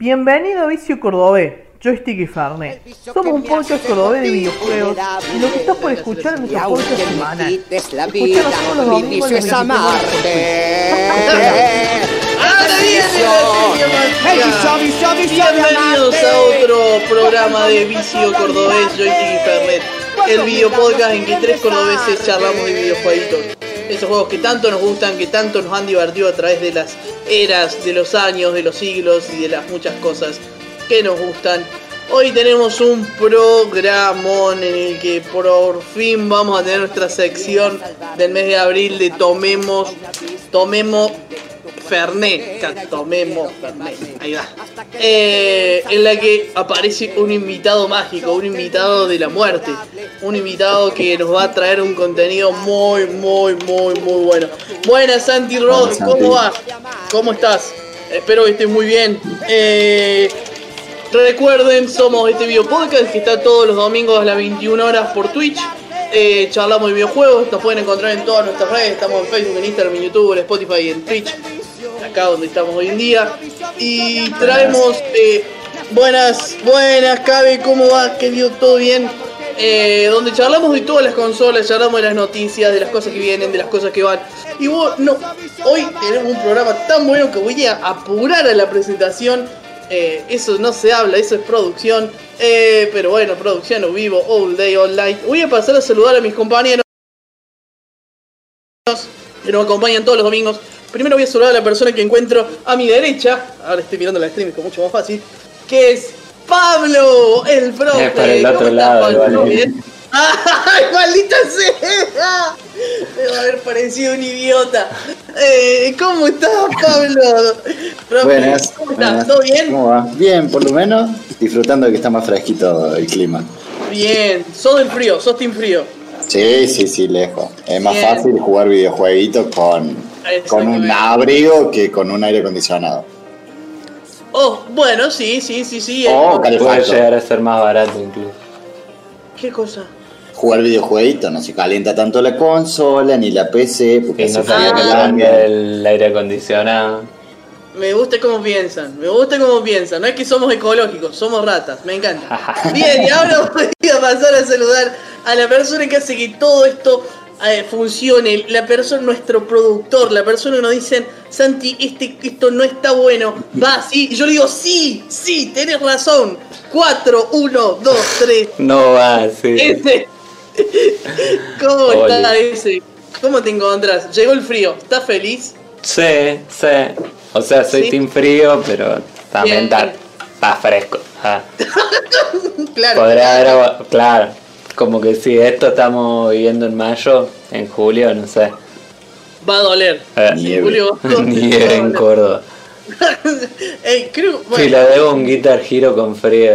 Bienvenido a Vicio Cordobés, Joystick y Farnet. Somos un podcast cordobés de videojuegos y lo que estás por escuchar es nuestro podcast semanal. Escuchanos todos los domingos 23 Bienvenidos a otro programa de Vicio Cordobés, Joystick y Fernet. El video podcast en que tres cordobeses charlamos de videojueguitos. Esos juegos que tanto nos gustan, que tanto nos han divertido a través de las eras, de los años, de los siglos y de las muchas cosas que nos gustan. Hoy tenemos un programón en el que por fin vamos a tener nuestra sección del mes de abril de Tomemos, Tomemos Fernet, tomemos Fernet, ahí va. Eh, en la que aparece un invitado mágico, un invitado de la muerte, un invitado que nos va a traer un contenido muy, muy, muy, muy bueno. Buenas Santi Ross, ¿cómo va? ¿Cómo estás? Espero que estés muy bien. Eh, recuerden, somos este video podcast que está todos los domingos a las 21 horas por Twitch. Eh, charlamos de videojuegos, nos pueden encontrar en todas nuestras redes, estamos en Facebook, en Instagram, en YouTube, en Spotify y en Twitch acá donde estamos hoy en día. Y traemos eh, buenas, buenas, Cabe, ¿cómo va? Querido, ¿todo bien? Eh, donde charlamos de todas las consolas, charlamos de las noticias, de las cosas que vienen, de las cosas que van. Y vos, no, hoy tenemos un programa tan bueno que voy a apurar a la presentación. Eh, eso no se habla, eso es producción. pero bueno, producción o vivo, all day, all night. Voy a pasar a saludar a mis compañeros que nos acompañan todos los domingos. Primero voy a saludar a la persona que encuentro a mi derecha. Ahora estoy mirando la stream, que es mucho más fácil. Que es Pablo, el profe. Es para el otro ¿Cómo lado, estás, Pablo? ¿Bien? ¡Ay, maldita sea! Debo haber parecido un idiota. Eh, ¿Cómo estás, Pablo? Profe, Buenas. ¿Cómo estás? buenas. ¿Todo bien? ¿Cómo va? Bien, por lo menos disfrutando de que está más fresquito el clima. Bien. Sos del frío, sos team frío. Sí, sí, sí, lejos. Es más Bien. fácil jugar videojueguitos con, con un abrigo que con un aire acondicionado. Oh, bueno, sí, sí, sí, sí. Oh, eh, Puede llegar a ser más barato incluso. ¿Qué cosa? Jugar videojueguitos no se calienta tanto la consola ni la PC porque Y no sabía frío que Ah. cambia el aire acondicionado. Me gusta cómo piensan, me gusta cómo piensan. No es que somos ecológicos, somos ratas, me encanta. Bien, y ahora voy a pasar a saludar a la persona que hace que todo esto eh, funcione. La persona, nuestro productor, la persona que nos dicen, Santi, este, esto no está bueno. Va, sí. Y yo le digo, sí, sí, tenés razón. 4, 1, 2, 3. No va, sí. Ese. ¿Cómo Oye. está ese? ¿Cómo te encontrás? Llegó el frío, ¿estás feliz? Sí, sí. O sea, soy Sí. team frío, pero también está fresco. Ah, Claro. podría haber, claro, como que si esto estamos viviendo en mayo, en julio, no sé. Va a doler. Eh, Nieve. Julio, Nieve en Córdoba. Ey, creo, bueno, Si lo debo un Guitar Hero con frío,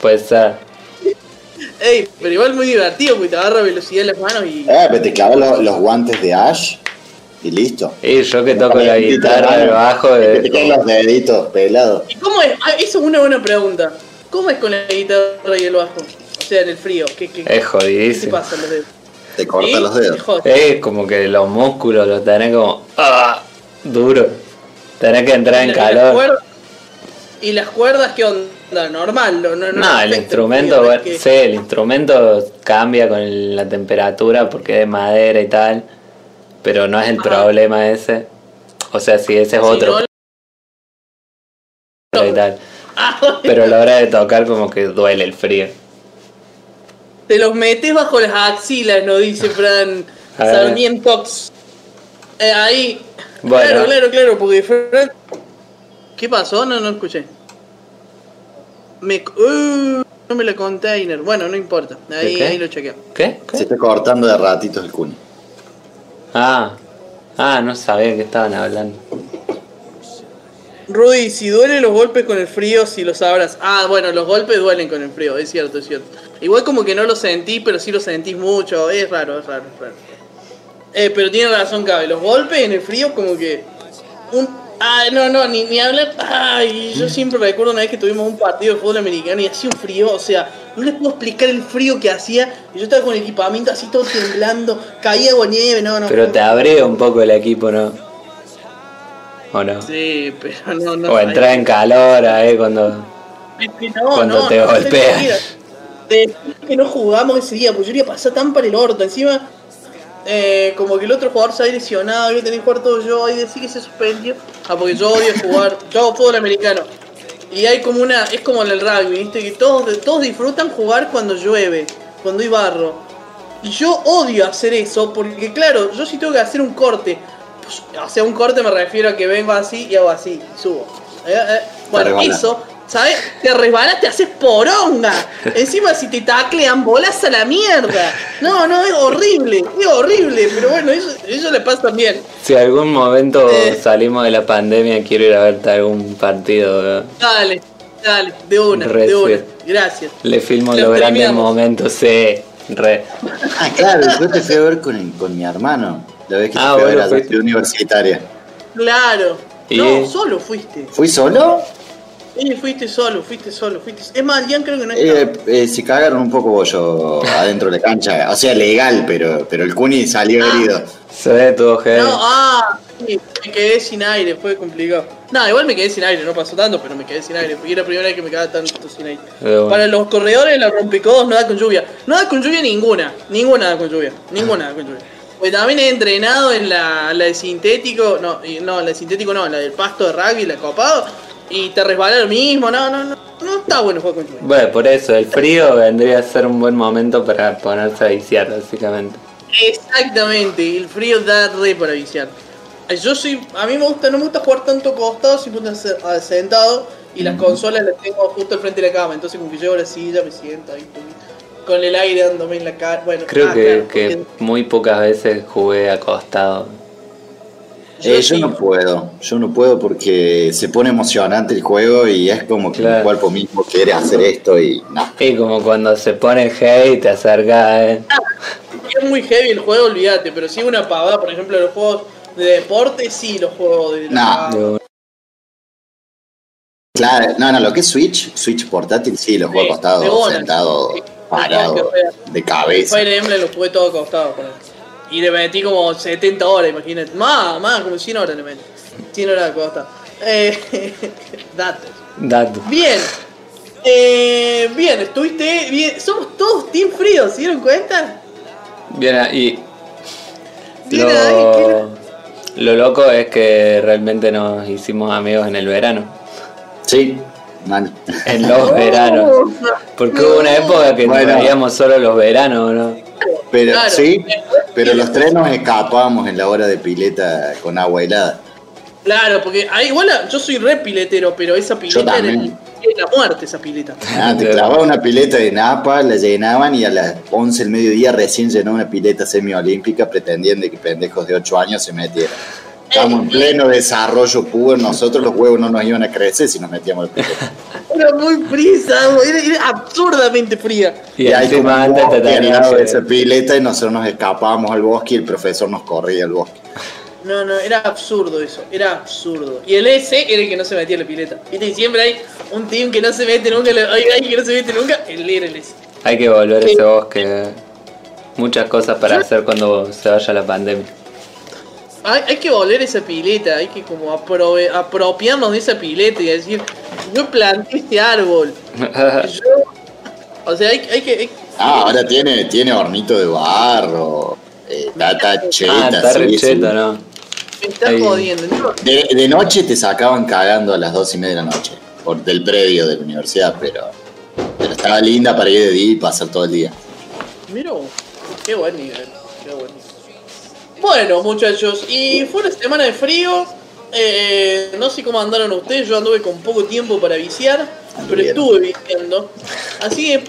puede ser. ey, pero igual muy divertido porque te agarra velocidad en las manos y. Eh, pero te clavas los, los guantes de Ash y listo. Y yo que toco la guitarra, el bajo, de, te los deditos pelados. ¿Y cómo es? Ah, eso es una buena pregunta. ¿Cómo es con la guitarra y el bajo? Sea, en el frío. ¿Qué, qué, es qué pasa en los dedos? Te corta ¿Sí? los dedos. Es como que los músculos los tenés como ah, duro. Tenés que entrar ¿Y en las calor. cuerdas- ¿Y las cuerdas qué onda? Normal, no, no, no No, el instrumento, frío, que- sí, el instrumento cambia con la temperatura porque es de madera y tal, pero no es el Ajá. problema ese. O sea, si ese es Si otro no- y tal. Ah, Pero a la hora de tocar como que duele el frío. Te los metes bajo las axilas, nos dice Fran. Sarmientox. Eh, ahí. Bueno. Claro, claro, claro, porque Fran. ¿Qué pasó? No, no escuché. Me. Uh, no me la container. Bueno, no importa. Ahí, qué? ahí lo chequeo. ¿Qué? Se está cortando de ratitos el cuni. Ah, ah, no sabía que estaban hablando. Rudy, si duelen los golpes con el frío, si los abras. Ah, bueno, los golpes duelen con el frío, es cierto, es cierto. Igual como que no lo sentí, pero sí lo sentís mucho. Es raro, es raro, es raro. Eh, pero tiene razón, Cabe. Los golpes en el frío, como que. Un... Ah, no, no, ni, ni hablar. Ay, yo siempre recuerdo una vez que tuvimos un partido de fútbol americano y hacía un frío, o sea, no les puedo explicar el frío que hacía. Y yo estaba con el equipamiento así todo temblando, caía agua nieve, no, no. Pero te abriga un poco el equipo, ¿no? ¿O no? Sí, pero no, no. o entrar en calor ahí cuando... no, cuando no, te no, golpeas. De que no jugamos ese día, pues yo iba a pasar tan para el orto. Encima, eh, como que el otro jugador se había lesionado, yo tenía que jugar todo yo, y decir que se suspendió. Ah, porque yo odio jugar, yo hago fútbol americano. Y hay como una, es como en el rugby, ¿viste? Que todos, todos disfrutan jugar cuando llueve, cuando hay barro. Y yo odio hacer eso, porque claro, yo si tengo que hacer un corte, o sea, un corte me refiero a que vengo así y hago así, y subo. Eh, eh, Bueno, eso, ¿sabes? Te resbalas, te haces poronga. Encima si te taclean, bolas a la mierda. No, no, es horrible, es horrible, pero bueno, eso, eso le pasa también. Si algún momento Eh. salimos de la pandemia, quiero ir a verte algún partido. ¿verdad? Dale, dale, de una, Re de una. Gracias. Le filmo Lo los grandes momentos, sí. Re. Ah, claro, yo te fui a ver con, con mi hermano. La vez que Ah, te fui a ver bueno, a la ciudad universitaria. Claro. ¿Y? No, solo fuiste. ¿Fui solo? Sí, fuiste solo, fuiste solo, fuiste. Es más, Ian creo que no estaba. Eh, eh, se cagaron un poco bollo adentro de la cancha. O sea, legal, pero, pero el Cuni salió herido. Se ve todo heavy. No, ah, sí, me quedé sin aire, fue complicado. No, igual me quedé sin aire, no pasó tanto, pero me quedé sin aire, porque era la primera vez que me quedaba tanto sin aire. Bueno. Para los corredores, la rompecodos no da con lluvia. No da con lluvia ninguna, ninguna da con lluvia, ninguna da con lluvia. Pues también he entrenado en la, la de sintético, no, no, la de sintético no, la del pasto de rugby, la de copado, y te resbala lo mismo, no, no, no, no está bueno jugar con lluvia. Bueno, por eso, el frío vendría a ser un buen momento para ponerse a viciar, básicamente. Exactamente, el frío da re para viciar. Yo soy, a mí me gusta, no me gusta jugar tanto acostado, sino me gusta sentado y las consolas las tengo justo al frente de la cama, entonces como que llevo la silla, me siento ahí pum, con el aire dándome en la cara. Bueno, Creo ah, que, claro, que porque muy pocas veces jugué acostado. Eh, yo sí- no puedo, yo no puedo porque se pone emocionante el juego y es como que Claro. mi cuerpo mismo quiere hacer esto y no. Y como cuando se pone heavy te acercas, eh. es muy heavy el juego, olvídate, pero si es una pavada, por ejemplo, los juegos de deporte, sí, los juegos de... No. un- Claro, no, no, lo que es Switch, Switch portátil, sí, lo juego Sí, de acostado, una. De cabeza. Fire Emblem lo jugué todo acostado. Y le metí como 70 horas, imagínate. Más, más, como 100 horas le metí. 100 horas acostado. Eh, datos. dato. Bien. Eh, bien, estuviste bien. Somos todos Team Frío, ¿se dieron cuenta? Bien, y Bien lo, lo loco es que realmente nos hicimos amigos en el verano. Sí, mal. En los veranos. Porque hubo una época que Bueno. nos veíamos solo los veranos, ¿no? Pero Claro. sí, pero los tres nos escapábamos en la hora de pileta con agua helada. Claro, porque ah, igual yo soy re piletero, pero esa pileta era la muerte, esa pileta. Ah, te clavaba una pileta de napa, la llenaban y a las 11 del mediodía recién llenó una pileta semiolímpica pretendiendo que pendejos de 8 años se metieran. Estamos en pleno desarrollo puro, nosotros los huevos no nos iban a crecer si nos metíamos la pileta. Era muy frisa, era, era absurdamente fría. Y, bosque al tenías lado de esa pileta y nosotros nos escapábamos al bosque y el profesor nos corría al bosque. No, no, era absurdo eso, era absurdo. Y el S era el que no se metía en la pileta. Viste, y siempre hay un team que no se mete nunca, hay alguien que no se mete nunca, el era el S. Hay que volver a ese bosque. Muchas cosas para hacer cuando se vaya la pandemia. Hay, hay que volver esa pileta, hay que como aprove- apropiarnos de esa pileta y decir, yo planté este árbol. Yo, o sea, hay, hay que... hay- Ah, ahora tiene, tiene hornito de barro, eh, cheta, ah, está sí, me está Ahí. jodiendo. ¿no? De, de noche te sacaban cagando a las dos y media de la noche, por del predio de la universidad, pero, pero estaba linda para ir de día y pasar todo el día. Mira, qué buen nivel. Bueno, muchachos, y fue una semana de frío. eh, no sé cómo andaron ustedes, yo anduve con poco tiempo para viciar, pero bien. estuve viciando. Así que, eh,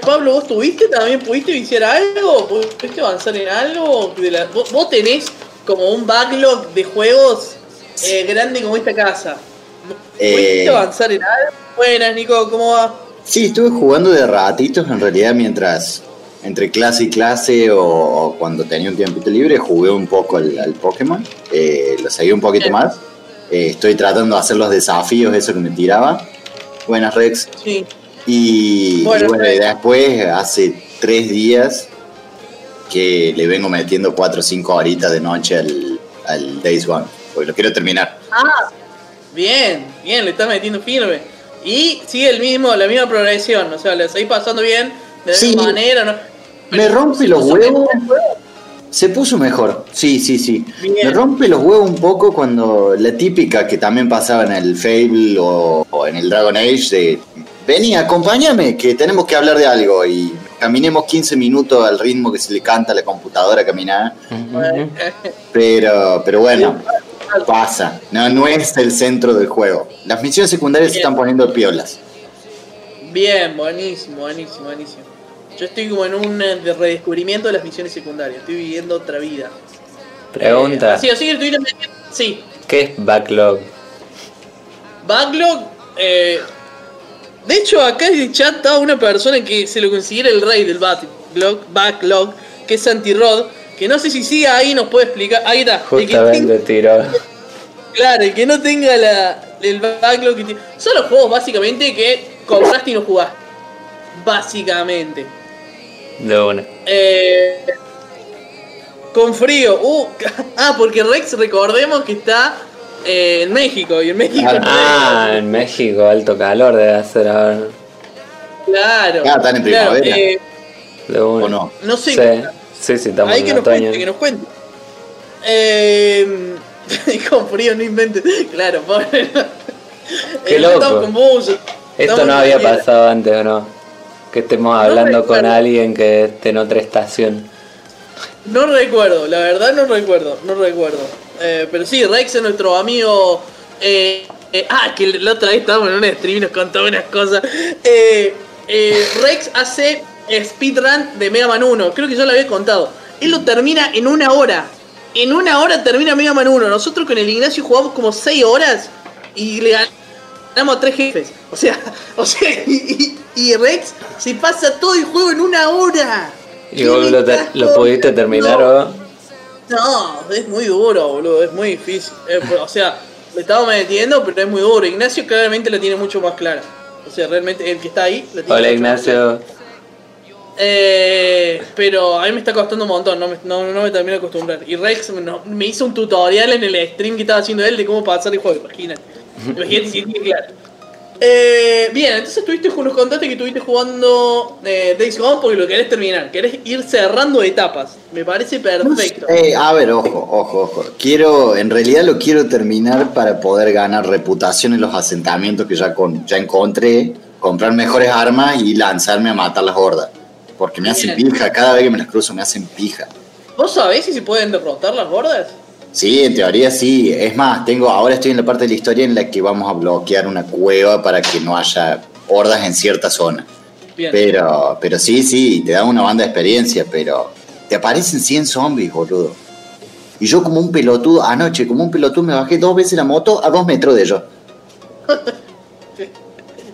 Pablo, ¿vos tuviste también? ¿Pudiste viciar algo? ¿Pudiste avanzar en algo? De la- vos, vos tenés como un backlog de juegos eh, grande como esta casa. ¿Pudiste Eh. avanzar en algo? Buenas, Nico, ¿cómo va? Sí, estuve jugando de ratitos en realidad mientras entre clase y clase o, o cuando tenía un tiempito libre jugué un poco al, al Pokémon, eh, lo seguí un poquito Bien. más. Eh, estoy tratando de hacer los desafíos, eso que me tiraba. Buenas Rex. Sí. Y, y Bueno, bueno, y Rex. después hace tres días que le vengo metiendo cuatro o cinco horitas de noche al, al Days Gone, porque lo quiero terminar. Ah, bien, bien, le está metiendo firme. Y sigue el mismo, la misma progresión, o sea, le seguís pasando bien de Sí. manera, ¿no? Me rompe los huevos. mejor. Se puso mejor, sí, sí, sí. Bien. Me rompe los huevos un poco cuando la típica que también pasaba en el Fable o, o en el Dragon Age de vení, acompáñame, que tenemos que hablar de algo y caminemos 15 minutos al ritmo que se le canta a la computadora caminar. Pero, pero bueno, pasa. No, no es el centro del juego. Las misiones secundarias se están poniendo piolas. Bien, buenísimo, buenísimo, buenísimo. Yo estoy como en un eh, de redescubrimiento de las misiones secundarias, estoy viviendo otra vida. Pregunta, así que estuviste metiendo- Sí, ¿qué es backlog? Backlog. eh, de hecho, acá en el chat estaba una persona que se lo considera el rey del backlog, backlog que es Santi-Rod. Que no sé si sigue ahí, nos puede explicar. Ahí está. El que Justamente tiró. tenga- claro, el que no tenga la, el backlog que tiene. Son los juegos básicamente que compraste y no jugaste. Básicamente. De una. Eh, con frío. Uh, ah, porque Rex, recordemos que está eh, en México. Y en México. Ah, en México, alto calor debe hacer ahora. Claro. Ah, están en Claro, primavera. eh, De una. ¿O no? no sé. Sí, sí, sí, estamos Hay en que nos otoño. cuente, que nos cuente. Eh, con frío, no inventes. Claro, pobre. Qué Eh, loco. Estamos con bus. Esto no había pasado antes, ¿o no? Que estemos hablando con alguien que esté en otra estación. No recuerdo, la verdad no recuerdo, no recuerdo. Eh, pero sí, Rex es nuestro amigo. eh, eh, ah, que la otra vez estábamos en un stream y nos contó unas cosas. Eh, Rex hace speedrun de Mega Man 1, creo que yo lo había contado. Él lo termina en una hora. En una hora termina Mega Man 1. Nosotros con el Ignacio jugamos como 6 horas y le ganamos a 3 jefes. O sea, o sea, y, y- y Rex se pasa todo el juego en una hora. ¿Y vos lo, te- lo pudiste terminar No. No, es muy duro, boludo, es muy difícil. Eh, o sea, le estamos metiendo, pero es muy duro. Ignacio claramente la tiene mucho más clara. O sea, realmente el que está ahí la tiene Hola. Ignacio. Eh, pero a mí me está costando un montón, no me, no, no me termino de acostumbrar. Y Rex no- me hizo un tutorial en el stream que estaba haciendo él de cómo pasar el juego, imagínate. Claro. Eh, bien, entonces tuviste, nos contaste que estuviste jugando eh, Days Gone porque lo querés terminar, querés ir cerrando etapas. Me parece perfecto. Eh, a ver, ojo, ojo, ojo. Quiero, en realidad lo quiero terminar para poder ganar reputación en los asentamientos que ya, con, ya encontré, comprar mejores armas y lanzarme a matar las hordas. Porque me hacen pija, cada vez que me las cruzo me hacen pija. ¿Vos sabés si se pueden derrotar las gordas? Sí, en teoría sí. Es más, tengo, ahora estoy en la parte de la historia en la que vamos a bloquear una cueva para que no haya hordas en cierta zona. Bien. Pero, pero sí, sí, te da una banda de experiencia, pero te aparecen 100 zombies, boludo. Y yo como un pelotudo, anoche como un pelotudo me bajé dos veces la moto a dos metros de ellos.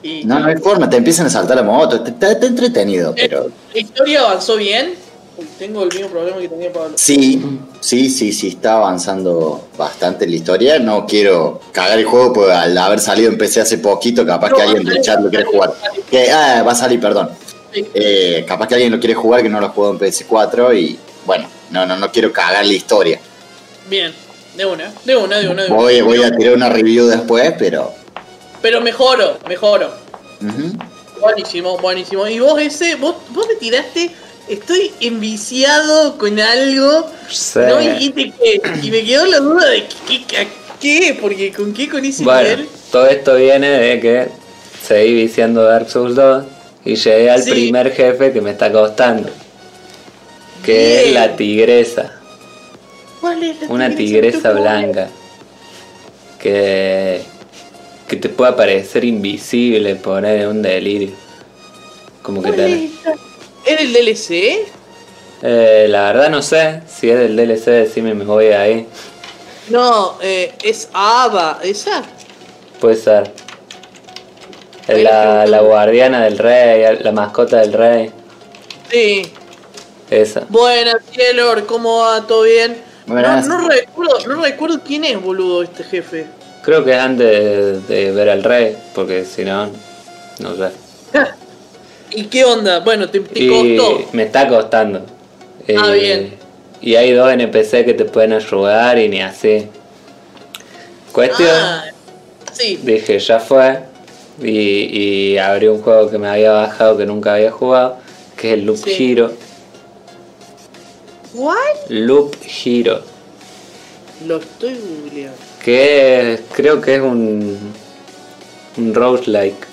Y- No, no hay forma, te empiezan a saltar la moto, te- está está entretenido, pero... ¿La historia avanzó bien? Tengo el mismo problema que tenía Pablo. Sí, sí, sí, sí, está avanzando bastante la historia. No quiero cagar el juego, porque al haber salido en PC hace poquito, capaz No, que alguien del chat lo quiere jugar. Que, ah, va a salir, perdón. Sí. Eh, capaz que alguien lo quiere jugar que no lo jugado en PS4 y bueno, no, no, no quiero cagar la historia. Bien, de una, de una, de una. De una. Voy, voy a tirar una review después, pero... Pero mejoro, mejoro. Buenísimo, buenísimo. Y vos ese, vos, vos me tiraste, estoy enviciado con algo. Sí. No me dijiste qué. Y me quedó la duda de qué, qué, qué, porque con qué con ese Bueno, nivel. todo esto viene de que seguí viciando Dark Souls 2 y llegué al Sí. primer jefe que me está costando. Que es la tigresa. ¿Cuál es la Una tigresa blanca. Que, que te puede parecer invisible, poner un delirio. Como que ¿Cuál te... es esa? ¿Era el DLC? Eh, la verdad no sé, si es del DLC decime me voy ahí. No, eh, es Ava, ¿esa? Puede ser. Es la, la guardiana del rey, la mascota del rey. Sí. Esa. Buenas, Taylor, ¿cómo va? ¿Todo bien? No, Buenas. no recuerdo, no recuerdo quién es, boludo, este jefe. Creo que es antes de, de ver al rey, porque si no, no sé. ¿Y qué onda? Bueno, te, te Y costó. me está costando. Ah, Eh, bien. Y hay dos NPC que te pueden ayudar y ni así. Cuestión, Ah, sí. dije, ya fue. Y, y abrí un juego que me había bajado que nunca había jugado, que es el Loop Sí. Hero. ¿Cuál? Loop Hero. Lo estoy googleando. Que es- creo que es un, un roguelike.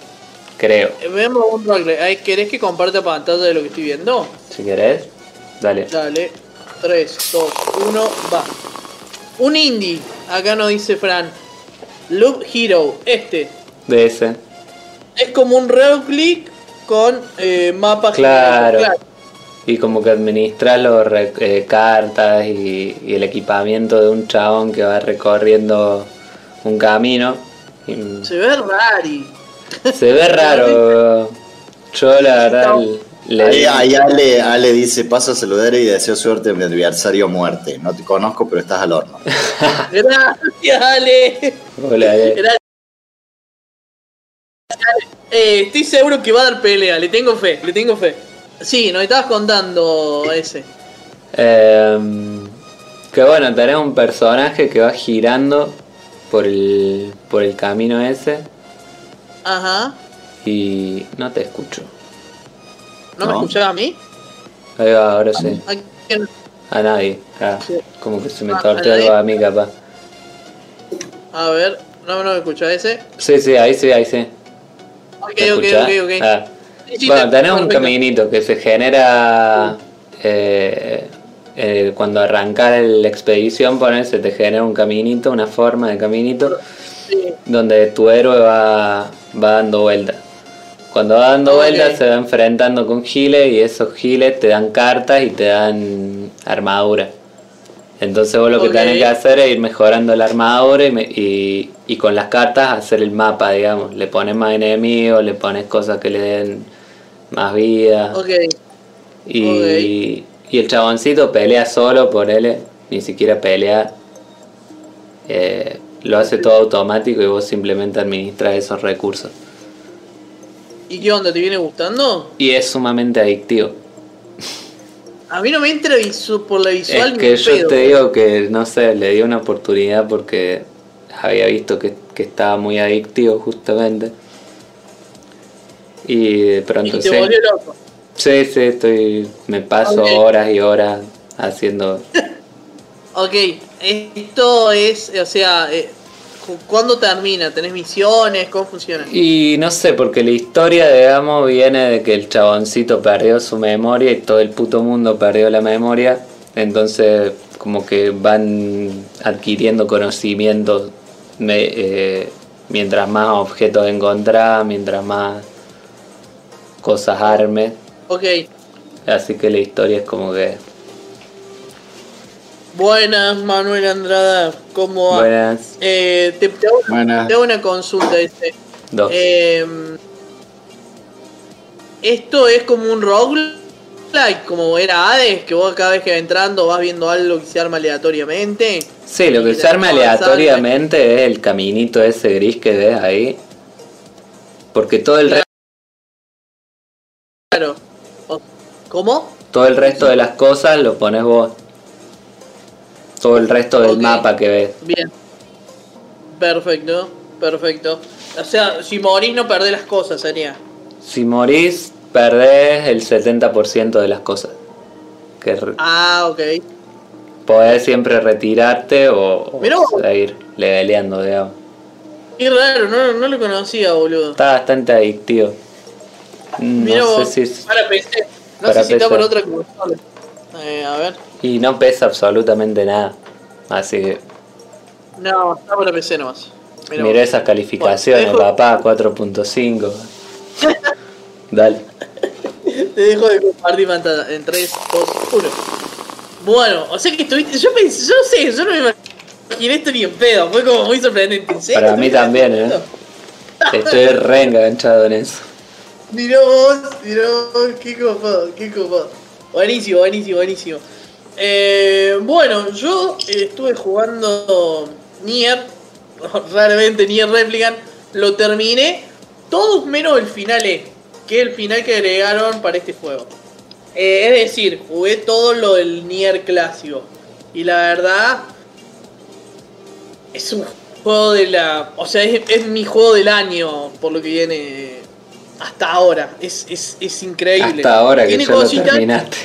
Creo. Eh, Vemos un roguelike. Ay, ¿Querés que comparta pantalla de lo que estoy viendo? Si querés, dale. Dale. 3, 2, 1, va. Un indie. Acá nos dice Fran. Loop Hero. Este. De ese. Es como un roguelike con eh, mapas Claro. Y como que administras las cartas y, y el equipamiento de un chabón que va recorriendo un camino. Y Se ve rari. Se ve raro. Yo la verdad le Ahí, ahí Ale, Ale dice, paso a saludar y deseo suerte en mi adversario a muerte. No te conozco, pero estás al horno. Gracias, Ale. Hola, eh. Gracias. Eh, estoy seguro que va a dar pelea, le tengo fe, le tengo fe. Sí, nos estabas contando ese. Em, que bueno, tenés un personaje que va girando por el, por el camino ese Ajá. y no te escucho. ¿No, me escuchaba a mí? Ahí va, ahora sí. ¿A quién? A nadie. Ah, Sí. como que se me Ah, torteó ¿a algo a mí capaz. A ver, no, no me escucha ese. Sí, sí, ahí sí, ahí sí. Ok, ¿Me ok, ok, ok. Ah. Sí, Bueno, tenés un caminito que se genera eh, eh, cuando arrancar la expedición, poner, se te genera un caminito, una forma de caminito, Sí. donde tu héroe va, va dando vueltas. Cuando va dando Ok. vueltas se va enfrentando con giles y esos giles te dan cartas y te dan armadura. Entonces vos lo que tenés que hacer es ir mejorando la armadura y, me- y- y con las cartas hacer el mapa, digamos. Le pones más enemigos, le pones cosas que le den más vida. Ok, Y, y el chaboncito pelea solo por él, ni siquiera pelea. Eh, lo hace todo automático y vos simplemente administras esos recursos. ¿y qué onda? ¿Te viene gustando? Y es sumamente adictivo. A mí no me entra por la visual Es que yo pedo. te digo que, no sé, le di una oportunidad porque había visto que, que estaba muy adictivo justamente. Y de Y pronto te sí. volvió loco. Sí, sí, estoy, me paso horas y horas haciendo... Ok, esto es, o sea, eh, cu- ¿cuándo termina? ¿Tenés misiones? ¿Cómo funciona? Y no sé, porque la historia, digamos, viene de que el chaboncito perdió su memoria y todo el puto mundo perdió la memoria. Entonces, como que van adquiriendo conocimientos eh, mientras más objetos encontrás, mientras más cosas armes. Ok, Así que la historia es como que. Buenas Manuel Andrada, ¿cómo va? Buenas. Eh, te, te hago, Buenas. te hago una consulta. Este. Dos. Eh, esto es como un roguelike, como era Hades, que vos cada vez que va entrando vas viendo algo que se arma aleatoriamente. Sí, lo que se arma vas avanzando. aleatoriamente es el caminito ese gris que ves ahí. Porque todo el resto. Claro. ¿Cómo? Todo el resto de las cosas lo pones vos. Todo el resto del mapa que ves. Bien. Perfecto, perfecto. O sea, si morís no perdés las cosas, sería. Si morís, perdés el 70% de las cosas. Que Ah, ok. podés siempre retirarte o, o Mirá vos. seguir leveleando, digamos. Qué raro, no, no lo conocía, boludo. Está bastante adictivo. Mira No vos, sé si es- para PC. No para sé si está por otra consola. Eh, a ver. Y no pesa absolutamente nada. Así que No, está para PC nomás. Mirá esas calificaciones, Bueno, dejo- papá, 4.5. Dale. Te dejo de compartir pantalla en 3, 2, 1. Bueno, o sea que estuviste. Yo pensé, yo sé, yo no me imaginé esto ni en pedo. Fue como muy sorprendente. ¿En serio? Para mí ¿Estuviste también, ¿eh? esto? Estoy re enganchado en eso. Mirá vos, mirá vos, qué copado, qué copado. Buenísimo, buenísimo, buenísimo. Eh, bueno, yo eh, estuve jugando Nier, raramente Nier Replicant, lo terminé, todos menos el final E, que es el final que agregaron para este juego. Eh, es decir, jugué todo lo del Nier clásico. Y la verdad, es un Juego de la. O sea, es, es mi juego del año, por lo que viene hasta ahora. Es, es, es increíble. Hasta ahora que Tiene cositas- terminaste.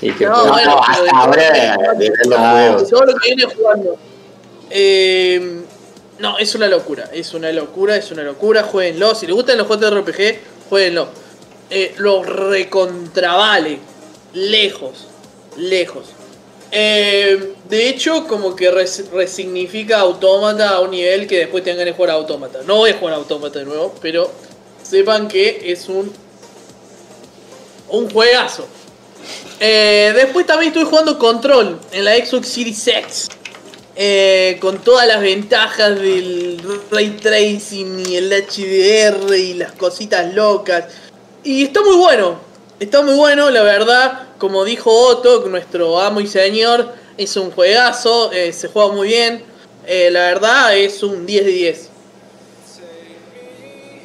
Y que No, bueno, No, hasta ahora de, de ver los Ah. juegos. todo lo que viene jugando. Eh, no, es una locura, es una locura, es una locura. Jueguenlo. Si les gustan los juegos de RPG, jueguenlo. Eh, lo recontravale. Lejos, lejos. Eh, de hecho, como que res- resignifica Autómata a un nivel que después tengan de jugar Autómata. No voy a jugar Autómata de nuevo, pero sepan que es un, un juegazo. Eh, después también estuve jugando Control en la Xbox Series X. Eh, con todas las ventajas del ray tracing y el HDR y las cositas locas. Y está muy bueno. Está muy bueno, la verdad. Como dijo Otto, nuestro amo y señor, es un juegazo. eh, se juega muy bien. La verdad es un 10 de 10.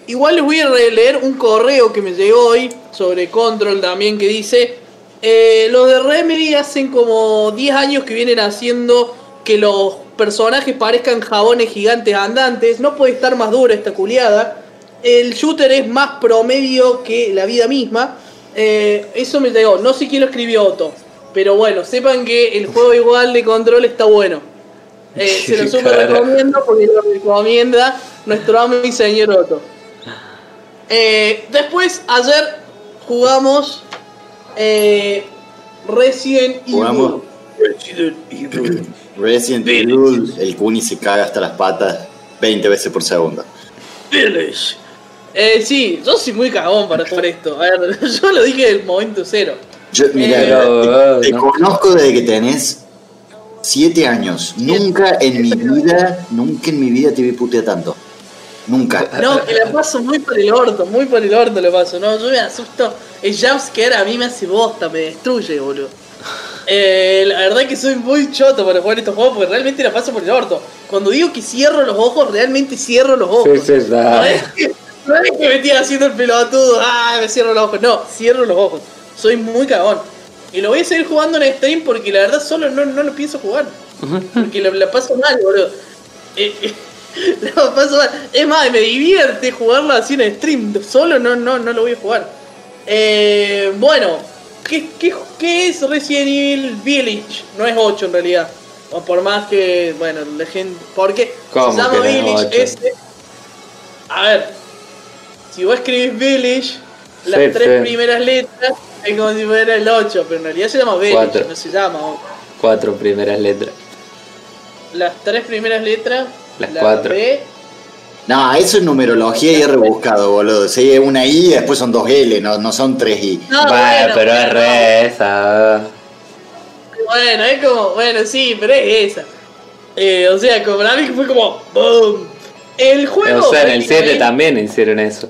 Igual les voy a leer un correo que me llegó hoy sobre Control también que dice eh, los de Remedy hacen como 10 años que vienen haciendo que los personajes parezcan jabones gigantes andantes. No puede estar más dura esta culiada. El shooter es más promedio que la vida misma. Eh, eso me llegó. No sé quién lo escribió Otto. Pero bueno, sepan que el juego igual de control está bueno. Eh, se lo super recomiendo porque lo recomienda nuestro amo y señor Otto. Eh, después, ayer jugamos eh, Resident Evil. Jugamos. Resident Evil. Resident Evil, el Kuni se caga hasta las patas 20 veces por segundo. Village. Eh, sí, yo soy muy cagón para jugar esto. A ver, yo lo dije del momento cero. Yo, mira, Pero, te, te no. conozco desde que tenés 7 años. Nunca en mi vida, nunca en mi vida te vi putear tanto. Nunca. No, que la paso muy por el orto, muy por el orto lo paso. No, yo me asusto. El jumpscare a mí me hace bosta, me destruye, boludo. Eh, la verdad que soy muy choto para jugar estos juegos porque realmente la paso por el orto. Cuando digo que cierro los ojos, realmente cierro los ojos. Sí, sí, ya. No es que, no es que me estoy haciendo el pelotudo, ah, me cierro los ojos. No, cierro los ojos. Soy muy cagón. Y lo voy a seguir jugando en stream porque la verdad solo no, no lo pienso jugar. Porque la, la paso mal, boludo. Eh, eh, la paso mal. Es más, me divierte jugarlo así en stream. Solo no, no, no lo voy a jugar. Eh, bueno, ¿qué, qué, qué es Resident Evil Village? No es 8 en realidad. O por más que, bueno, la gente. ¿Por qué? ¿Cómo Se llama Village. 8? Es, a ver, si vos escribís Village, las Sí, tres sí. primeras letras es como si fuera el 8, pero en realidad se llama Village, Cuatro. no se llama 8. Cuatro primeras letras. Las tres primeras letras, Las la cuatro. B, No, eso es numerología y es rebuscado, boludo. Sí, es una I y después son dos L, no, no son tres I. No, bueno, pero es no. re esa. Bueno, es como, bueno, sí, pero es esa. Eh, o sea, como mí fue como ¡Boom! El juego. O sea, en el 7 prácticamente- también hicieron eso.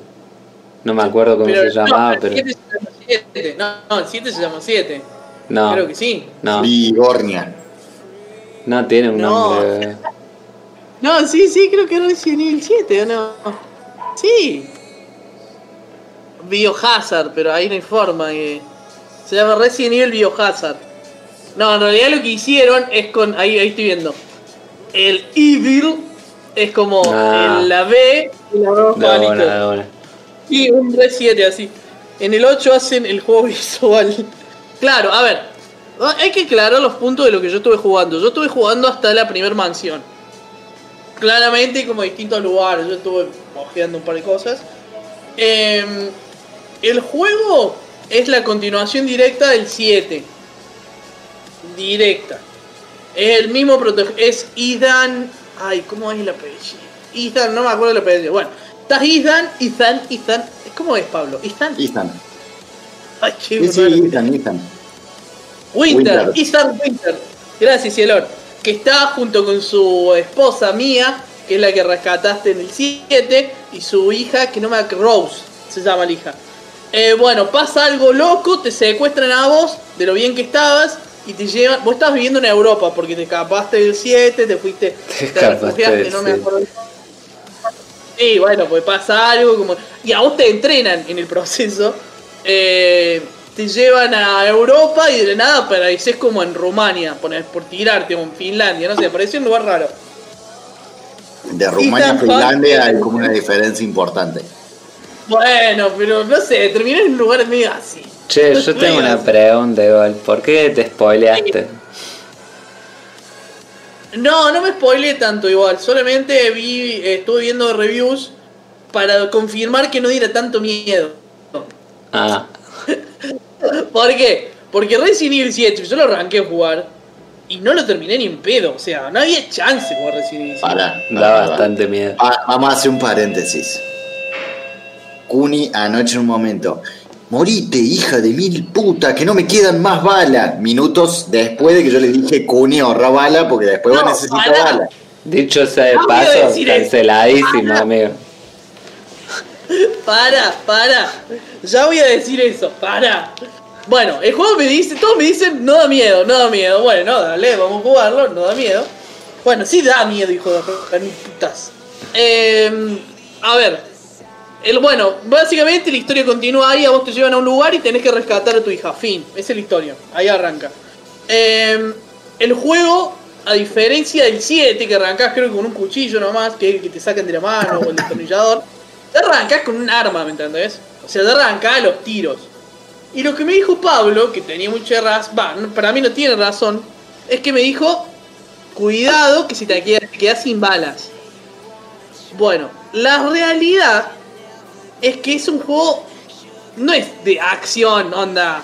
No me acuerdo cómo pero- se llamaba, no, pero. El 7 se llama 7. No, no, el 7 se llama 7. No, Creo que sí. no, Vigornia. no tiene un No. nombre. No, sí, sí, creo que era Resident Evil 7, ¿o no? Sí. Biohazard, pero ahí no hay forma que. Se llama Resident Evil Biohazard. No, en realidad lo que hicieron es con. Ahí, ahí estoy viendo. El Evil es como Ah. el- la B y la de una. Y un Re 7 así. En el 8 hacen el juego visual. Claro, a ver. Hay que aclarar los puntos de lo que yo estuve jugando. Yo estuve jugando hasta la primer mansión. Claramente como distintos lugares. Yo estuve ojeando un par de cosas. Em, el juego es la continuación directa del 7. Directa. Es el mismo. Es Ethan. Ay, ¿cómo es el apellido? Ethan, no me acuerdo el apellido. Bueno, estás Ethan, Ethan, Ethan. ¿Cómo es Pablo? Ethan. Ethan. Ay, qué Sí, sí. Ethan, Ethan. Winter, Winter. Ethan Winter. Gracias, Cielor. Que está junto con su esposa Mía, que es la que rescataste en el 7, y su hija, que no me Rose, se llama la hija. Eh, bueno, pasa algo loco, te secuestran a vos, de lo bien que estabas, y te llevan. Vos estabas viviendo en Europa, porque te escapaste del 7, te fuiste, Te te, refugiaste, no me 7. acuerdo. Sí, bueno, pues pasa algo como. Y a vos te entrenan en el proceso. Eh, te llevan a Europa y de nada apareces como en Rumania, por, por tirarte, o en Finlandia, no sé, parecía un lugar raro. De Rumania a Finlandia hay como una diferencia importante. Bueno, pero no sé, terminé en un lugar medio así. Che, yo tengo una pregunta igual. ¿Por qué te spoileaste? No, no me spoileé tanto igual. Solamente vi, estuve viendo reviews para confirmar que no diera tanto miedo. Ah, ¿Por qué? Porque Resident Evil 7 yo lo arranqué a jugar y no lo terminé ni en pedo. O sea, no había chance de jugar Resident Evil 7. Para, no, da no, bastante miedo. Va- Vamos a hacer un paréntesis. Kuni anoche en un momento. Morite, hija de mil puta, que no me quedan más balas. Minutos después de que yo le dije, Kuni, ahorra bala, porque después va a No, necesitar pará. bala. Dicho sea de No paso, canceladísimo, amigo. Para, para. Ya voy a decir eso, para. Bueno, el juego me dice, todos me dicen, no da miedo, no da miedo. Bueno, dale, vamos a jugarlo, no da miedo. Bueno, sí da miedo, hijo de putas. Eh, a ver, el, bueno, básicamente la historia continúa ahí, a vos te llevan a un lugar y tenés que rescatar a tu hija. Fin, esa es la historia, ahí arranca. Eh, el juego, a diferencia del 7, que arrancás creo que con un cuchillo nomás, que es el que te sacan de la mano o el destornillador, te arrancás con un arma, ¿me entendés? O sea, te arrancás a los tiros. Y lo que me dijo Pablo, que tenía mucha razón, para mí no tiene razón, es que me dijo, cuidado que si te quedas, te quedas sin balas. Bueno, la realidad es que es un juego, no es de acción, onda,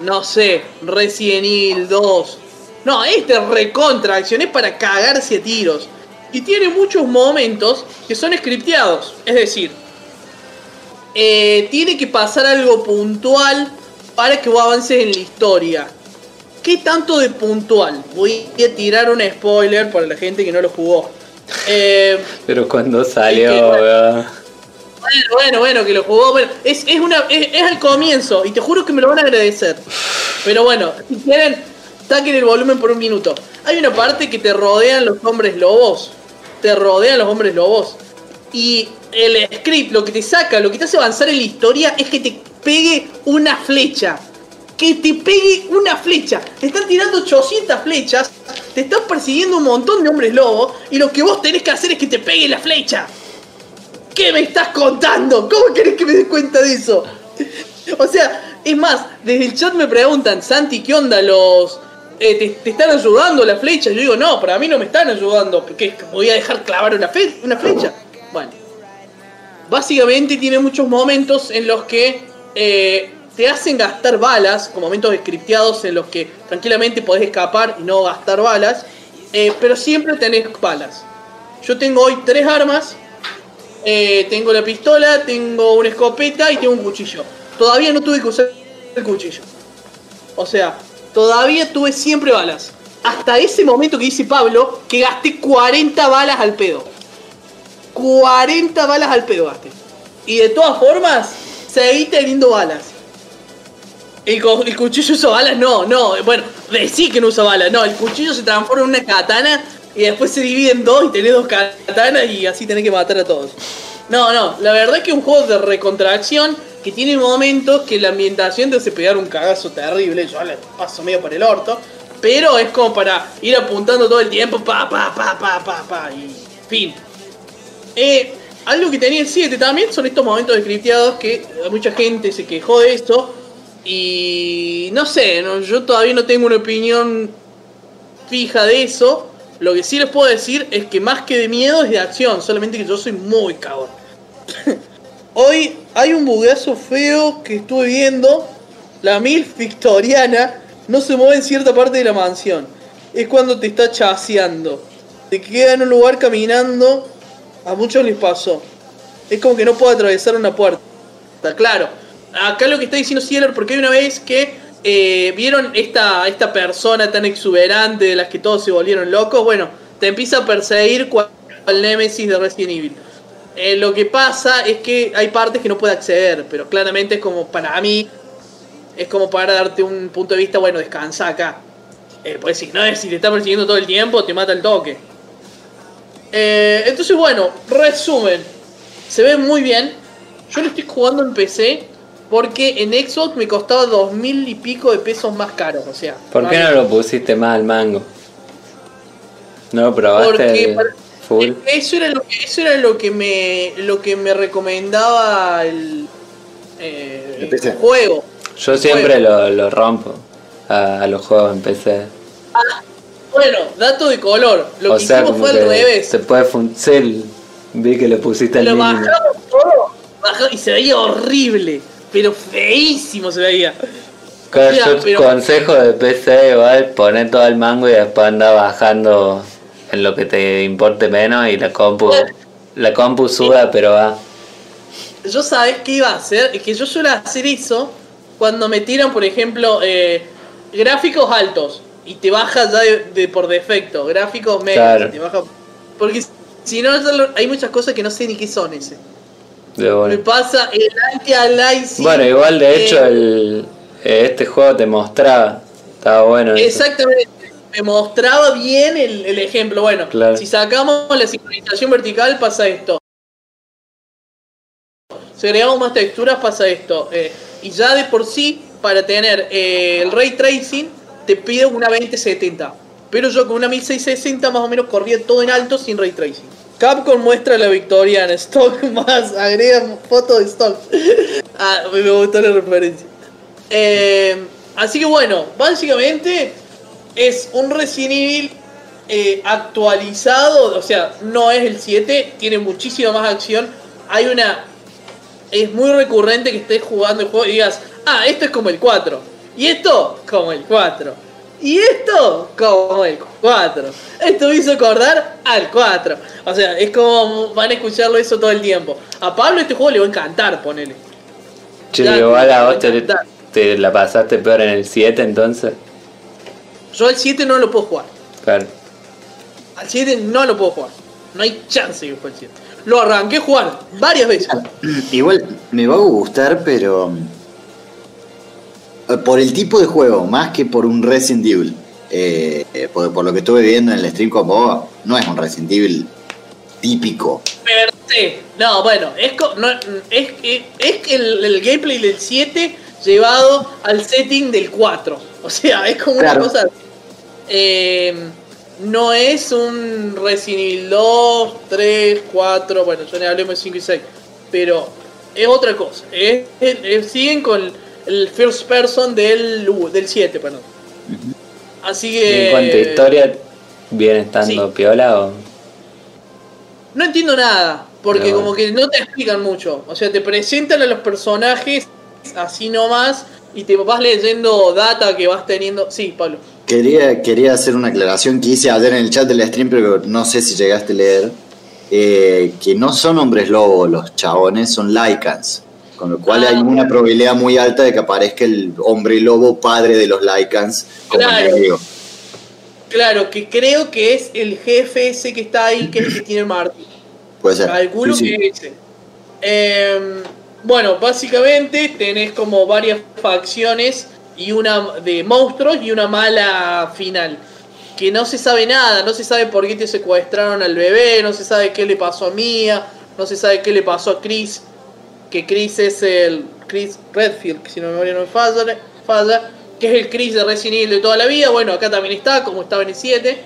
no sé, Resident Evil 2. No, este es recontra acción, es para cagarse a tiros. Y tiene muchos momentos que son scripteados. Es decir, eh, tiene que pasar algo puntual para que vos avances en la historia. ¿Qué tanto de puntual? Voy a tirar un spoiler para la gente que no lo jugó. Eh, Pero cuando que, salió, bueno. bueno, bueno, bueno, que lo jugó. Bueno, es, es, una, es, es al comienzo y te juro que me lo van a agradecer. Pero bueno, si quieren, saquen el volumen por un minuto. Hay una parte que te rodean los hombres lobos. Te rodean los hombres lobos. Y el script, lo que te saca, lo que te hace avanzar en la historia es que te pegue una flecha. Que te pegue una flecha. Te están tirando 800 flechas. Te están persiguiendo un montón de hombres lobos. Y lo que vos tenés que hacer es que te pegue la flecha. ¿Qué me estás contando? ¿Cómo querés que me dé cuenta de eso? O sea, es más, desde el chat me preguntan, Santi, ¿qué onda los... eh, te, están ayudando las flechas? Yo digo, no, para mí no me están ayudando, porque voy a dejar clavar una, fe- una flecha. Bueno, básicamente tiene muchos momentos en los que eh, te hacen gastar balas, con momentos scripteados en los que tranquilamente podés escapar y no gastar balas, eh, pero siempre tenés balas. Yo tengo hoy tres armas, tengo la pistola, tengo una escopeta y tengo un cuchillo. Todavía no tuve que usar el cuchillo. O sea, todavía tuve siempre balas. Hasta ese momento que dice Pablo, que gasté 40 balas al pedo. 40 balas al pedo gasté. Y de todas formas, seguí teniendo balas. El, el cuchillo usa balas, no, no. Bueno, decí que no usa balas, no. El cuchillo se transforma en una katana y después se divide en dos y tenés dos katanas y así tenés que matar a todos. No, no, la verdad es que es un juego de recontracción que tiene momentos que la ambientación te hace pegar un cagazo terrible. Yo le paso medio por el orto. Pero es como para ir apuntando todo el tiempo, pa, pa, pa, pa, pa, pa, y fin. Eh, algo que tenía el 7 también son estos momentos scripteados que mucha gente se quejó de esto. Y no sé, yo todavía no tengo una opinión fija de eso. Lo que sí les puedo decir es que más que de miedo es de acción, solamente que yo soy muy cagón. Hoy hay un bugueazo feo que estuve viendo. La MILF victoriana no se mueve en cierta parte de la mansión. Es cuando te está chaseando. Te queda en un lugar caminando. A muchos les pasó. Es como que no puede atravesar una puerta. Está claro. Acá lo que está diciendo Cieler, porque hay una vez que eh, vieron esta, esta persona tan exuberante de las que todos se volvieron locos. Bueno, te empieza a perseguir cual el Nemesis de Resident Evil. Eh, lo que pasa es que hay partes que no puede acceder, pero claramente es como para mí, es como para darte un punto de vista, bueno, descansa acá. Eh, pues si no es si te está persiguiendo todo el tiempo, te mata el toque. Eh, entonces, bueno, resumen. Se ve muy bien. Yo lo estoy jugando en PC porque en Xbox me costaba dos mil y pico de pesos más caros. O sea, ¿Por qué no lo pusiste más al mango? ¿No lo probaste? Porque para- Eso era lo que, eso era lo que me lo que me recomendaba el, eh, El PC. juego. Yo siempre lo, lo rompo a, a los juegos en PC. Bueno, dato de color. Lo o que sea, hicimos fue al revés. se puede funcionar. Vi que le pusiste el Lo mínimo. bajamos todo bajamos- y se veía horrible. Pero feísimo se veía. Pero- consejo de PC igual poner todo el mango y después anda bajando en lo que te importe menos y la compu la compu suda pero va Yo sabes qué iba a hacer, es que yo suelo hacer eso cuando me tiran, por ejemplo, eh, gráficos altos y te baja ya de, de por defecto, gráficos medios, Claro. y te baja, porque si no hay muchas cosas que no sé ni qué son ese. de Me pasa el anti-aliasing. Bueno, igual de hecho el eh, este juego te mostraba estaba bueno eso. Me mostraba bien el, el ejemplo. Bueno, Claro. si sacamos la sincronización vertical pasa esto. Si agregamos más texturas pasa esto. Eh, y ya de por sí, para tener eh, el ray tracing, te pide una 2070. Pero yo con una 1660 más o menos corría todo en alto sin ray tracing. Capcom muestra la victoria en stock más, agrega foto de stock. ah, me gustó la referencia. Eh, así que bueno, básicamente es un Resident Evil eh, actualizado, o sea, no es el 7, tiene muchísima más acción. Hay una. Es muy recurrente que estés jugando el juego y digas, ah, esto es como el 4, y esto como el 4, y esto como el 4. Esto me hizo acordar al 4. O sea, es como van a escucharlo eso todo el tiempo. A Pablo este juego le va a encantar, ponele. Che, igual a vos te, te la pasaste peor en el 7 entonces. Yo al 7 no lo puedo jugar. Claro. Al 7 no lo puedo jugar. No hay chance que juegue al 7. Lo arranqué a jugar varias veces. Igual me va a gustar, pero. eh, Por el tipo de juego, más que por un Resident Evil. Eh, eh, por, por lo que estuve viendo en el stream con vos, no es un Resident Evil típico. Per se. No, bueno, es, no, es, es, es que el, el gameplay del 7 llevado al setting del 4. O sea, es como Claro. una cosa. eh, no es un Resident Evil 2, 3, 4. Bueno, ya le hablemos de 5 y 6. Pero es otra cosa. Es- es- es- siguen con el first person del, del 7, perdón. Así que. en cuanto a historia, ¿viene estando sí. piola o...? No entiendo nada, porque No. como que no te explican mucho. O sea, te presentan a los personajes así nomás y te vas leyendo data que vas teniendo. Sí, Pablo. Quería, quería hacer una aclaración que hice ayer en el chat del stream, pero no sé si llegaste a leer. eh, que no son hombres lobo los chabones, son Lycans. Con lo cual Ah, hay una probabilidad muy alta de que aparezca el hombre lobo padre de los Lycans como Claro. Claro, que creo que es el jefe ese que está ahí, que es el que tiene el martillo. Puede ser. Calculo Sí, sí. que es ese. Em, bueno, básicamente tenés como varias facciones y una de monstruos y una mala final. Que no se sabe nada, no se sabe por qué te secuestraron al bebé, no se sabe qué le pasó a Mia, no se sabe qué le pasó a Chris. Que Chris es el Chris Redfield, que si no me memoria no me falla, falla, que es el Chris de Resident Evil de toda la vida. Bueno, acá también está, como estaba en el 7.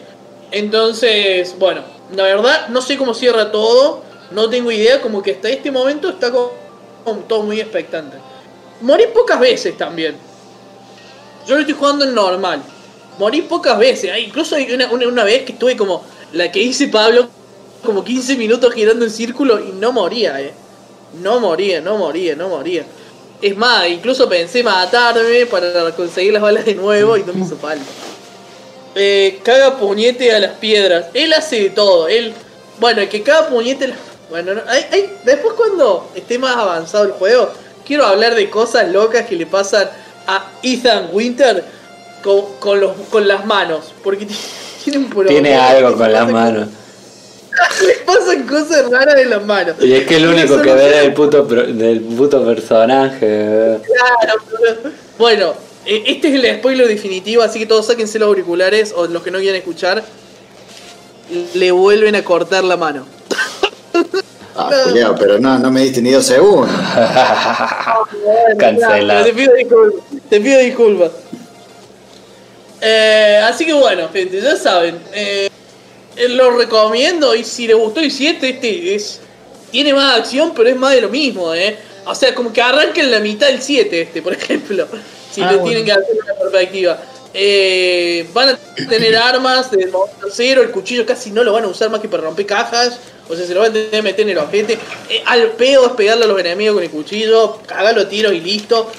Entonces, bueno, la verdad no sé cómo cierra todo, no tengo idea, como que hasta este momento está como, todo muy expectante. Morí pocas veces también. Yo lo estoy jugando en normal. Morí pocas veces, ah, incluso una, una, una vez que estuve como la que dice Pablo, como 15 minutos girando en círculo y no moría, eh. No moría, no moría, no moría. Es más, incluso pensé matarme para conseguir las balas de nuevo y no me hizo falta. Eh, caga puñete a las piedras. Él hace de todo. Él, bueno, que caga puñete. a las- Bueno, no, hay- hay- después cuando esté más avanzado el juego, quiero hablar de cosas locas que le pasan a Ethan Winter con, con los, con las manos. Porque tiene un problema. Tiene algo con las manos. Le pasan cosas raras de las manos. Y es que el único que ve del puto, del puto personaje. Claro, pero- bueno, eh, este es el spoiler definitivo, así que todos sáquense los auriculares o los que no quieran escuchar. Le vuelven a cortar la mano. Ah, Julián, pero no, no me diste ni dos segundos. Cancelado. Te pido disculpas. Te pido disculpas. Eh, así que bueno, gente, ya saben. eh, Eh, Lo recomiendo y si le gustó el 7, este es. Tiene más acción, pero es más de lo mismo, eh. O sea, como que arranca en la mitad del 7 este, por ejemplo. Si Ah, le bueno. tienen que hacer una perspectiva. Eh, van a tener armas del momento cero, el cuchillo casi no lo van a usar más que para romper cajas. O sea, se lo van a tener que meter en el ojete. Eh, al pedo es pegarle a los enemigos con el cuchillo, cagarlo tiros y listo.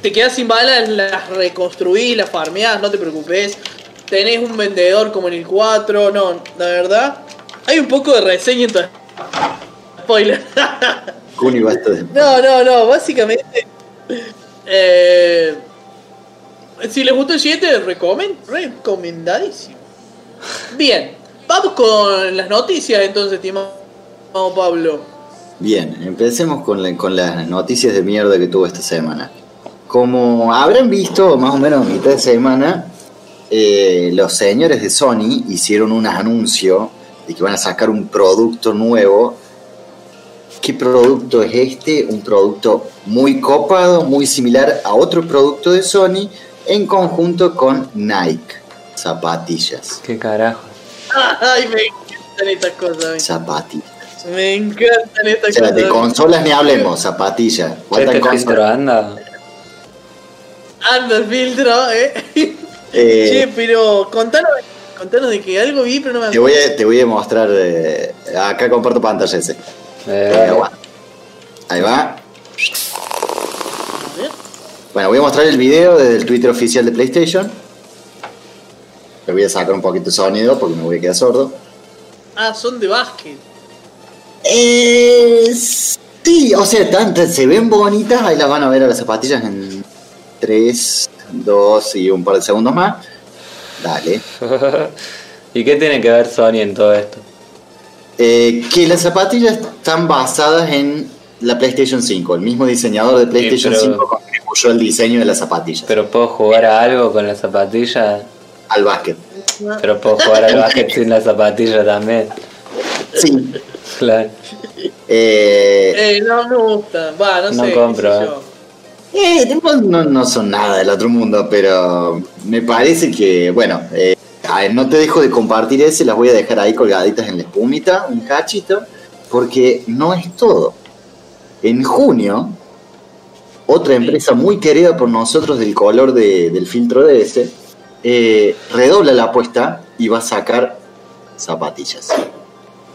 Te quedas sin balas, las reconstruís, las farmeás, no te preocupes. Tenés un vendedor como en el 4, no, la verdad. Hay un poco de reseña en tu... Spoiler. No, no, no, básicamente. eh, si les gustó el 7, recomen, recomendadísimo. Bien, vamos con las noticias entonces, estimado Pablo. Bien, empecemos con, la- con las noticias de mierda que tuvo esta semana. Como habrán visto, más o menos a mitad de semana, eh, los señores de Sony hicieron un anuncio de que van a sacar un producto nuevo. ¿Qué producto es este? Un producto muy copado, muy similar a otro producto de Sony, en conjunto con Nike. Zapatillas. ¿Qué carajo? Ay, me encantan estas cosas. Zapatillas. Me encantan estas O sea, cosas. de consolas ni hablemos, zapatillas. ¿Este filtro anda? Anda el filtro, eh. Eh, Che, pero contanos, contanos de que algo vi, pero no me Te voy a, te voy a mostrar. eh, acá comparto pantalla ese. Eh, Eh, aguanta. Ahí va. Bueno, voy a mostrar el video desde el Twitter oficial de PlayStation. Le voy a sacar un poquito de sonido porque me voy a quedar sordo. Ah, son de básquet. Eh, sí, o sea, se ven bonitas. Ahí las van a ver a las zapatillas en 3, 2 y un par de segundos más. Dale. ¿Y qué tiene que ver Sony en todo esto? Eh, que las zapatillas están basadas en la PlayStation 5. El mismo diseñador de PlayStation pero- 5 contribuyó al diseño de las zapatillas. ¿Pero puedo jugar a algo con la zapatilla? al básquet. Pero puedo jugar al básquet sin la zapatilla también. Sí. Claro. Eh, Eh, no me gusta. Va, no, No sé. compro, eh. eh, no, no- no son nada del otro mundo, pero me parece que, bueno, eh, a ver, no te dejo de compartir ese, las voy a dejar ahí colgaditas en la espumita, un cachito, porque no es todo. En junio, otra empresa muy querida por nosotros del color de- del filtro de ese, eh, redobla la apuesta y va a sacar zapatillas.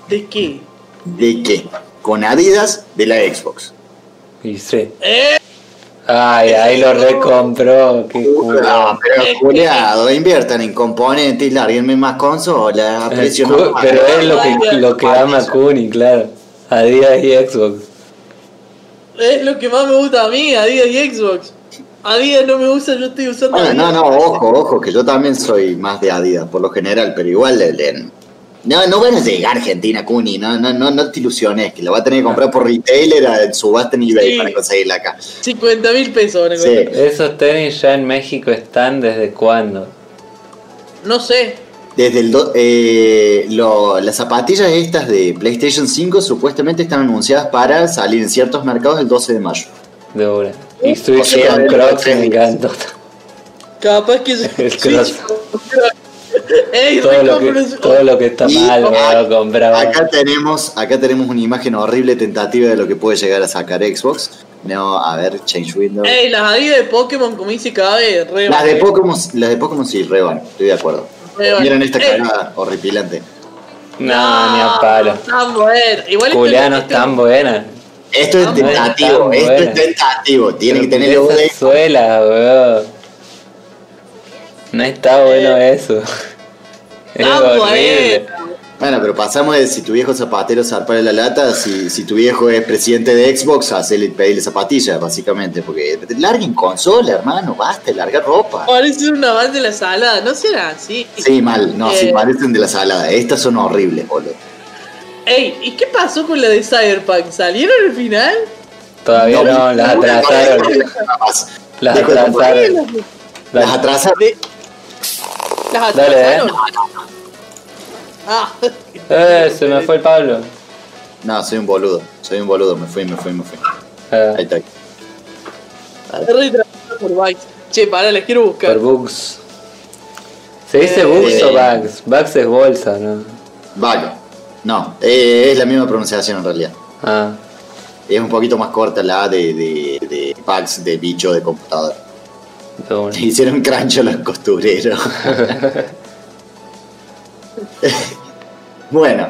¿De qué? ¿De qué? Con Adidas de la Xbox. Y sí. Eh, Ay, ahí lo recompró. Qué culo. No, pero culiado, inviertan en componentes y larguenme más consolas. Eh. Pero es lo que, lo que ama Kuni, claro. Adidas y Xbox. Es lo que más me gusta a mí, Adidas y Xbox. Adidas no me gusta, yo estoy usando Ah, no, Adidas. no, ojo, ojo, que yo también soy más de Adidas por lo general, pero igual le- le- no, no van a llegar a Argentina, Cuni, no, no, no, no te ilusiones, que lo va a tener que comprar por retailer en subasta en eBay Sí. para conseguirla acá. 50 mil pesos van a Sí. ¿Esos tenis ya en México están desde cuándo? No sé. Desde el do- eh, lo- las zapatillas estas de PlayStation 5 supuestamente están anunciadas para salir en ciertos mercados el 12 de mayo. De una. Y O Switch sea, con Crocs me encantó. Capaz que El. Ey, Todo lo, que, recompro- todo lo que está Y mal me acá- lo compraba. Acá tenemos, acá tenemos una imagen horrible tentativa de lo que puede llegar a sacar Xbox. No, a ver, change window. Ey, las Adidas de Pokémon, como dice Cabe, re Las de Pokémon, las de Pokémon sí, reban, estoy de acuerdo. Miren esta cagada horripilante. No, ni a palo. Tan buena. Igual esto- Juliano esto- es tan buena. Esto es tentativo, bueno, esto es tentativo. Tiene que tener de. suela, weón. No está bueno eso. Es Tan horrible. buena. Bueno, pero pasamos de si tu viejo zapatero zarpare la lata, si, si tu viejo es presidente de Xbox, hacerle pedirle zapatillas, básicamente. Porque larguen consola, hermano, basta, larga ropa. Parece una banda de la sala, no será así. Sí, mal, no, sí, Eh. parecen de la salada. Estas son horribles, boludo. Ey, ¿y qué pasó con la de Cyberpunk? ¿Salieron al final? Todavía no, las atrasaron. Más. Las atrasaron. Las atrasaron. ¿Las Dale, eh. atrasaron? Ah, Eh, se me fue el Pablo. No, soy un boludo. Soy un boludo. Me fui, me fui, me fui. Eh, Ahí está. es retrasado por Bytes. Che, para, les quiero buscar. por bugs. ¿Se dice Eh, bugs o eh. bugs? Bugs es bolsa, ¿no? Vago. No, eh, es la misma pronunciación en realidad. Ah, Es un poquito más corta la A de, de, de packs de bicho de una. Hicieron crunch a los costureros. bueno,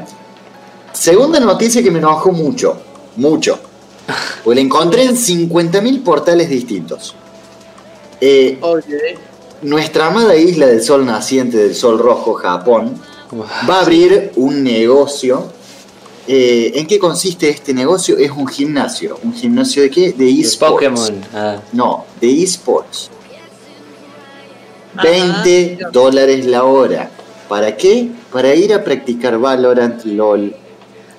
segunda noticia que me enojó mucho, mucho. Pues la encontré en 50.000 portales distintos. Eh, nuestra amada isla del sol naciente, del sol rojo, Japón, va a abrir un negocio. Eh, ¿En qué consiste este negocio? Es un gimnasio. ¿Un gimnasio de qué? De esports. Pokémon. Ah, No, de esports. Ajá. 20 dólares la hora. ¿Para qué? Para ir a practicar Valorant LOL.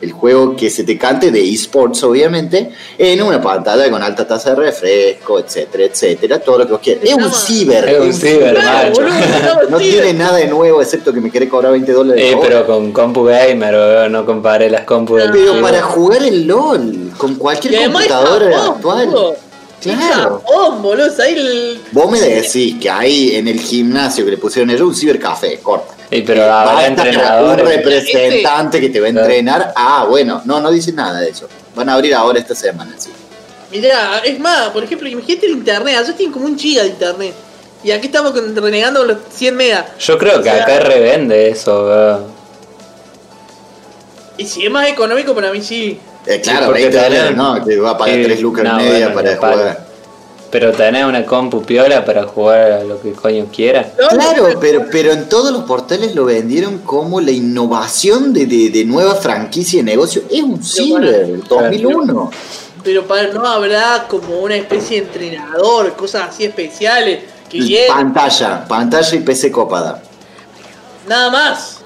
El juego que se te cante de esports, obviamente, en una pantalla con alta tasa de refresco, etcétera, etcétera. Todo lo que vos quieras. Es un ciber. Es un ciber, macho. No tiene nada de nuevo excepto que me quiere cobrar 20 dólares Eh, la hora. pero con compu gamer, weón, no comparé las compu del Pero para jugar el LOL con cualquier computadora Japón, actual. Claro. Japón, boludo. Ahí el... Vos me decís que ahí en el gimnasio que le pusieron ellos un cibercafé, corta. Sí, pero Eh, va a estar un representante que te va a entrenar. Ah, bueno, no, no dice nada de eso. Van a abrir ahora esta semana, sí. Mirá, es más, por ejemplo, imagínate el internet. Allá tienen como un giga de internet. Y aquí estamos renegando los 100 megas. Yo creo que O sea- acá revende eso, weón. Y si es más económico, para mí sí. Eh, claro, porque 20 tenés- dólares, no, te va a pagar Sí, 3 lucas no, y media bueno, para jugar. Pero tenés una compu piola para jugar a lo que coño quieras. No, Claro, pero, pero en todos los portales lo vendieron como la innovación de, de, de nueva franquicia de negocio. Es un ciber, el 2001. Pero para, no habrá como una especie de entrenador, cosas así especiales. Que Pantalla, pantalla y PC copada. nada más.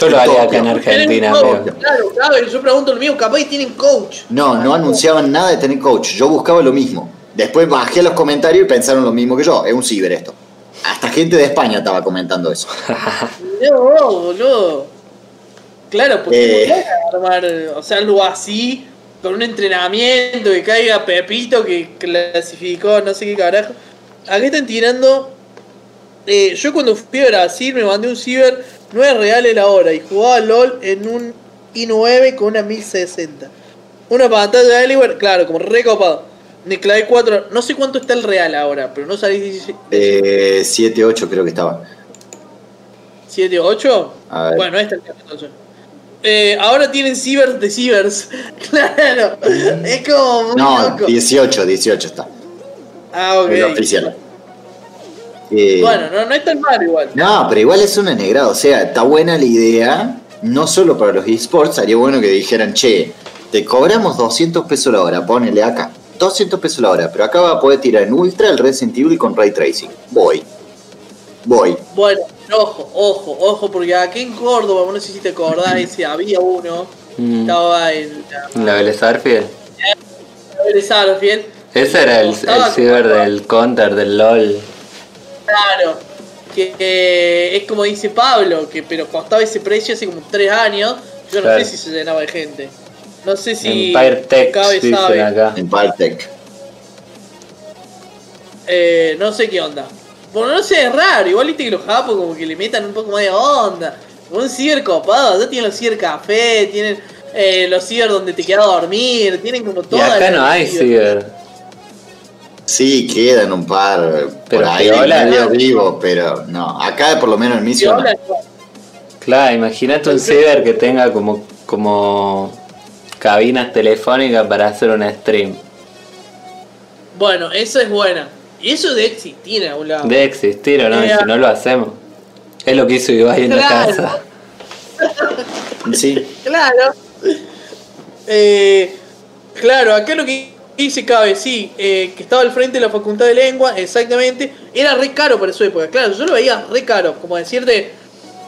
Yo lo haría acá en Argentina, coach, Claro, claro, yo pregunto lo mismo, capaz tienen coach. No, no anunciaban nada de tener coach. Yo buscaba lo mismo. Después bajé a los comentarios y pensaron lo mismo que yo. Es un ciber esto. Hasta gente de España estaba comentando eso. No, boludo. Claro, porque Eh. armar, o sea, algo así, con un entrenamiento, que caiga Pepito, que clasificó, no sé qué carajo. Acá están tirando. Eh, yo cuando fui a Brasil me mandé un ciber 9 reales la hora y jugaba LOL en un i9 con una 1060. Una pantalla de Alienware, claro, como recopado. Clavé 4, no sé cuánto está el real ahora, pero no salí Eh, 7, 8 creo que estaba. 7, 8. A ver. Bueno, esta es entonces. Eh, ahora tienen cibers de cibers. claro. Es como muy No, loco. 18, 18 está. Ah, ok. El oficial. Eh, Bueno, no, no es tan mal igual. No, pero igual es una negrada. O sea, está buena la idea. No solo para los esports, sería bueno que dijeran, che, te cobramos 200 pesos la hora, ponele acá. 200 pesos la hora, pero acá va a poder tirar en ultra el Resident Evil con ray tracing. Voy. Voy. Bueno, ojo, ojo, ojo, porque aquí en Córdoba, no sé si te acordás, ese había uno. Mm. Estaba en la La Vélez Arfield. de Sarfield. Ese era el, el ciber del counter, del LOL. Claro. Que es como dice Pablo, que pero costaba ese precio hace como 3 años. Yo no Claro. sé si se llenaba de gente. No sé si. Empire Tech Cabe dicen sabe. acá. En Partec. Eh, no sé qué onda. Bueno, no sé, es raro. Igual viste que los japos como que le metan un poco más de onda. Un ciber copado. Ya tienen los ciber café, tienen eh, los ciber donde te quedas a dormir, tienen como Y todas acá no hay ciber. Sí, quedan un par Pero por ahí piola, medio ¿no? vivo, pero no. Acá por lo menos en no. ahora- Claro, imagínate un ciber que tenga como, como cabinas telefónicas para hacer un stream. Bueno, eso es buena. Y eso debe existir en algún lado. Debe existir o no, y Eh, si no lo hacemos. Es lo que hizo Ibai en la casa. Sí. Claro. Eh, claro, acá lo que dice Cabe, sí, eh, que estaba al frente de la facultad de lengua, exactamente. Era re caro para su época. Claro, yo lo veía re caro. Como decirte,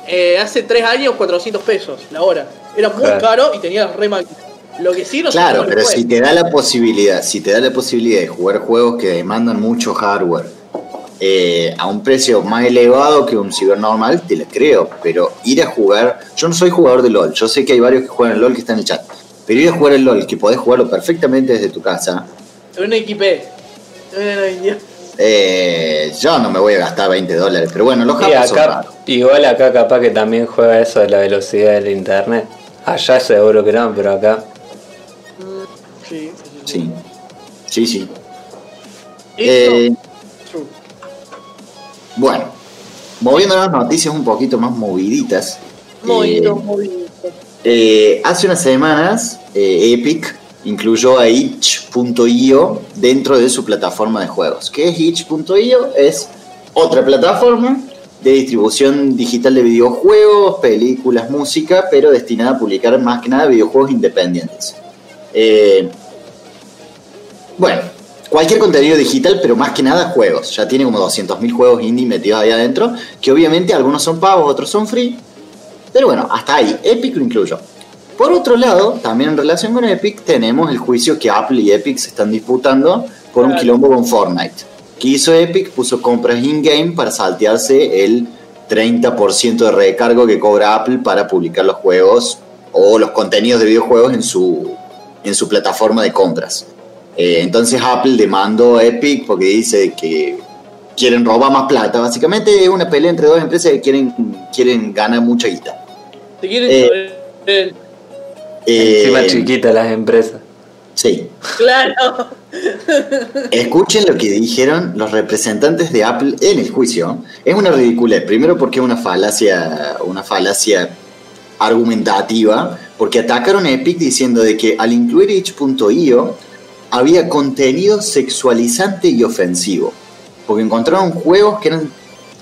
eh, hace 3 años 400 pesos la hora. Era muy Claro. caro y tenía re máquina. Lo que sí no Claro, pero si te da la posibilidad, si te da la posibilidad de jugar juegos que demandan mucho hardware eh, a un precio más elevado que un ciber normal, te la creo. Pero ir a jugar, yo no soy jugador de LOL, yo sé que hay varios que juegan LOL que están en el chat. Pero ir a jugar el LOL, que podés jugarlo perfectamente desde tu casa, Un equipé. Eh, yo no me voy a gastar 20 dólares, pero bueno, los Y son acá, igual acá capaz que también juega eso de la velocidad del internet. Allá seguro que no, pero acá. Sí, Sí, sí, sí. Eso, Eh, bueno, moviendo las noticias un poquito más moviditas. Movido, eh, movido. Eh, hace unas semanas, eh, Epic incluyó a itch.io dentro de su plataforma de juegos. ¿Qué es itch.io? Es otra plataforma de distribución digital de videojuegos, películas, música, pero destinada a publicar más que nada videojuegos independientes. Eh, bueno, cualquier contenido digital, pero más que nada juegos. Ya tiene como 200.000 juegos indie metidos ahí adentro, que obviamente algunos son pagos, otros son free. Pero bueno, hasta ahí, Epic lo incluyó. Por otro lado, también en relación con Epic, tenemos el juicio que Apple y Epic se están disputando por un quilombo con Fortnite. ¿Qué hizo Epic? Puso compras in-game para saltearse el 30% de recargo que cobra Apple para publicar los juegos o los contenidos de videojuegos en su, en su plataforma de compras. Eh, entonces Apple demandó a Epic porque dice que quieren robar más plata. Básicamente es una pelea entre dos empresas que quieren, quieren ganar mucha guita. ¿Te quieres eh? Eh, Encima Eh, chiquitas las empresas. Sí. Claro. Escuchen lo que dijeron los representantes de Apple en el juicio. Es una ridiculez. Primero porque es una falacia, una falacia argumentativa, porque atacaron a Epic diciendo de que al incluir itch.io había contenido sexualizante y ofensivo. Porque encontraron juegos que eran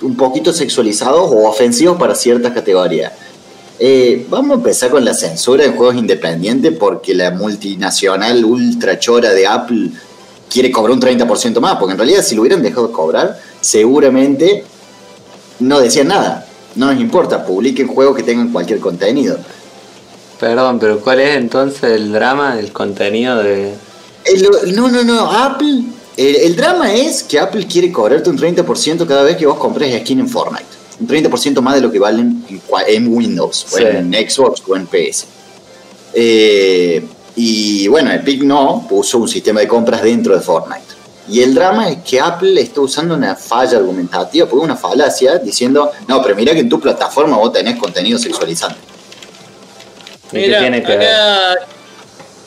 un poquito sexualizados o ofensivos para ciertas categorías. Eh, vamos a empezar con la censura de juegos independientes porque la multinacional ultra chora de Apple quiere cobrar un 30% más, porque en realidad si lo hubieran dejado de cobrar, seguramente no decían nada. No nos importa, publiquen juegos que tengan cualquier contenido. Perdón, pero ¿cuál es entonces el drama, el contenido de... El- no, no, no, Apple. El, el drama es que Apple quiere cobrarte un 30% cada vez que vos compres skin en Fortnite. Un 30% más de lo que valen en, Windows, Sí. o en Xbox o en PS. Eh, y bueno, Epic no puso un sistema de compras dentro de Fortnite. Y el drama es que Apple está usando una falla argumentativa, porque una falacia, diciendo, no, pero mira que en tu plataforma vos tenés contenido sexualizante. ¿Y qué Mira, tiene que ver?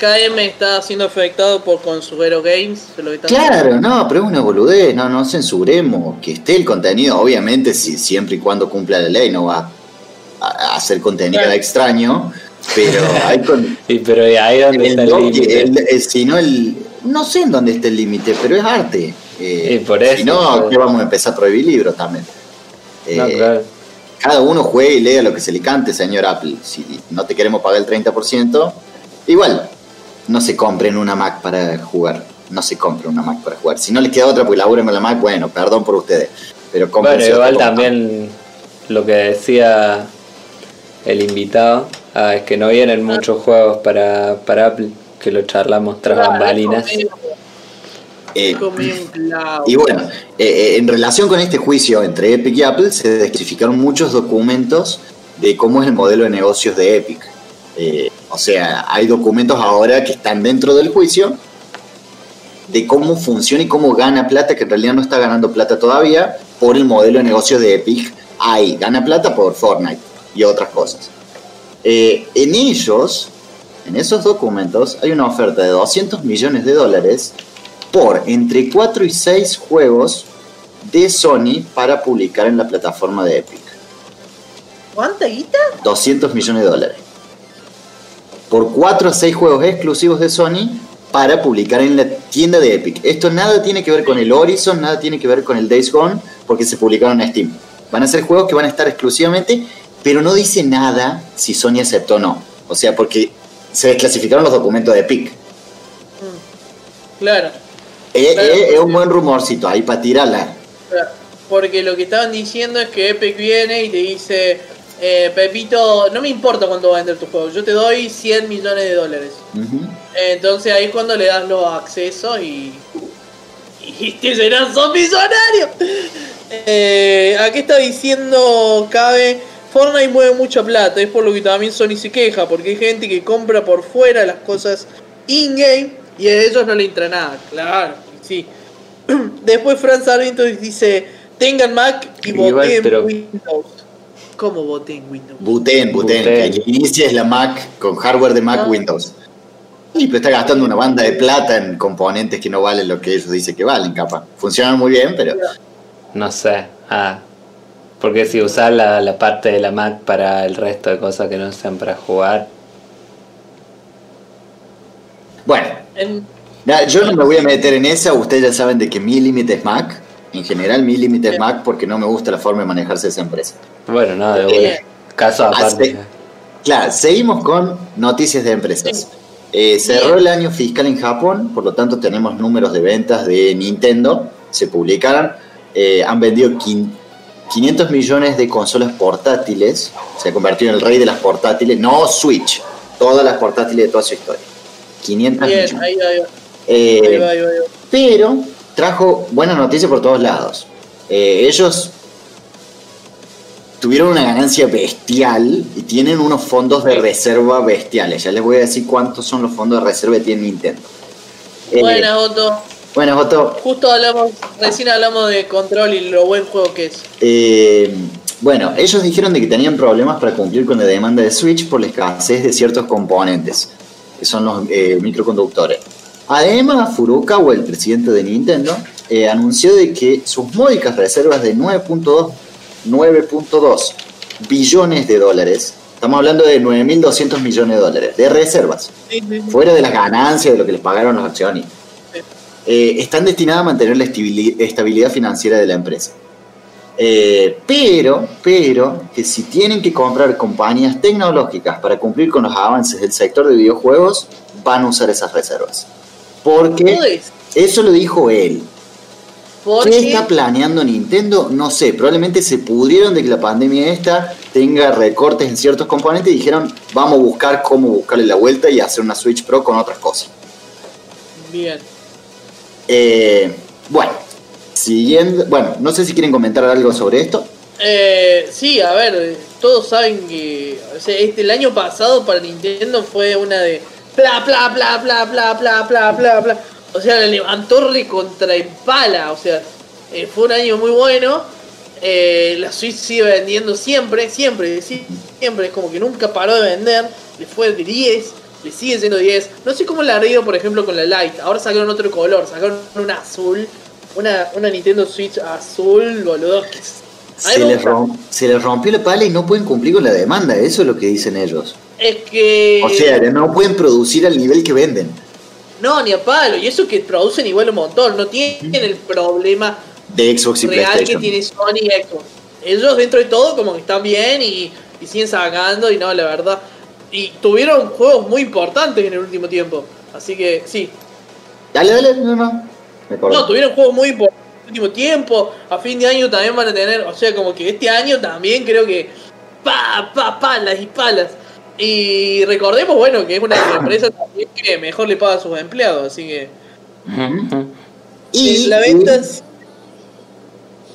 KM está siendo afectado por Consumero Games. es lo que Claro, no, pero es una boludez, no, no censuremos, que esté el contenido, obviamente si, siempre y cuando cumpla la ley no va a, a hacer contenido Claro. extraño, pero hay con, Y pero ¿y ahí dónde el está el límite? el- el- si no el, no sé en dónde está el límite, pero es arte. Eh, Y por si eso, no, por- ¿qué vamos a empezar a prohibir libros también? No, Eh, claro. Cada uno juegue y lea lo que se le cante, señor Apple. Si no te queremos pagar el 30%, igual, no se compren una Mac para jugar. No se compren una Mac para jugar. Si no les queda otra, pues laburen con la Mac, bueno, perdón por ustedes. Pero Bueno, igual también lo que decía el invitado ah, es que no vienen muchos juegos para, para Apple, que lo charlamos tras Claro, bambalinas. Eh. Y bueno, eh, eh, en relación con este juicio entre Epic y Apple, se desclasificaron muchos documentos de cómo es el modelo de negocios de Epic. Eh, o sea, hay documentos ahora que están dentro del juicio de cómo funciona y cómo gana plata, que en realidad no está ganando plata todavía, por el modelo de negocios de Epic. Ahí, gana plata por Fortnite y otras cosas. Eh, en ellos, en esos documentos, hay una oferta de 200 millones de dólares por entre 4 y 6 juegos de Sony para publicar en la plataforma de Epic. ¿Cuánta guita? 200 millones de dólares. Por 4 a 6 juegos exclusivos de Sony para publicar en la tienda de Epic. Esto nada tiene que ver con el Horizon, nada tiene que ver con el Days Gone, porque se publicaron en Steam. Van a ser juegos que van a estar exclusivamente, pero no dice nada si Sony aceptó o no. O sea, porque se desclasificaron los documentos de Epic. Claro. Eh, Claro, eh, es un buen rumorcito ahí para tirarla. claro. Porque lo que estaban diciendo es que Epic viene y te dice, eh, Pepito, no me importa cuánto va a vender tu juego, yo te doy 100 millones de dólares. Entonces ahí es cuando le das los accesos y. Y te serán son millonarios. Eh, aquí está diciendo Cabe. Fortnite mueve mucha plata, es por lo que también Sony se queja, porque hay gente que compra por fuera las cosas in-game y a ellos no le entra nada. Claro, sí. Después Franz Sarmiento dice, tengan Mac y voten Windows. ¿Cómo voten Windows? Buten, Buten, que al inicio es la Mac con hardware de Mac Ah. Windows. Y pero está gastando una banda de plata en componentes que no valen lo que ellos dicen que valen, capaz. Funcionan muy bien, pero No sé. Ah. Porque si usas la, la parte de la Mac para el resto de cosas que no sean para jugar. bueno. En- yo no me voy a meter en esa, ustedes ya saben de que mi límite es Mac. En general mi límite es Mac porque no me gusta la forma de manejarse esa empresa. Bueno, no, de Bien. una. Caso aparte. Hace- Claro, seguimos con noticias de empresas. Eh, cerró el año fiscal en Japón, por lo tanto tenemos números de ventas de Nintendo, se publicaron, eh, han vendido quin- 500 millones de consolas portátiles, se ha convertido en el rey de las portátiles, no Switch, todas las portátiles de toda su historia. 500 Bien, millones. ahí va, ahí va. Eh, Ahí va, ahí va, ahí va. pero trajo buenas noticias por todos lados. Eh, ellos tuvieron una ganancia bestial y tienen unos fondos de reserva bestiales. Ya les voy a decir cuántos son los fondos de reserva que tiene Nintendo. Eh, Buenas, Otto. Bueno, Otto, Justo hablamos, recién hablamos de control y lo buen juego que es. eh, bueno, ellos dijeron de que tenían problemas para cumplir con la demanda de Switch por la escasez de ciertos componentes, que son los eh, microconductores. Además, Furukawa, el presidente de Nintendo, eh, anunció de que sus módicas reservas de 9.2 9.2 billones de dólares, estamos hablando de 9.200 millones de dólares, de reservas, Sí, sí, sí. fuera de las ganancias de lo que les pagaron los accionistas, Sí. eh, están destinadas a mantener la estabili- estabilidad financiera de la empresa. Eh, pero, pero, que si tienen que comprar compañías tecnológicas para cumplir con los avances del sector de videojuegos, van a usar esas reservas. Porque eso lo dijo él. ¿Qué Porque está planeando Nintendo? No sé, probablemente se pudrieron de que la pandemia esta tenga recortes en ciertos componentes y dijeron, vamos a buscar cómo buscarle la vuelta y hacer una Switch Pro con otras cosas. Bien. Eh, bueno, siguiendo, bueno, no sé si quieren comentar algo sobre esto. Eh, sí, a ver, todos saben que o sea, este, el año pasado para Nintendo fue una de bla bla bla bla bla bla bla bla bla. O sea, la levantó recontra en pala. O sea, eh, fue un año muy bueno. Eh, la Switch sigue vendiendo siempre, siempre, siempre. Es como que nunca paró de vender. Le fue de 10, le sigue siendo 10. No sé cómo le ha ido, por ejemplo, con la Lite. Ahora sacaron otro color, sacaron una azul. Una, una Nintendo Switch azul, boludo. Se les, gusta. rom- se les rompió la pala y no pueden cumplir con la demanda, eso es lo que dicen ellos. Es que. O sea, no pueden producir al nivel que venden. No, ni a palo. Y eso que producen igual un montón. No tienen el problema De Xbox y real que tiene Sony y Xbox. Ellos dentro de todo como que están bien y, y siguen sacando y no, la verdad. Y tuvieron juegos muy importantes en el último tiempo. Así que sí. Dale, dale, no, no. Me. No, tuvieron juegos muy importantes en el último tiempo. A fin de año también van a tener. O sea, como que este año también creo que. Pa, pa, palas y palas. Y recordemos, bueno, que es una empresa también que mejor le paga a sus empleados. Así que. y la venta es-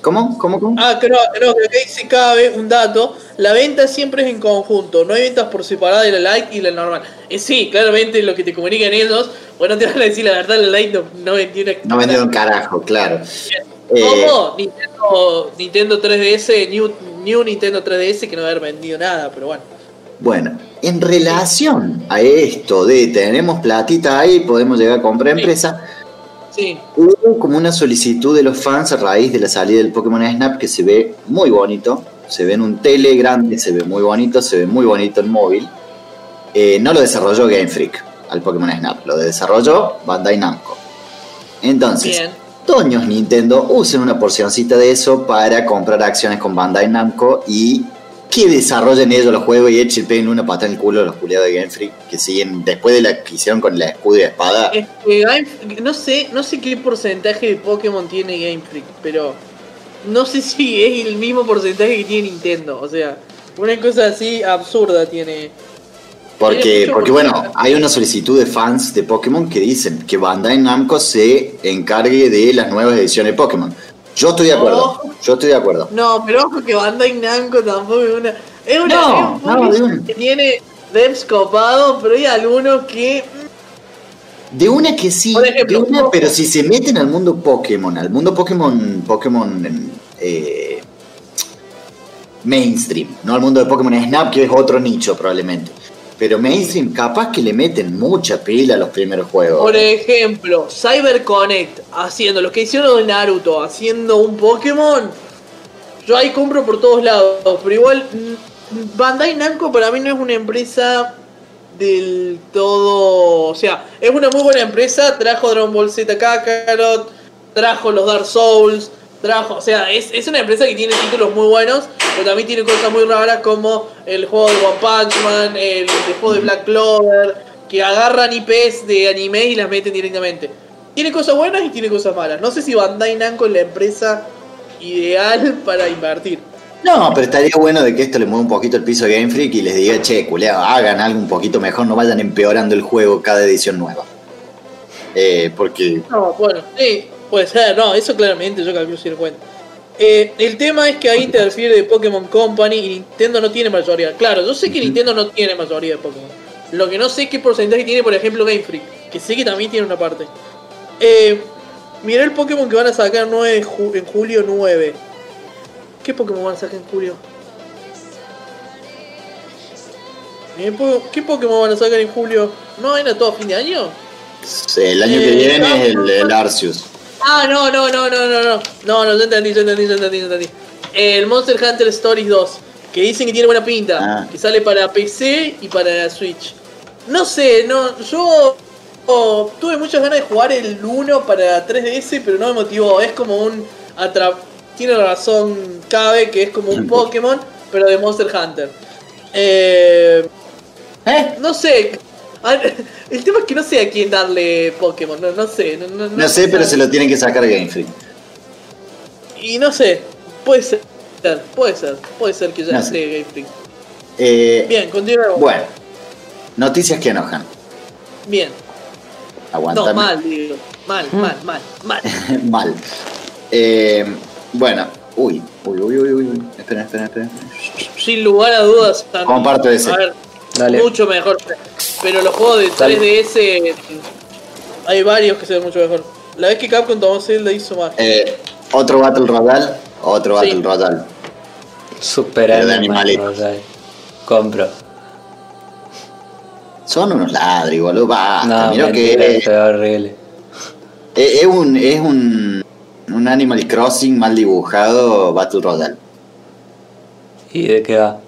¿Cómo? ¿Cómo? ¿Cómo? Ah, creo, creo que dice cada vez un dato. La venta siempre es en conjunto, no hay ventas por separado de la light y la normal. Eh, sí, claramente lo que te comunican ellos, bueno, te van a decir la verdad, la light no, no vendió una No vendieron carajo, claro. Eh, ¿Cómo? Nintendo, Nintendo 3DS, New, New Nintendo 3DS que no haber vendido nada, pero bueno. Bueno, en relación a esto de tenemos platita ahí, podemos llegar a comprar Sí. empresa, Sí, hubo como una solicitud de los fans a raíz de la salida del Pokémon Snap que se ve muy bonito, se ve en un tele grande, se ve muy bonito, se ve muy bonito en móvil. Eh, no lo desarrolló Game Freak al Pokémon Snap, lo desarrolló Bandai Namco. Entonces, bien. Toños Nintendo usen una porcioncita de eso para comprar acciones con Bandai Namco y que desarrollen ellos los juegos y echen peguen una pata en el culo a los culiados de Game Freak que siguen después de la que hicieron con la escudo y la espada. Este, no sé, no sé qué porcentaje de Pokémon tiene Game Freak, pero no sé si es el mismo porcentaje que tiene Nintendo. O sea, una cosa así absurda tiene. Porque, porque bueno, hay una solicitud de fans de Pokémon que dicen que Bandai Namco se encargue de las nuevas ediciones de Pokémon. Yo estoy de acuerdo, No. yo estoy de acuerdo. No, pero ojo que Bandai Namco tampoco es una. Es una. No, no, publisher de una. que tiene devs copados, pero hay algunos que. De una que sí, ejemplo, de una, pero si se meten al mundo Pokémon, al mundo Pokémon, Pokémon eh, mainstream, no al mundo de Pokémon Snap, que es otro nicho probablemente. Pero mainstream, capaz que le meten mucha pila a los primeros juegos. Por ejemplo, Cyber Connect haciendo lo que hicieron Naruto, haciendo un Pokémon. Yo ahí compro por todos lados, pero igual mm, Bandai Namco para mí no es una empresa del todo, o sea, es una muy buena empresa, trajo Dragon Ball Z Kakarot, trajo los Dark Souls, trajo, o sea, es, es una empresa que tiene títulos muy buenos, pero también tiene cosas muy raras como el juego de One Punch Man, el, el juego de Black Clover, que agarran IPs de anime y las meten directamente. Tiene cosas buenas y tiene cosas malas. No sé si Bandai Namco es la empresa ideal para invertir. No, pero estaría bueno de que esto le mueva un poquito el piso a Game Freak y les diga, che, culeado, hagan algo un poquito mejor, no vayan empeorando el juego cada edición nueva. Eh, porque No, bueno, sí, puede ser, no, eso claramente yo calculo si lo cuento. Eh, el tema es que ahí interfiere de Pokémon Company y Nintendo no tiene mayoría. Claro, yo sé que Nintendo no tiene mayoría de Pokémon. Lo que no sé es qué porcentaje tiene, por ejemplo, Game Freak, que sé que también tiene una parte. Eh, mirá el Pokémon que van a sacar 9 de ju- en julio 9. ¿Qué Pokémon van a sacar en julio? Eh, ¿Qué Pokémon van a sacar en julio? ¿No era todo fin de año? el año que Eh, viene es el, el Arceus. Ah, no, no, no, no, no, no. No, no, ya entendí, ya entendí, ya entendí, ya entendí. El Monster Hunter Stories 2, que dicen que tiene buena pinta, Ah. que sale para PC y para Switch. No sé, no, yo oh, tuve muchas ganas de jugar el 1 para 3DS, pero no me motivó. Es como un atra tiene razón Cabe, que es como un Pokémon, pero de Monster Hunter. Eh, ¿Eh? no sé. Ah, El tema es que no sé a quién darle Pokémon, no, no sé. No, no- No sé, pero se lo tienen que sacar a Game Freak. Y no sé, puede ser, puede ser, puede ser que ya No esté sé. Game Freak. Eh, Bien, continuemos. Bueno, noticias que enojan. Bien. Aguantame. No, mal, digo. Mal, mal, mal, mal. Mal. Eh, bueno, uy, uy, uy, uy, uy. Espera, espera, espera. Sin lugar a dudas. también. Comparto ese. A ver, Dale. mucho mejor. Pero los juegos de Dale. 3DS hay varios que se ven mucho mejor. La vez que Capcom tomó Zelda hizo más. Eh, otro Battle Royale, otro Sí. Battle Royale. Super sea, Compro. Son unos ladris, boludo. Basta, No, mentira, que es horrible. es, es un, es un, un Animal Crossing mal dibujado Battle Royale. ¿Y de qué va?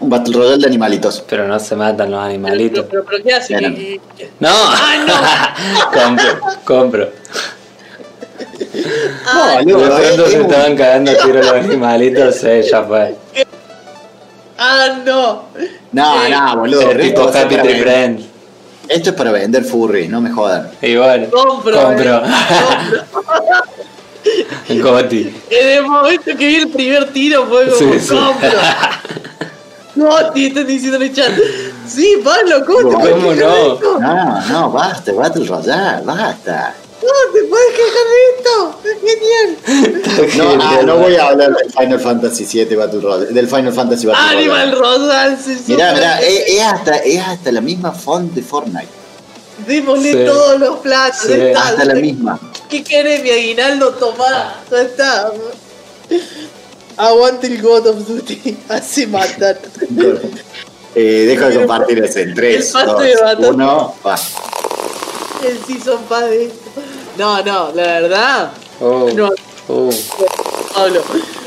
Un Battle Royale de animalitos. Pero no se matan los animalitos. Pero, pero, pero ¿qué hace? Bueno. ¿Qué- qué- ¡No! compro, compro. Ah, No, De boludo, pronto se estaban cagando a tiro los animalitos, eh, ya fue. ah, no. No, no, boludo. Es esto tipo es Happy para Tree. Esto es para vender furry, no me jodan. Y bueno, Compro, compro. eh. Goti. En el momento que vi el primer tiro fue como Sí, sí. compro. No, te están diciendo en el chat. Sí, Pablo, ¿cómo te ¿Cómo puedes quejar de no? esto? No, no, basta, Battle Royale, basta. ¿Cómo te puedes quejar de esto? Es genial. No, ah, no voy a hablar del Final Fantasy VII Battle Royale, del Final Fantasy Battle Animal Royale. Rosal se Mirá, mirá, super- es, es hasta, es hasta la misma font de Fortnite. Démosle Sí. todos los platos. Sí. está. Hasta la misma. ¿Qué querés, mi aguinaldo? Tomá. Ya está. Aguante el God of Duty. Hace matar. Eh, dejo de compartir ese en 3, El pase 2, de batalla. 1, va. El Season Pass de esto. No, no, la verdad. Oh, No, oh. Pablo.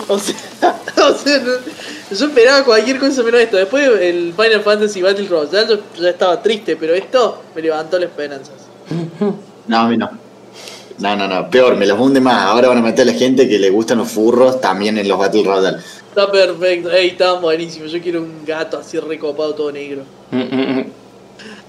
O sea, o sea no- yo esperaba cualquier cosa menos esto. Después el Final Fantasy Battle Royale yo ya estaba triste, pero esto me levantó las esperanzas. No, a mí no. No, no, no, peor, me los hunde más. Ahora van a meter a la gente que le gustan los furros también en los Battle Royale. Está perfecto. Ey, está buenísimo. Yo quiero un gato así recopado todo negro. Mm, mm, mm.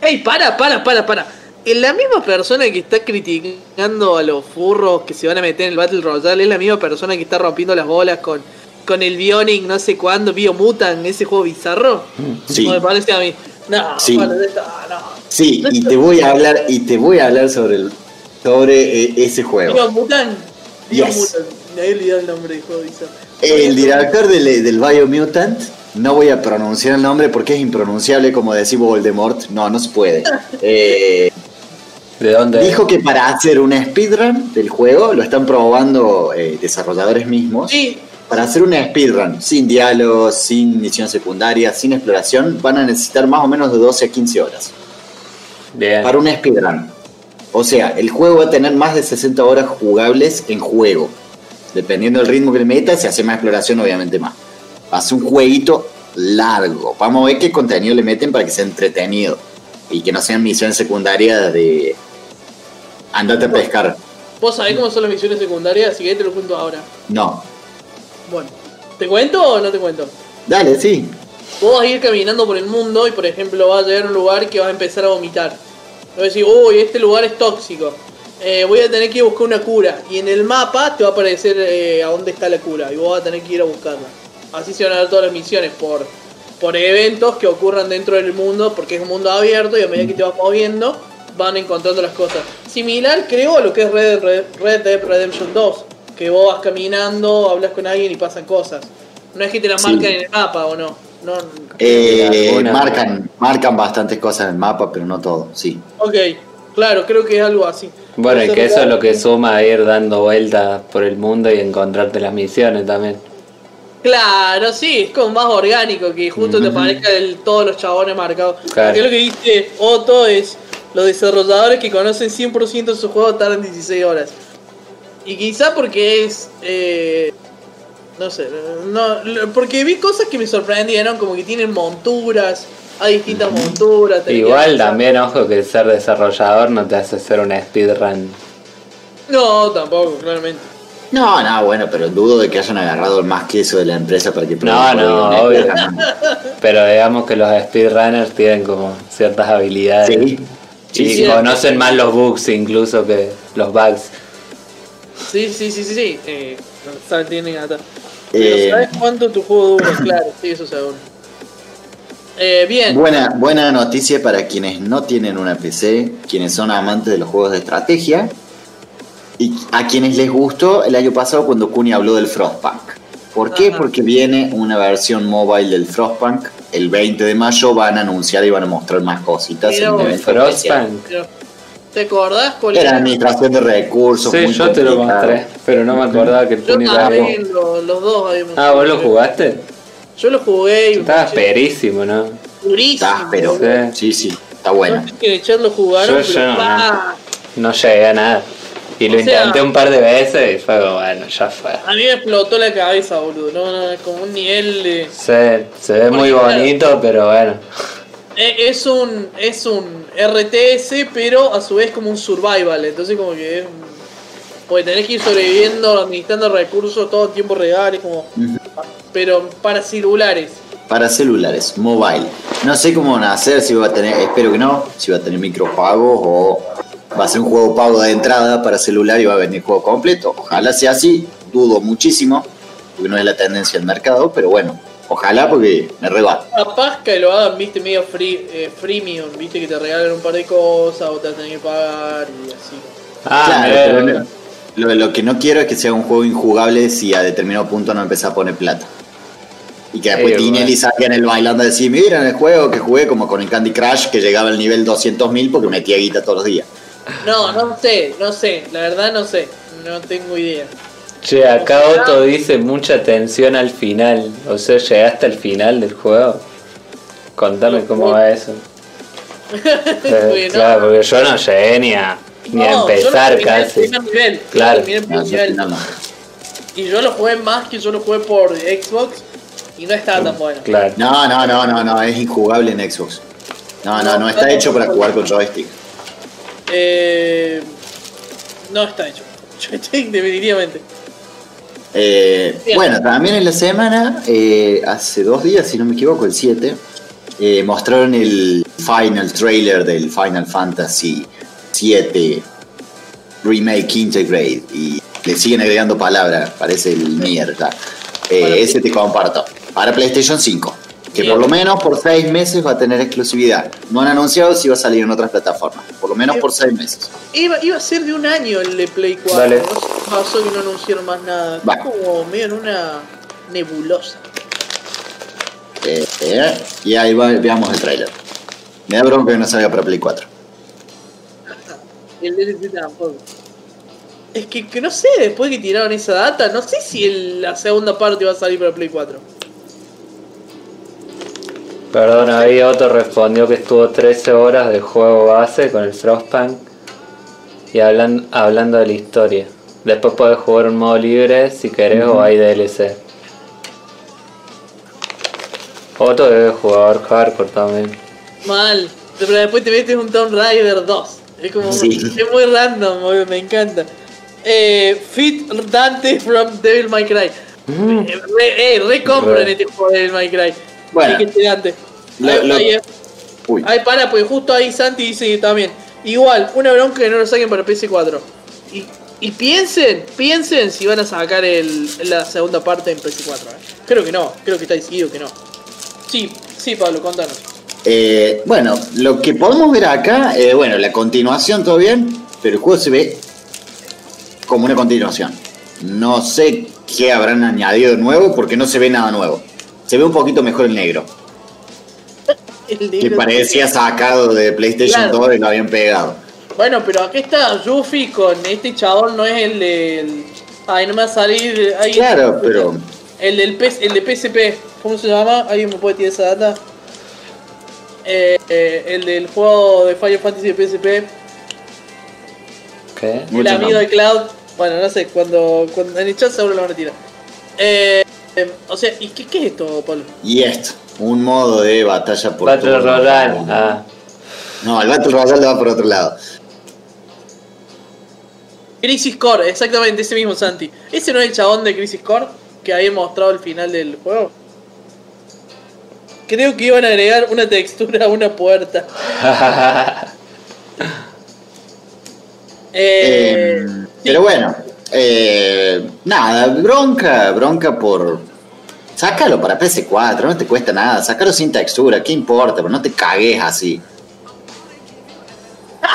Ey, para, para, para, para. En la misma persona que está criticando a los furros que se van a meter en el Battle Royale es la misma persona que está rompiendo las bolas con, con el Bionic, no sé cuándo, Biomutant, ese juego bizarro. Sí. No me parece a mí. No, Sí. bueno, esto- no. Sí, y te voy a hablar, y te voy a hablar sobre el, sobre eh, ese juego. Biomutant. Yes. Biomutant. Me había olvidado el nombre del juego. El director del, del Biomutant, no voy a pronunciar el nombre porque es impronunciable como decir Voldemort. No, no se puede. Eh, ¿De dónde? Dijo que para hacer una speedrun del juego, lo están probando eh, desarrolladores mismos. Sí, Para hacer una speedrun sin diálogos, sin misión secundaria, sin exploración, van a necesitar más o menos de 12 a 15 horas. Bien. Para una speedrun. O sea, el juego va a tener más de 60 horas jugables en juego. Dependiendo del ritmo que le metas, si hace más exploración, obviamente más. Va a ser un jueguito largo. Vamos a ver qué contenido le meten para que sea entretenido. Y que no sean misiones secundarias de. Andate a pescar. vos sabés cómo son las misiones secundarias, así que te lo cuento ahora. No. Bueno, ¿te cuento o no te cuento? Dale, sí. Vos vas a ir caminando por el mundo y, por ejemplo, vas a llegar a un lugar que vas a empezar a vomitar. Vas a decir, uy, este lugar es tóxico. Eh, voy a tener que ir a buscar una cura. Y en el mapa te va a aparecer eh, a dónde está la cura. Y vos vas a tener que ir a buscarla. Así se van a dar todas las misiones por, por eventos que ocurran dentro del mundo. Porque es un mundo abierto y a medida que te vas moviendo, van encontrando las cosas. Similar, creo, a lo que es Red, Red, Red Dead Redemption 2. Que vos vas caminando, hablas con alguien y pasan cosas. No es que te las Sí. marcan en el mapa o no. No, Eh, Alguna- marcan, marcan bastantes cosas en el mapa, pero no todo, sí. Ok, claro, creo que es algo así. Bueno, y que eso es lo que suma a ir dando vueltas por el mundo y encontrarte las misiones también. Claro, sí, es como más orgánico que justo te aparezca el- todos los chabones marcados. Claro. Porque lo que dice Otto es: los desarrolladores que conocen 100% de su juego tardan 16 horas. Y quizá porque es. eh, no sé, no, porque vi cosas que me sorprendieron, como que tienen monturas, hay distintas monturas. Igual también, ojo, que ser desarrollador no te hace hacer una speedrun. No, tampoco, claramente. No, no, bueno, pero dudo de que hayan agarrado el más queso de la empresa para que No, prueben no, obvio. Pero digamos que los speedrunners tienen como ciertas habilidades. Sí. Y Sí, sí. conocen más los bugs incluso que los bugs. Sí, sí, sí, sí, sí. Eh, tienen hasta. Eh, Pero ¿sabes cuánto tu juego dura? Claro, sí, eso seguro. Eh, bien. Buena, buena noticia para quienes no tienen una PC, quienes son amantes de los juegos de estrategia y a quienes les gustó el año pasado cuando Kuni habló del Frostpunk. ¿Por qué? Ajá. Porque viene una versión mobile del Frostpunk. El 20 de mayo van a anunciar y van a mostrar más cositas. En evento especial. Frostpunk. ¿Te acordás cuál Era era? administración de recursos. Sí, yo te lo mostré, pero no me acordaba que el Yo también, lo- los dos habíamos Ah, ¿vos lo jugaste? Yo lo jugué y me Estabas pareció perísimo, ¿no? durísimo. Está, pero Sí. sí, sí, está buena. No sé que Echar lo jugaron, Yo- pero yo no, llegué a nada. Y lo O sea- intenté un par de veces y fue como, bueno, ya fue. a mí me explotó la cabeza, boludo. No, no, es como un nivel de... Se, se ve muy bonito, pero bueno. Es un, es un RTS, pero a su vez como un survival. Entonces como que es... un- Porque tenés que ir sobreviviendo, administrando recursos todo el tiempo real, es como... Pero para celulares. Para celulares, mobile. No sé cómo van a hacer, si va a tener, espero que no, si va a tener micropagos o va a ser un juego pago de entrada para celular y va a venir juego completo. Ojalá sea así, dudo muchísimo, porque no es la tendencia del mercado, pero bueno, ojalá porque me rebate. Capaz que lo hagan, viste, medio free, eh, freemium, viste, que te regalan un par de cosas o te vas a tener que pagar y así. Ah, Claro, pero no- lo, lo que no quiero es que sea un juego injugable si a determinado punto no empezás a poner plata. Y que después Eh, Tinelli salga en el bailando a decir, miren el juego que jugué como con el Candy Crush que llegaba al nivel 200.000 porque metía guita todos los días. No, no sé, no sé, la verdad no sé, no tengo idea. Che, acá Otto dice mucha tensión al final. O sea, llegaste al final del juego. Contame cómo va eso. Eh, Porque claro, porque yo no llegué ni a, ni a no, empezar el casi. nivel, Claro. el No, nivel. no. Y yo lo jugué más que yo lo jugué por Xbox y no estaba tan bueno. Claro. No, no, no, no, no, es injugable en Xbox. No, no, no está hecho para jugar con joystick. Eh, no está hecho. Joystick, definitivamente. Eh, bueno, también en la semana, eh, hace dos días, si no me equivoco, el 7, eh, mostraron el final trailer del Final Fantasy 7 Remake Integrate y le siguen agregando palabras, parece el mierda. Eh, Para ese te comparto. Para PlayStation 5, que Bien. por lo menos por 6 meses va a tener exclusividad. No han anunciado si va a salir en otras plataformas, por lo menos por 6 meses. Iba, iba a ser de un año el de Play 4. Dale. No pasó que no anunciaron más nada. Está Bueno. como medio en una nebulosa. Eh, eh, y ahí va, veamos el trailer. Me da bronca que no salga para Play 4. El DLC tampoco. Es que, que no sé, después que tiraron esa data, no sé si el- la segunda parte va a salir para Play 4. Perdón, ahí otro respondió que estuvo 13 horas de juego base con el Frostpunk y hablan, hablando de la historia. Después puedes jugar un modo libre si querés o hay DLC. Otro de jugador hardcore también. Mal. Pero después te metes un Tomb Raider 2. Es como. Sí. Es muy random, me encanta. Eh, Fit Dante from Devil May Cry. Eh, re, eh, re compran Re. este juego de Devil May Cry. Bueno. Sí, que te Dante. Lo- Ahí- lo- ahí es. Uy. Ay, para, porque justo ahí Santi dice también. Igual, una bronca que no lo saquen para PS4. Y, y piensen, piensen si van a sacar el, la segunda parte en PS4. ¿eh? Creo que no, creo que está decidido que no. Sí, sí, Pablo, contanos. Eh, bueno, lo que podemos ver acá, eh, bueno, la continuación todo bien, pero el juego se ve como una continuación. No sé qué habrán añadido nuevo porque no se ve nada nuevo. Se ve un poquito mejor el negro, El que negro- parecía sacado de PlayStation Claro. 2 y lo habían pegado. Bueno, pero aquí está Yuffie con este chabón, no es el del. Ay, no me va a salir. ahí- Claro, pero El del PS el de PSP, ¿cómo se llama? ¿Alguien me puede tirar esa data? Eh, eh, el del juego de Final Fantasy de PSP. ¿Qué? Mucho el amigo no. de Cloud. Bueno, no sé, cuando, cuando en el chat seguro lo van a tirar. Eh, eh, o sea, ¿y qué, qué es esto, Pablo? y esto, un modo de batalla por Battle. Royale. Ah, No, el Battle Royale va por otro lado. Crisis Core, exactamente, ese mismo Santi. ¿Ese no es el chabón de Crisis Core que había mostrado al final del juego? Creo que iban a agregar una textura a una puerta. Eh, Eh, sí. Pero bueno, eh, nada, bronca, bronca por... Sácalo para PS4, no te cuesta nada, sácalo sin textura, ¿qué importa? Pero no te cagues así.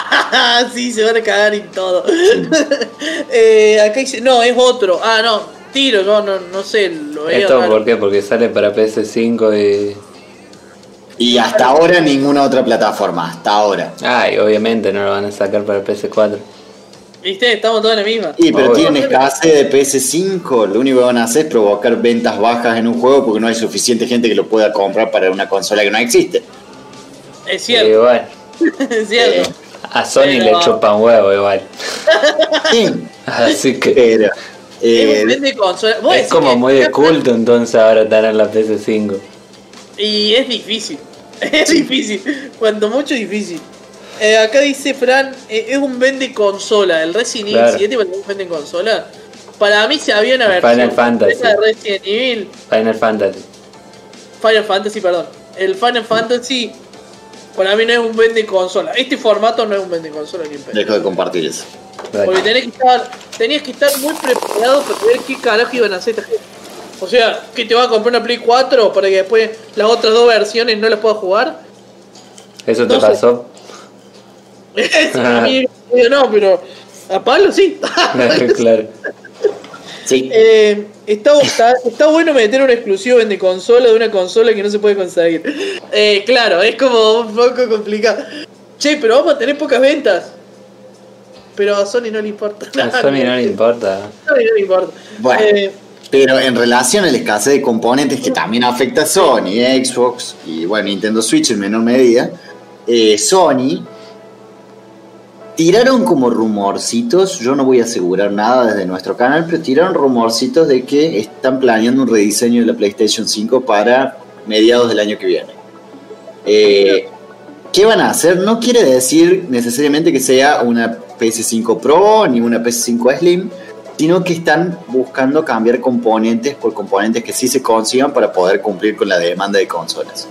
sí, se van a cagar y todo. Eh, acá dice, no, es otro. Ah, no, tiro, no, no, no sé, lo. ¿Esto raro. por qué? Porque sale para PS5 y... Y hasta ahora ninguna otra plataforma, hasta ahora. Ah, y obviamente no lo van a sacar para PS4. ¿Viste? Estamos todos en la misma. Y pero Obvio. tienen escasez de PS5, lo único que van a hacer es provocar ventas bajas en un juego porque no hay suficiente gente que lo pueda comprar para una consola que no existe. Es cierto, igual, es cierto. A Sony Pero- le chupan huevo igual. Sí, Así que pero... Es eh, es decís como muy de culto entonces ahora tener la PS5. Y es difícil. Es difícil. Cuanto mucho difícil. Eh, acá dice Fran, eh, es un vende consola. El Resident Evil Claro. 7 para un vende consola. Para mí se había una Final versión Fantasy. completa de Resident Evil. Final Fantasy. Final Fantasy, perdón. El Final Fantasy para mí no es un vende consola. Este formato no es un vende consola ni dejo de compartir eso. Porque tenés que estar, tenías que estar muy preparado para ver qué carajo iban a hacer esta gente. O sea, que te va a comprar una Play 4 para que después las otras dos versiones no las puedas jugar. ¿Eso te pasó? a mí no, pero a Pablo sí. claro. Sí. Eh, está, está, está bueno meter un exclusivo de consola de una consola que no se puede conseguir. Eh, claro, es como un poco complicado. Che, pero vamos a tener pocas ventas. Pero a Sony no le importa. A Sony no le importa. A Sony no le importa. Bueno. Eh, Pero en relación a la escasez de componentes que también afecta a Sony, Xbox y bueno, Nintendo Switch en menor medida, eh, Sony tiraron como rumorcitos, yo no voy a asegurar nada desde nuestro canal, pero tiraron rumorcitos de que están planeando un rediseño de la PlayStation 5 para mediados del año que viene. Eh, ¿Qué van a hacer? No quiere decir necesariamente que sea una PS5 Pro ni una PS5 Slim, sino que están buscando cambiar componentes por componentes que sí se consigan para poder cumplir con la demanda de consolas.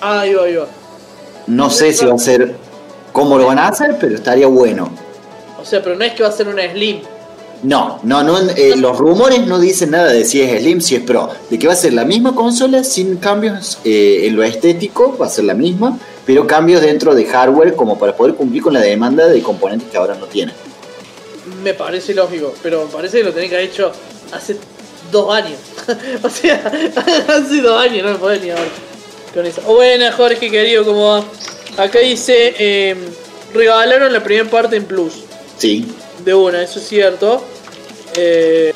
ahí va, ahí va. No sé si va a ser cómo lo van a hacer, pero estaría bueno. O sea, pero no es que va a ser una Slim. No, no, no, eh, los rumores no dicen nada de si es Slim, si es Pro, de que va a ser la misma consola sin cambios eh, en lo estético, va a ser la misma, pero cambios dentro de hardware como para poder cumplir con la demanda de componentes que ahora no tienen. Me parece lógico, pero me parece que lo tenés que haber hecho hace dos años. o sea, hace dos años, no me podés ni ahora con eso. Buena, Jorge, querido, ¿cómo va? Acá dice, eh, regalaron la primera parte en Plus. Sí. De una, eso es cierto. Eh,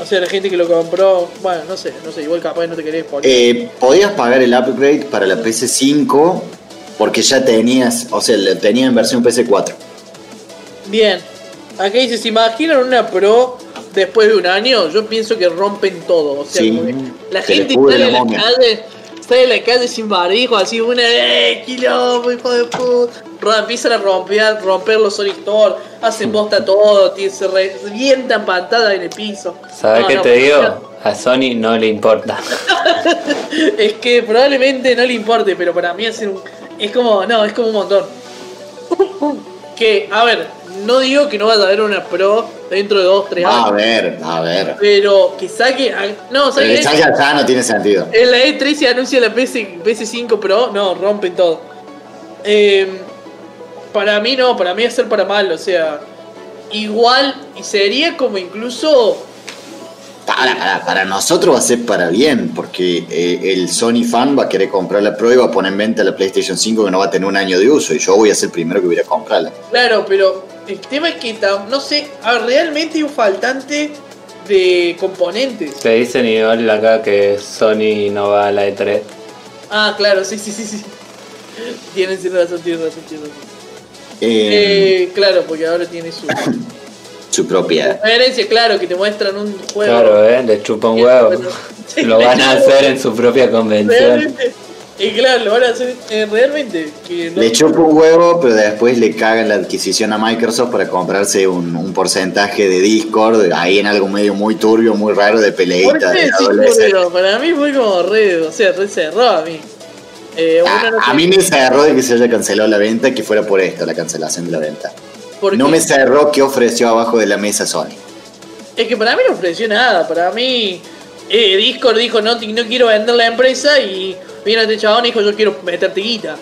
o sea, la gente que lo compró, bueno, no sé, no sé, igual capaz no te querés poner. Eh, podías pagar el upgrade para la PS5 porque ya tenías, o sea, lo tenía en versión PS4. Bien. Acá dice, ¿se imaginan una Pro después de un año? Yo pienso que rompen todo. O sea, Sí, como que la se gente sale la a la calle, sale la calle sin barbijo, así una ¡eh! quilombo, hijo de puta. Empiezan a romper, romper los Sonic Store, hacen bosta todo, tío, se revientan pantadas en el piso. ¿Sabes No, qué no, te digo? A Sony no le importa. Es que probablemente no le importe, pero para mí hacer un. Es como. No, es como un montón. Que, a ver, no digo que no vaya a haber una pro dentro de 2, 3 A años. ver, a ver. Pero que saque. a- No, Pero saque. ya, ya no tiene sentido. En la E3 se anuncia la PS, PS5 Pro, no, rompen todo. Eh, para mí no, para mí es ser para mal, o sea, igual, y sería como incluso Para, para, para nosotros va a ser para bien, porque eh, el Sony fan va a querer comprar la Pro y va a poner en venta la PlayStation 5 que no va a tener un año de uso, y yo voy a ser el primero que voy a ir a comprarla. Claro, pero el tema es que no sé, realmente hay un faltante de componentes. Te dicen igual acá que Sony no va a la E E3. Ah, claro, sí, sí, sí, sí. Tienen tienen razón, tienen razón, tienen razón. Eh, Eh, claro, porque ahora tiene su Su diferencia, claro, que te muestran un juego. Claro, ¿eh? Le chupa un huevo. Bueno, sí, Lo van a hacer en su propia convención. Realmente. Y claro, lo van a hacer eh, realmente. Que no- Le chupa un huevo, pero después le cagan la adquisición a Microsoft para comprarse un, un porcentaje de Discord, ahí en algo medio muy turbio, muy raro de ¿Por peleita. de turbio? Para mí fue como re, o sea, re cerrado a mí. Eh, A, no a mí me cerró de que se haya cancelado la venta, que fuera por esto, la cancelación de la venta. Porque No me cerró que ofreció abajo de la mesa Sony. Es que para mí no ofreció nada. Para mí, eh, Discord dijo: no, no quiero vender la empresa. Y vino este chabón y dijo: Yo quiero meterte guita.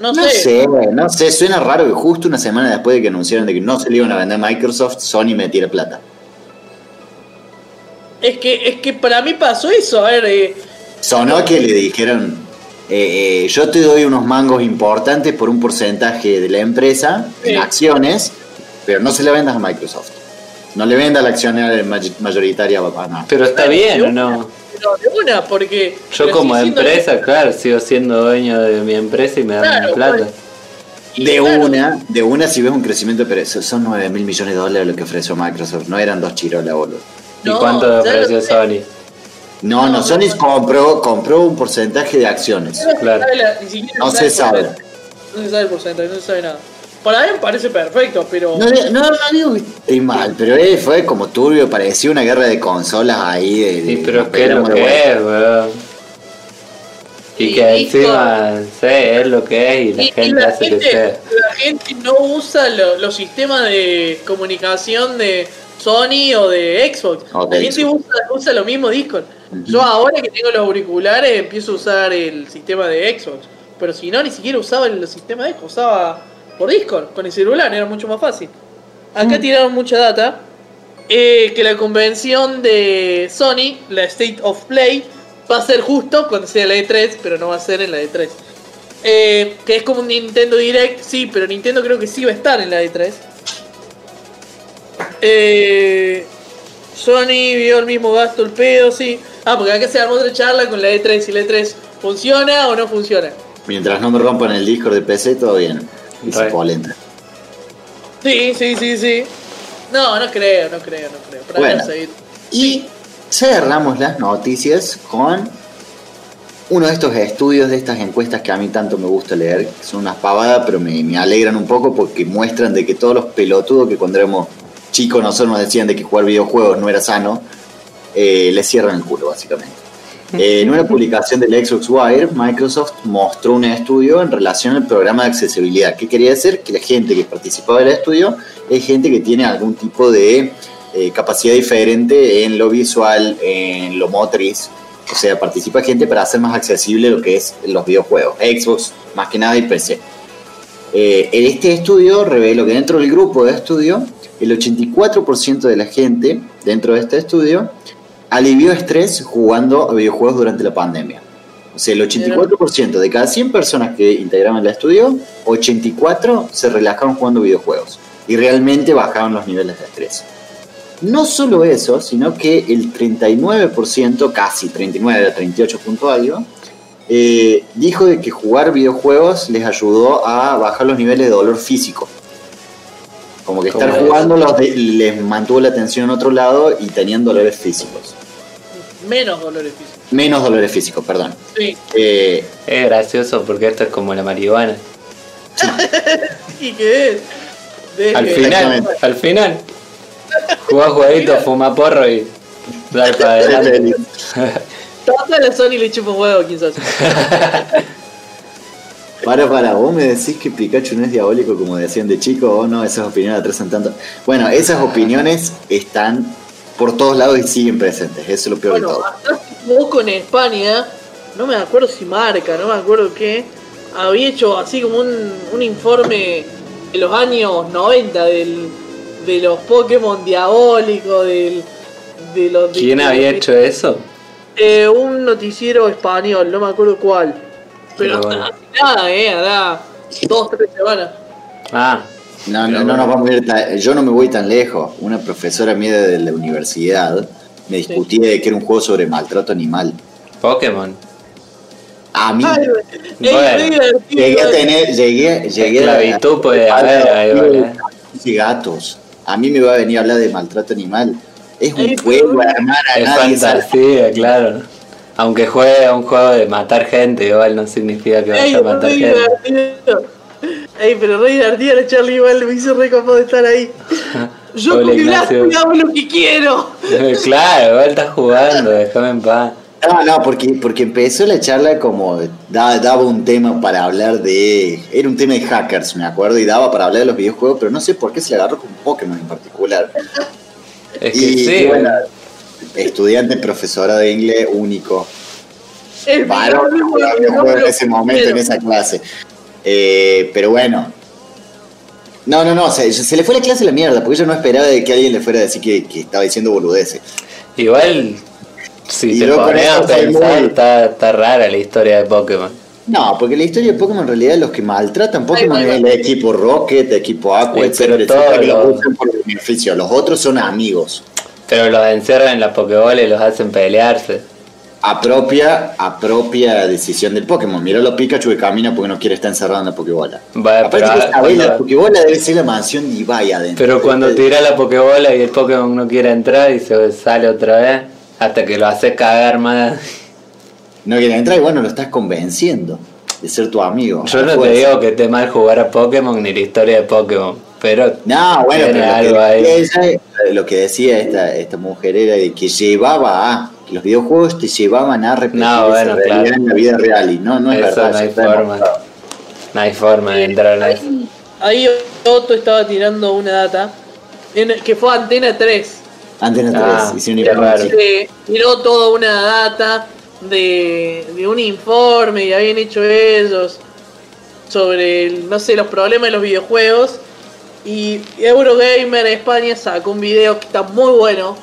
No, No sé. sé, no sé, suena raro que justo una semana después de que anunciaron de que no se le iban a vender a Microsoft, Sony metiera plata. Es que, es que para mí pasó eso. A ver, eh, Sonó que le dijeron, eh, eh, yo te doy unos mangos importantes por un porcentaje de la empresa Sí. en acciones, pero no se le vendas a Microsoft. No le venda la accionaria may- mayoritaria a nada. Pero está bien, ¿o no? pero de una, porque. Yo como empresa, claro, sigo siendo dueño de mi empresa y me dan Claro, plata. pues. De claro, una, de una si ves un crecimiento, pero son 9 mil millones de dólares lo que ofreció Microsoft, no eran dos chirolas, boludo. ¿Y cuánto ofreció. Sony? No, no, No, Sony no. compró, compró un porcentaje de acciones. no se claro. sabe No se sabe. porcentaje. No se sabe el porcentaje, no se sabe nada. Para mí me parece perfecto, pero. No, no, no digo que esté mal, pero eh, fue como turbio, parecía una guerra de consolas ahí. De, de- Sí, pero nos ¿qué es lo que es, weón? Y Y que encima, sí, es lo que es y la Y- y gente la hace gente, que sea. la gente no usa lo- los sistemas de comunicación de Sony o de Xbox. O de la gente Xbox. usa, usa lo mismo Discord. Yo ahora que tengo los auriculares empiezo a usar el sistema de Xbox. Pero si no, ni siquiera usaba el sistema de Xbox, usaba por Discord, con el celular, era mucho más fácil. Acá Mm. tiraron mucha data. eh, que la convención de Sony, la State of Play, va a ser justo cuando sea la E3, pero no va a ser en la E3. Eh, que es como un Nintendo Direct, sí, pero Nintendo creo que sí va a estar en la E3. Eh, Sony vio el mismo gasto, el pedo, sí. Ah, porque acá se armó otra charla con la E3 y la E3 funciona o no funciona. Mientras no me rompan el Discord de PC, todo bien. Dice Re. Polenta. Sí, sí, sí, sí. No, no creo, no creo, no creo. Para Bueno. Y cerramos las noticias con uno de estos estudios, de estas encuestas que a mí tanto me gusta leer, que son unas pavadas, pero me, me alegran un poco porque muestran de que todos los pelotudos que cuando éramos chicos nosotros nos decían de que jugar videojuegos no era sano, eh, les cierran el culo, básicamente. Eh, en una publicación del Xbox Wire, Microsoft mostró un estudio en relación al programa de accesibilidad. ¿Qué quería decir? Que la gente que participaba del estudio es gente que tiene algún tipo de eh, capacidad diferente en lo visual, en lo motriz. O sea, participa gente para hacer más accesible lo que es los videojuegos. Xbox, más que nada, y PC. Eh, en este estudio reveló que dentro del grupo de estudio, el 84% de la gente dentro de este estudio alivió estrés jugando a videojuegos durante la pandemia. O sea, el 84% de cada 100 personas que integraban el estudio, 84 se relajaron jugando videojuegos y realmente bajaron los niveles de estrés. No solo eso, sino que el 39%, casi 39, 38 punto algo, eh, dijo de que jugar videojuegos les ayudó a bajar los niveles de dolor físico. Como que estar jugando los de- les mantuvo la atención en otro lado y tenían dolores físicos. Menos dolores físicos. Menos dolores físicos, perdón. Sí. Eh, Es gracioso porque esto es como la marihuana. ¿Y qué es? Al final, al final. Jugás jueguito, fuma porro y dale para adelante. La Sony le huevo, sabe. Para, para, vos me decís que Pikachu no es diabólico como decían de chico, o no, esas opiniones atrasan tanto. Bueno, esas opiniones están por todos lados y siguen presentes, eso es lo peor de Bueno, todo. hasta hace poco en España, no me acuerdo si marca, no me acuerdo qué, había hecho así como un, un informe de los años 90 del, de los Pokémon diabólicos, del, de los... de- ¿Quién había hecho eso? Eh, un noticiero español, no me acuerdo cuál. Pero Pero hasta bueno. hace nada, eh, hará dos, tres semanas. Ah, No, no, no nos vamos a ir tan- yo no me voy tan lejos. Una profesora mía de la universidad me discutía de que era un juego sobre maltrato animal. Pokémon. A mí Ay, Bueno, llegué a tener, llegué, llegué a Esclavitud puede haber, ahí, ¿vale? y gatos. A mí me va a venir a hablar de maltrato animal. Es un juego, hermana, Es nadie sabe. fantasía, claro. Aunque juegue a un juego de matar gente, igual no significa que Ey, vaya a matar gente. divertido. Ey, pero re divertido la Charlie igual me hizo re capaz de estar ahí. Yo Hola, con mi Ignacio. hago lo que quiero. claro, igual estás jugando, déjame en paz. No, no, porque, porque empezó la charla como da- daba un tema para hablar de. Era un tema de hackers, me acuerdo, y daba para hablar de los videojuegos, pero no sé por qué se le agarró con Pokémon en particular. Es que Y, sí, y bueno, estudiante, profesora de inglés único. Es varón que jugaba videojuegos en ese momento, en esa clase. Eh, pero bueno. No, no, no, se, se le fue la clase a la mierda, porque yo no esperaba de que alguien le fuera a decir que, que estaba diciendo boludeces. igual si Y te pones a pensar, muy- está, está rara la historia de Pokémon. No, porque la historia de Pokémon en realidad los que maltratan Pokémon Ay, es el equipo Rocket, el equipo Aqua, Sí, etcétera, pero etcétera, los usan por beneficio. Los otros son amigos. Pero los encierran en la Pokébola y los hacen pelearse. A propia, a propia decisión del Pokémon. Mira lo Pikachu que camina porque no quiere estar encerrado en la Pokébola. Vaya, Aparte pero, que la Pokébola debe ser la mansión de Ibai adentro. pero cuando Eh, tira la Pokébola y el Pokémon no quiere entrar y se sale otra vez, hasta que lo hace cagar más. No quiere entrar y bueno, lo estás convenciendo de ser tu amigo. Yo a no te fuerza. digo que esté mal jugar a Pokémon ni la historia de Pokémon, pero No, bueno, Tiene pero algo lo, que ahí. ella, lo que decía esta, esta mujer era de que llevaba a, los videojuegos te llevaban a repetir No, esa bueno, realidad claro. en la vida real y no, no es eso verdad. no hay forma. No hay forma de entrar en eso. Ahí Otto estaba tirando una data en- que fue Antena 3. Antena 3, Ah, hicieron tiró toda una data de, de un informe que habían hecho ellos sobre, el- no sé, los problemas de los videojuegos. Y Eurogamer España sacó un video que está muy bueno,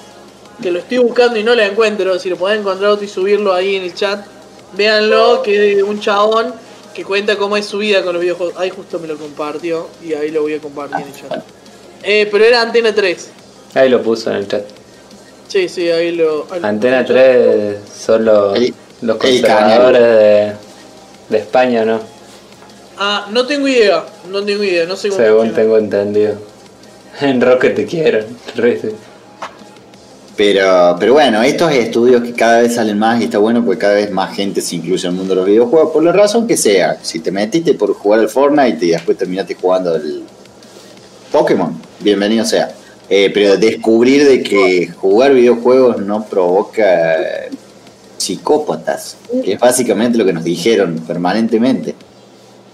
que lo estoy buscando y no lo encuentro. Si lo pueden encontrar otro y subirlo ahí en el chat, véanlo, que es de un chabón que cuenta cómo es su vida con los videojuegos. Ahí justo me lo compartió y ahí lo voy a compartir en el chat. Eh, pero era Antena 3. Ahí lo puso en el chat. Sí, sí, ahí lo... ahí lo- Antena 3 son los, los conservadores de, de España, ¿no? Ah, no tengo idea, no tengo idea, no sé cómo Según funciona. tengo entendido. En Rocket te quiero. Pero, pero bueno, estos estudios que cada vez salen más y está bueno porque cada vez más gente se incluye en el mundo de los videojuegos, por la razón que sea. Si te metiste por jugar al Fortnite y después terminaste jugando el Pokémon, bienvenido sea. Eh, pero descubrir de que jugar videojuegos no provoca eh, psicópatas, que es básicamente lo que nos dijeron permanentemente.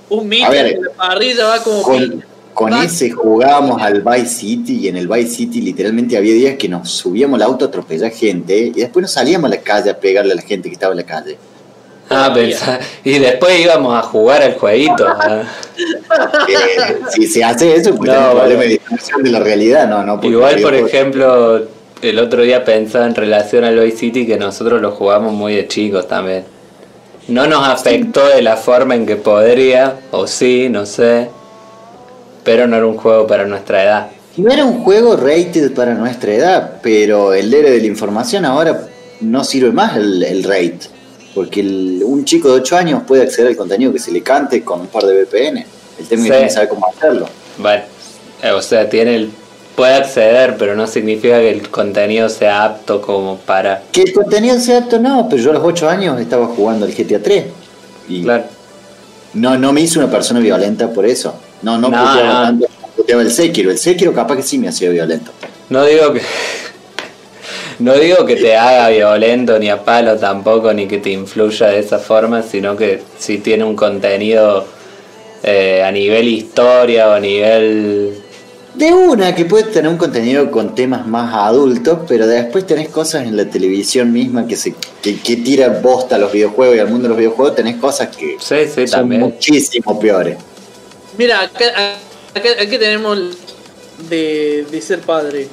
Un mito que la parrilla va como Con. Con ese jugábamos al Vice City y en el Vice City literalmente había días que nos subíamos al auto a atropellar gente y después nos salíamos a la calle a pegarle a la gente que estaba en la calle. Ah, pensá- Y después íbamos a jugar al jueguito. Eh, si se hace eso, pues No, problema de distorsión de la realidad, no, no. porque Igual, por ejemplo, el otro día pensaba en relación al Vice City que nosotros lo jugamos muy de chicos también. no nos afectó de la forma en que podría, o sí, no sé. Pero no era un juego para nuestra edad. No era un juego rated para nuestra edad, pero el héroe de la información ahora no sirve más el, el rate. Porque el- un chico de 8 años puede acceder al contenido que se le cante con un par de VPN. El tema es Sí. tiene que saber cómo hacerlo. Bueno, eh, o sea, tiene el, puede acceder, pero no significa que el contenido sea apto como para... Que el contenido sea apto, no, pero yo a los 8 años estaba jugando el GTA 3. Y Claro. no, no me hice una persona violenta por eso. No, no, No, puteaba no. tanto como puteaba el Sekiro. El Sekiro capaz que sí me hacía violento. No digo que... No digo que te haga violento ni a palo tampoco, ni que te influya de esa forma, sino que si tiene un contenido eh, a nivel historia o a nivel... De una, que puede tener un contenido con temas más adultos, pero después tenés cosas en la televisión misma que se que, que tira bosta a los videojuegos y al mundo de los videojuegos, tenés cosas que Sí, sí, son también. muchísimo peores. Mira, acá, acá, acá tenemos de, de ser padre.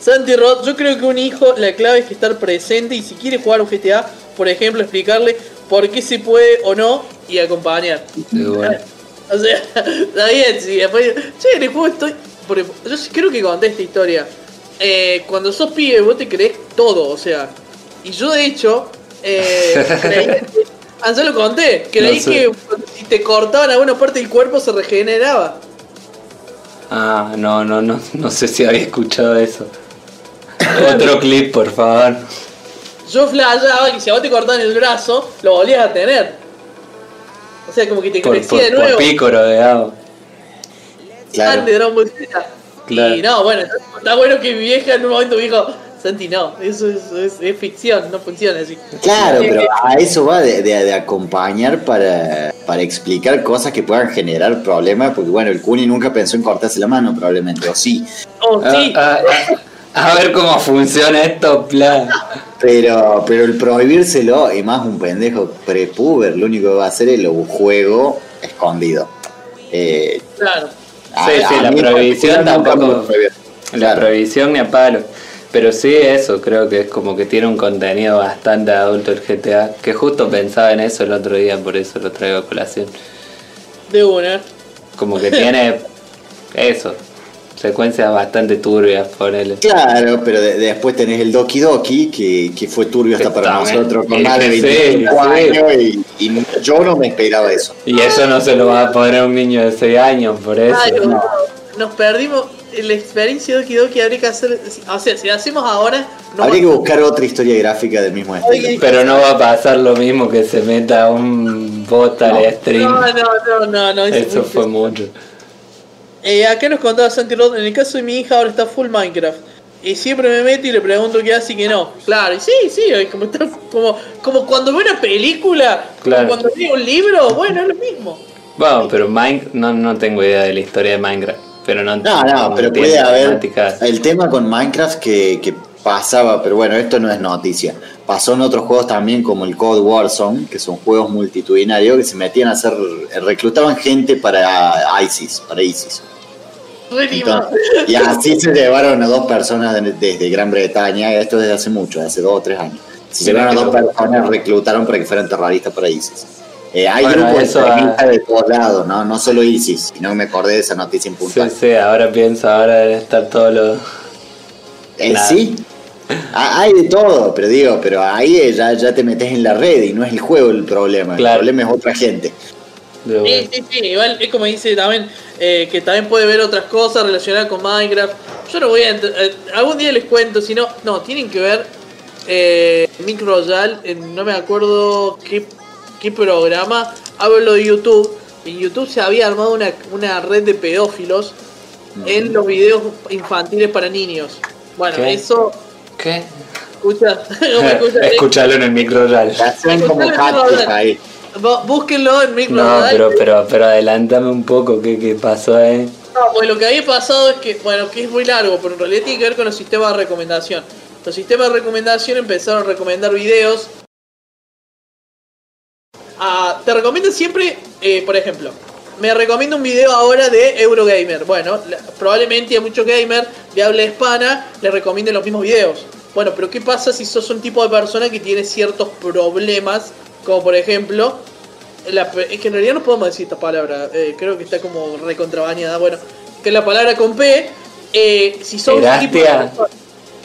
Santi Rod, yo creo que un hijo, la clave es que estar presente y si quiere jugar un GTA, por ejemplo, explicarle por qué se puede o no y acompañar. Sí, bueno. O sea, está bien, si después. Che, en el juego estoy. porque yo sí creo que conté esta historia. Eh, cuando sos pibe, vos te crees todo, o sea. Y yo, de hecho, eh, creí. Ah, ya lo conté. Creí No sé. que si te cortaban alguna parte del cuerpo se regeneraba. Ah, no, no, no, no sé si había escuchado eso. Otro clip, por favor. Yo flayaba que si a vos te cortaban el brazo, lo volvías a tener. O sea, como que te Por, crecía por, de por nuevo. pícoro. Claro. antes de Dragon Ball Z. Claro. Y no, bueno, está bueno que mi vieja en un momento me dijo, Santi, no, eso es, es- es ficción, no funciona así. Claro, pero a eso va de, de- de acompañar para, para explicar cosas que puedan generar problemas, porque bueno, el Kuni nunca pensó en cortarse la mano probablemente, o sí, Oh, sí, Ah, ah, ah, a ver cómo funciona esto, plan. pero, pero el prohibírselo, y más un pendejo prepuber, lo único que va a hacer es lo juego escondido. Eh, claro. a- Sí, sí, a la prohibición tampoco-. La Claro. prohibición ni a palo. Pero sí, eso, creo que es como que tiene un contenido bastante adulto el GTA. Que justo pensaba en eso el otro día, por eso lo traigo a colación. De una. Como que tiene eso, secuencias bastante turbias, ponele. Claro, pero de- después tenés el Doki Doki, que, que fue turbio hasta para nosotros con más de sí, 25 sí. años, y, y yo no me esperaba eso. Y eso no se lo va a poner a un niño de 6 años, por eso. Ay, no, Nos perdimos la experiencia de Doki Doki, habría que hacer, o sea, si la hacemos ahora, no Habría que buscar otra historia gráfica del mismo estilo. Pero no va a pasar lo mismo que se meta un bot al stream. No, no, no, no, no, es Eso fue mucho. Eh, acá nos contaba Santi Rod, en el caso de mi hija ahora está full Minecraft. Y siempre me meto y le pregunto qué hace y que no. Claro, y sí, sí, como, está- como, como cuando veo una película, Claro. como cuando leo un libro, bueno, es lo mismo. Bueno, pero Minecraft, no, no tengo idea de la historia de Minecraft. Pero no, No, no, pero tiene puede haber el tema con Minecraft que, que pasaba, pero bueno, esto no es noticia. Pasó en otros juegos también como el Cold Warzone, que son juegos multitudinarios que se metían a hacer, reclutaban gente para ISIS, para ISIS. Entonces, y así se llevaron a dos personas de- desde Gran Bretaña, esto desde hace mucho, hace dos o tres años. Se llevaron a dos personas, reclutaron para que fueran terroristas para ISIS. Eh, hay Bueno, grupos eso, extremistas ah. de todos lados, ¿no? no solo ISIS, sino que me acordé de esa noticia en Sí, sí, ahora pienso, ahora deben estar todos los... Eh, sí, Ah, hay de todo, pero digo, pero ahí eh, ya, ya te metes en la red y no es el juego el problema, Claro. el problema es otra gente. Sí, sí, sí, igual es como dice también, eh, que también puede ver otras cosas relacionadas con Minecraft. Yo no voy a... eh, algún día les cuento, si no, no, tienen que ver eh, Mick Royal, en- no me acuerdo qué, qué programa, hablo de YouTube. En YouTube se había armado una, una red de pedófilos en los videos infantiles para niños. Bueno, ¿Qué? eso... ¿Qué? Escucha, ¿cómo escucha? Escuchalo en el micro real. Ya hacen como no, ahí. Búsquenlo en Mick No, pero, pero, pero adelántame un poco, ¿qué, qué pasó ahí? No, pues lo que había pasado es que, bueno, que es muy largo, pero en realidad tiene que ver con los sistemas de recomendación. Los sistemas de recomendación empezaron a recomendar videos. Ah, te recomiendo siempre, eh, por ejemplo, me recomiendo un video ahora de Eurogamer. Bueno, probablemente a muchos gamers de habla hispana les recomienden los mismos videos. Bueno, pero ¿qué pasa si sos un tipo de persona que tiene ciertos problemas Como por ejemplo, la, es que en realidad no podemos decir esta palabra, eh, creo que está como recontrabañada. Bueno, que la palabra con P, eh, si sos un tipo de persona-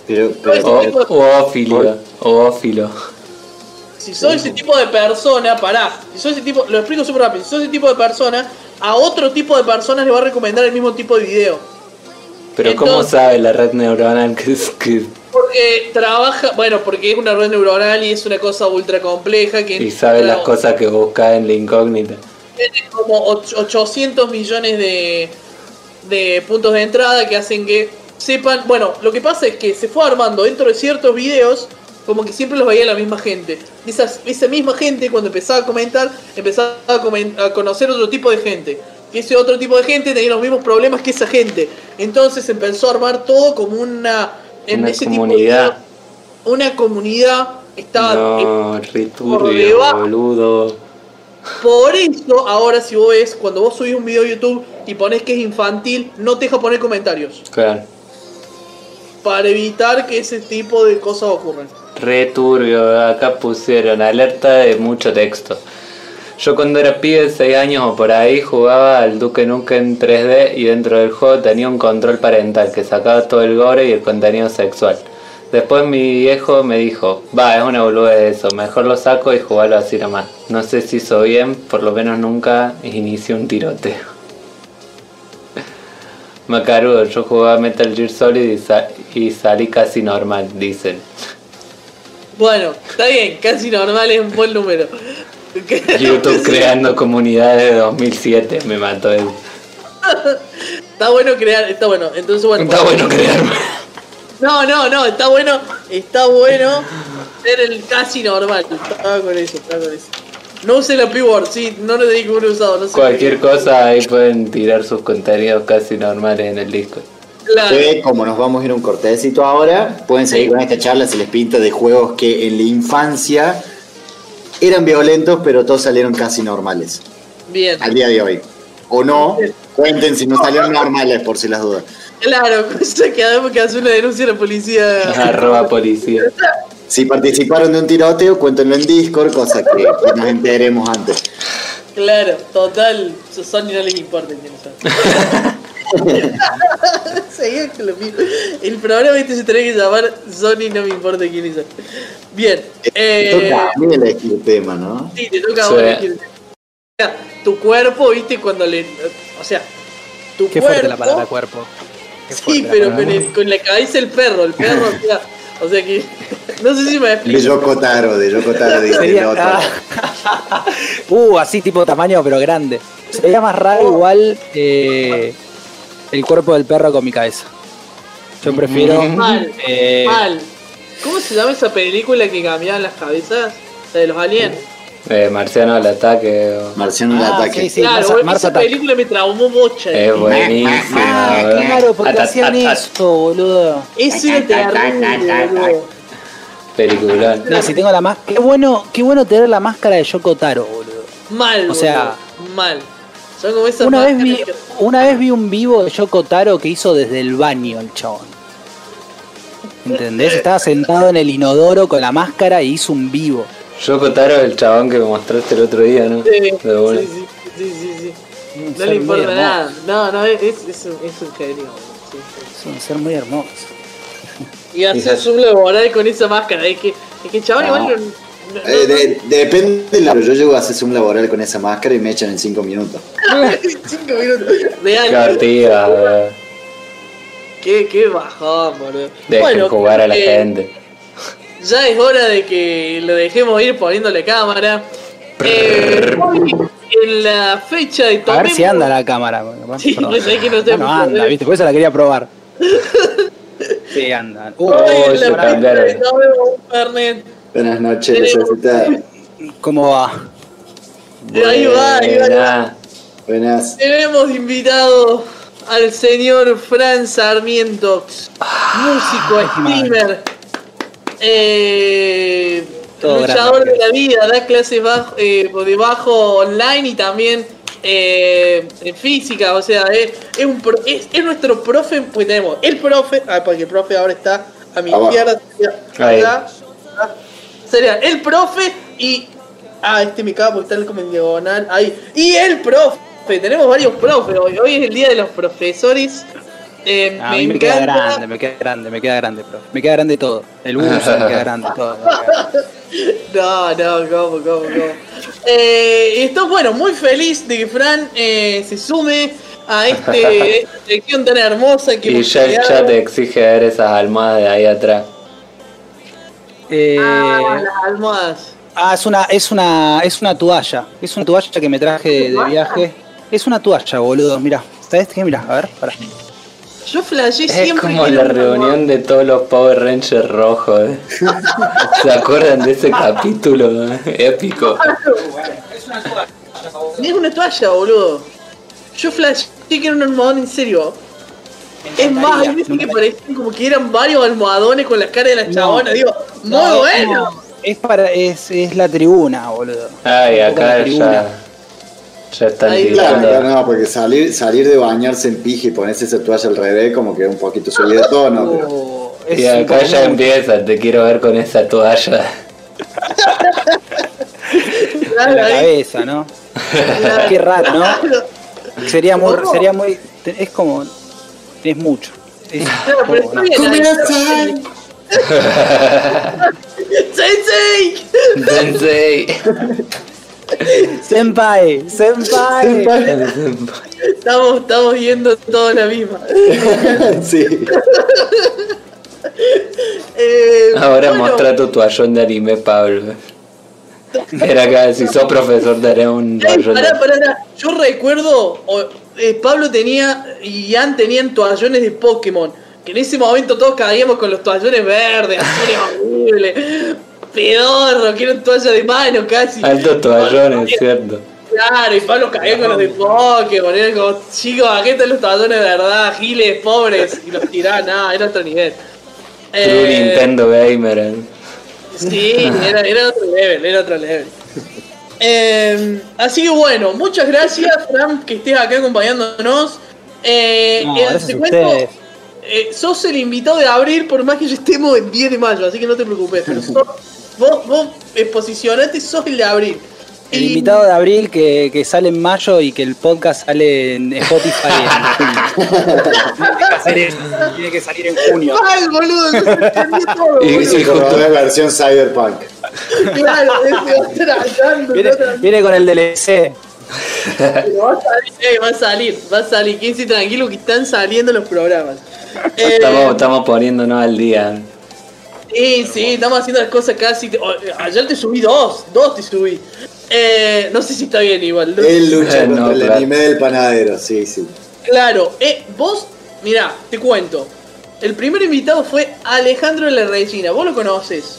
Pero, pero, O, oófilo. Oófilo. Si sos ese tipo de persona, pará. Si sos ese tipo, lo explico súper rápido. Si sos ese tipo de persona, a otro tipo de personas le va a recomendar el mismo tipo de video. Pero ¿cómo Entonces- sabe la red neuronal que es que Porque trabaja, bueno, porque es una red neuronal y es una cosa ultra compleja que y sabe las cosas que busca en la incógnita? tiene como och- 800 millones de, de puntos de entrada que hacen que sepan. Bueno, lo que pasa es que se fue armando dentro de ciertos videos, como que siempre los veía la misma gente. Y esas- esa misma gente, cuando empezaba a comentar, empezaba a, comen- a conocer otro tipo de gente. Y ese otro tipo de gente tenía los mismos problemas que esa gente. Entonces empezó a armar todo como una. En Una ese comunidad. tipo de. Una comunidad. Estaba. No, por riturbio, boludo. Por eso, ahora si vos ves, cuando vos subís un video a YouTube y pones que es infantil, no te deja poner comentarios. Claro. Para evitar que ese tipo de cosas ocurran. Returbio, acá pusieron alerta de mucho texto. Yo cuando era pibe de 6 años o por ahí jugaba al Duke Nukem 3D y dentro del juego tenía un control parental que sacaba todo el gore y el contenido sexual. Después mi viejo me dijo, va, es una boludez eso, mejor lo saco y jugarlo así nomás. No sé si hizo bien, por lo menos nunca inició un tiroteo. Macarudo, yo jugaba Metal Gear Solid y salí casi normal, dicen. Bueno, está bien, casi normal es un buen número. YouTube creando comunidades de 2007, me mató él. Está bueno crear, está bueno. Entonces, bueno. Está bueno crearme. No, no, no, está bueno, está bueno ser el casi normal. Estaba con eso, estaba con eso. No use la P-word, sí, no lo que haber usado, no sé. Cualquier cosa ahí pueden tirar sus contenidos casi normales en el disco. Claro. que como nos vamos a ir a un cortecito ahora, pueden seguir con esta charla si les pinta de juegos que en la infancia eran violentos, pero todos salieron casi normales. Bien. Al día de hoy. O no, cuenten si no salieron normales, por si las dudas. Claro, cosa que además que hace una denuncia a la policía. Arroba policía. Si participaron de un tiroteo, cuéntenlo en Discord, cosa que, que nos enteremos antes. Claro, total, Sony no les importa Seguía con lo mismo. El programa este se tendría que llamar Sony no me importa quiénes son. Bien, eh, Toca a mí elegir el tema, ¿no? sí, te toca a vos elegir. O sea, Tu cuerpo, viste, cuando le. O sea, tu Qué cuerpo. fuerte la palabra cuerpo. Qué Sí, pero con, el- con la cabeza del perro, el perro, o sea, o sea que. No sé si me De explico. De Yoko Taro, dice el Sería, otro. ah, uh, así tipo tamaño, pero grande. Sería más raro igual eh, el cuerpo del perro con mi cabeza. Yo prefiero. Mal, eh, mal. ¿Cómo se llama esa película que cambiaban las cabezas? La de los aliens. Eh, Marciano al ataque. o- Marciano el Ah, ataque. sí, sí. claro, bueno, Mars esa película me traumó mucho. Es buenísimo. Ah, boludo. claro, porque Atat, hacían atat, esto, boludo. Eso era terrible, boludo. Peliculón. No, si tengo la máscara. Qué bueno, qué bueno tener la máscara de Yoko Taro, boludo. Mal, O sea, boludo, mal. Son como esas Una vez, vi, que- una vez vi un vivo de Yoko Taro que hizo desde el baño el chabón. ¿Entendés? Estaba sentado en el inodoro con la máscara y hizo un vivo. Yo Kotaro, el chabón que me mostraste el otro día, ¿no? Sí, bola. sí, sí, sí, sí, No le importa nada. No, no, es, es, es un, es un genio. sí, sí. Es un ser muy hermoso. Y hacer Quizás- zoom laboral con esa máscara. Es que, es que el chabón No. igual Eh, de- depende de la... Yo llego a hacer un laboral con esa máscara y me echan en 5 minutos. Cinco minutos. Real. Qué. Qué, qué bajón, boludo. Dejen jugar a la eh, gente. Ya es hora de que lo dejemos ir poniéndole cámara. Eh, hoy, en la fecha de A ver si Tomemos- anda la cámara. bueno, Sí, pues que no sé No, anda, viste, por eso la quería probar. Sí, anda. Hoy Oh, en la fecha de Tomemos un. Buenas noches. ¿Cómo va? Ahí va, ahí va. Buena. Buenas. Tenemos invitado al señor Fran Sarmiento, músico, mal. streamer, eh, luchador grande. de la vida, da clases bajo, eh, de bajo online y también eh, en física, o sea, es, es un pro- es, es nuestro profe, pues tenemos el profe, ah, porque el profe ahora está a mi izquierda, sería, ah, el profe y Ah, este me cago porque está como en diagonal. Ahí. Y el profe. Tenemos varios profes hoy. Hoy es el día de los profesores. Eh, A mí me queda grande, me queda grande, me queda grande, profe. Me queda grande todo. El uso me queda grande, todo. No, no, cómo, cómo, cómo. Eh, estoy, bueno, muy feliz de que Fran eh, se sume a este, esta sección tan hermosa que Y ya el chat exige ver esas almohadas de ahí atrás. Eh, Ah, las almohadas. ah, es una, es una, es una toalla. Es una toalla que me traje de, de viaje. Es una toalla, boludo. Mira, ¿sabes qué? Mira, a ver, pará. Yo flashé Es siempre. como que la reunión de todos los Power Rangers rojos. ¿eh? ¿Se acuerdan de ese capítulo eh? épico? Ni es una toalla, boludo. Yo flashé que era un almohadón en serio. Es más, hay veces que parecían como que eran varios almohadones con las caras de las No. chabonas. Digo, muy No, bueno. no, Es para, es, es la tribuna, boludo. Ay, acá ya. Ya están Ahí, Claro, no, porque salir, salir de bañarse en pija y ponerse esa toalla al revés, como que un poquito subido de tono. pero- Oh, es Y acá ya empieza, te quiero ver con esa toalla. en la cabeza, ¿no? Qué raro, ¿no? Sería muy, sería muy, es como, es mucho. Es Claro, pero como, está no. bien. ahí. ¡Sensei! Sensei. Senpai, senpai. Estamos, estamos viendo toda la misma. sí. Eh, Ahora bueno, mostra tu toallón de anime, Pablo. Era acá, si sos profesor, daré un Ey, pará, pará, pará. Yo recuerdo, o- eh, Pablo tenía y Ian tenían toallones de Pokémon. Que en ese momento todos caíamos con los toallones verdes, así horrible. Pedorro, que eran toallas de mano casi. Altos toallones, ¿cierto? Claro, y Pablo caía con los de Pokémon. Era como, chicos, aquí están los toallones de verdad, giles, pobres. Y los tiraban, nada, era otro nivel. Eh, Nintendo Gamer. ¿eh? Sí, era, era otro level, era otro level. Eh, así que bueno, muchas gracias, Fran, que estés acá acompañándonos. Eh, No, eh, gracias te a cuento, ustedes. eh, sos el invitado de abril, por más que ya estemos en 10 de mayo, así que no te preocupes. Pero sos- vos, vos eh, posicionate, sos el de abril. El Y- invitado de abril que, que sale en mayo y que el podcast sale en Spotify en junio. Tiene que salir en junio. Mal, boludo, se Y- sí, justo. Como una versión cyberpunk. Claro, hablando, Viene, otra- viene con el DLC. Pero va a salir, eh, va a salir, va a salir. Quédense tranquilo que están saliendo los programas. Eh, Estamos, estamos poniéndonos al día. Sí, sí, estamos haciendo las cosas casi. eh, ayer te subí dos, dos te subí. Eh, no sé si está bien igual. ¿no? Él lucha No, contra el claro. anime del panadero, sí, sí. Claro, eh, vos, mirá, te cuento. El primer invitado fue Alejandro de la Regina, vos lo conoces.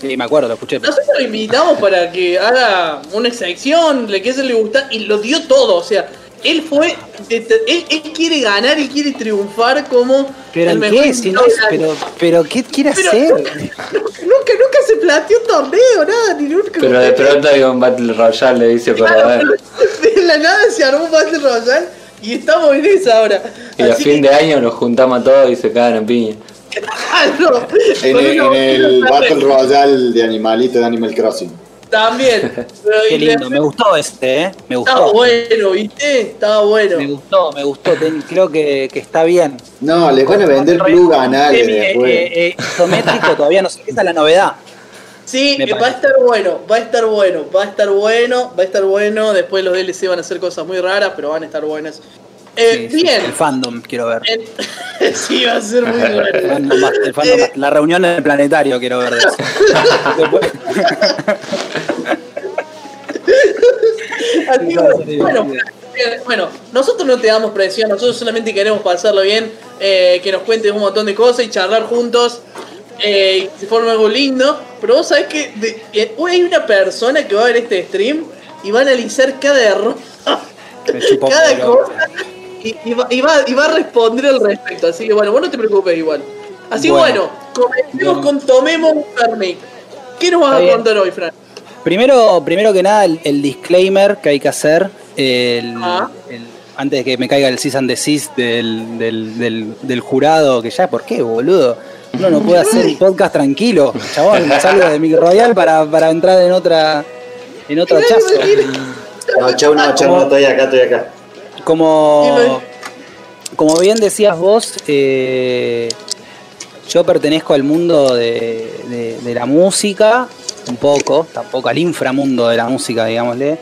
Sí, me acuerdo, lo escuché. Nosotros lo invitamos para que haga una sección, le que se le gusta, y lo dio todo. O sea, él fue. de- él, él quiere ganar y quiere triunfar como. Pero el ¿en mejor qué? Si no pero, pero ¿qué quiere Pero hacer? nunca, nunca, nunca se planteó un torneo, nada, ni nunca. Pero de pronto hay un Battle Royale, le dice por Claro, ver. pero de la nada se armó un Battle Royale y estamos en esa ahora. Y a Así fin que, de año nos juntamos todos y se cagan en piña. Claro, En, el- en Battle Royale de animalito de Animal Crossing. También. Pero Qué lindo, me gustó este, ¿eh? Me Estaba gustó. bueno, ¿viste? Estaba bueno. Me gustó, me gustó. ten- creo que, que está bien. No, les van a vender plug anales Semi, eh, después. eh, eh, isométrico todavía no sé. Esa es la novedad. Sí, Me eh, va a estar bueno, va a estar bueno, va a estar bueno, va a estar bueno. Después los DLC van a hacer cosas muy raras, pero van a estar buenas. Eh, Sí, sí, bien. el fandom quiero ver. Sí, va a ser muy El bueno. fandom va- el fandom va- la reunión en el planetario quiero ver de eso. Así bueno, eh, bueno, nosotros no te damos presión, nosotros solamente queremos pasarlo bien, eh, que nos cuentes un montón de cosas y charlar juntos eh, y se forme algo lindo. Pero vos sabés que de- eh, hay una persona que va a ver este stream y va a analizar cada error, cada cosa y, y va, y va- y va a responder al respecto. Así que bueno, vos no te preocupes igual. Así que Bueno. bueno, comencemos Bueno. con Tomemos un Fernet. ¿Qué nos vas Está a bien. contar hoy, Fran? Primero, primero que nada, el, el disclaimer que hay que hacer. el- Ah. el- antes de que me caiga el cease and desist del, del, del, del jurado, que ya, ¿por qué, boludo? Uno no puede hacer un podcast tranquilo, chabón. Salgo de Mic Royal para, para entrar en otra en otro hachazo. No, chau, no, chau, no, estoy acá, estoy acá. Como, como bien decías vos, eh, yo pertenezco al mundo de, de- de la música, un poco, tampoco al inframundo de la música, digámosle.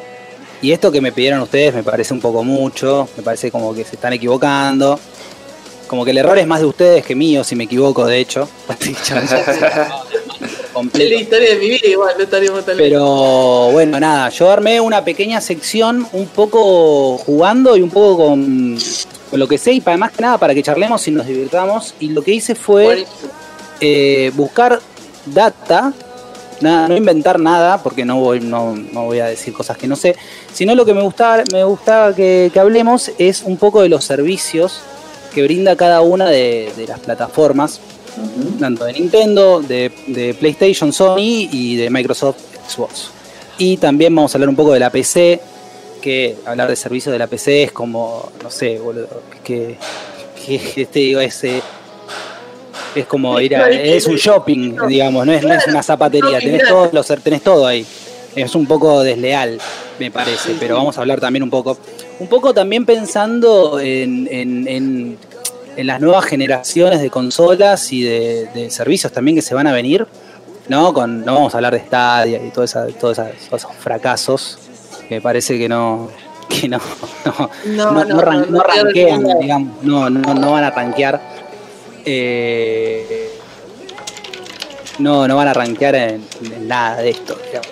Y esto que me pidieron ustedes me parece un poco mucho, me parece como que se están equivocando. Como que el error es más de ustedes que mío, si me equivoco, de hecho. Es la historia de mi vida, igual, no estaríamos tan. Pero bueno, nada, yo armé una pequeña sección un poco jugando y un poco con, con lo que sé y para más que nada para que charlemos y nos divirtamos. Y lo que hice fue eh, buscar data, nada, no inventar nada, porque no voy, no, no voy a decir cosas que no sé, sino lo que me gustaba, me gustaba que, que hablemos es un poco de los servicios que brinda cada una de, de las plataformas, tanto de Nintendo, de, de PlayStation, Sony y de Microsoft Xbox. Y también vamos a hablar un poco de la PC, que hablar de servicios de la PC es como, no sé, boludo, que, que este digo, es, eh, es como ir a, es un shopping, digamos, no es, no es una zapatería, tenés todo, los, tenés todo ahí. Es un poco desleal, me parece, pero vamos a hablar también un poco. Un poco también pensando en, en- en- en las nuevas generaciones de consolas y de, de servicios también que se van a venir, ¿no? Con, no vamos a hablar de Stadia y todo esa- todos esa- todos esos fracasos que parece que no, que no, no, No, no, ran- no, ranquean, digamos, no, no, van a rankear. eh, no, no van a rankear en, en nada de esto, digamos.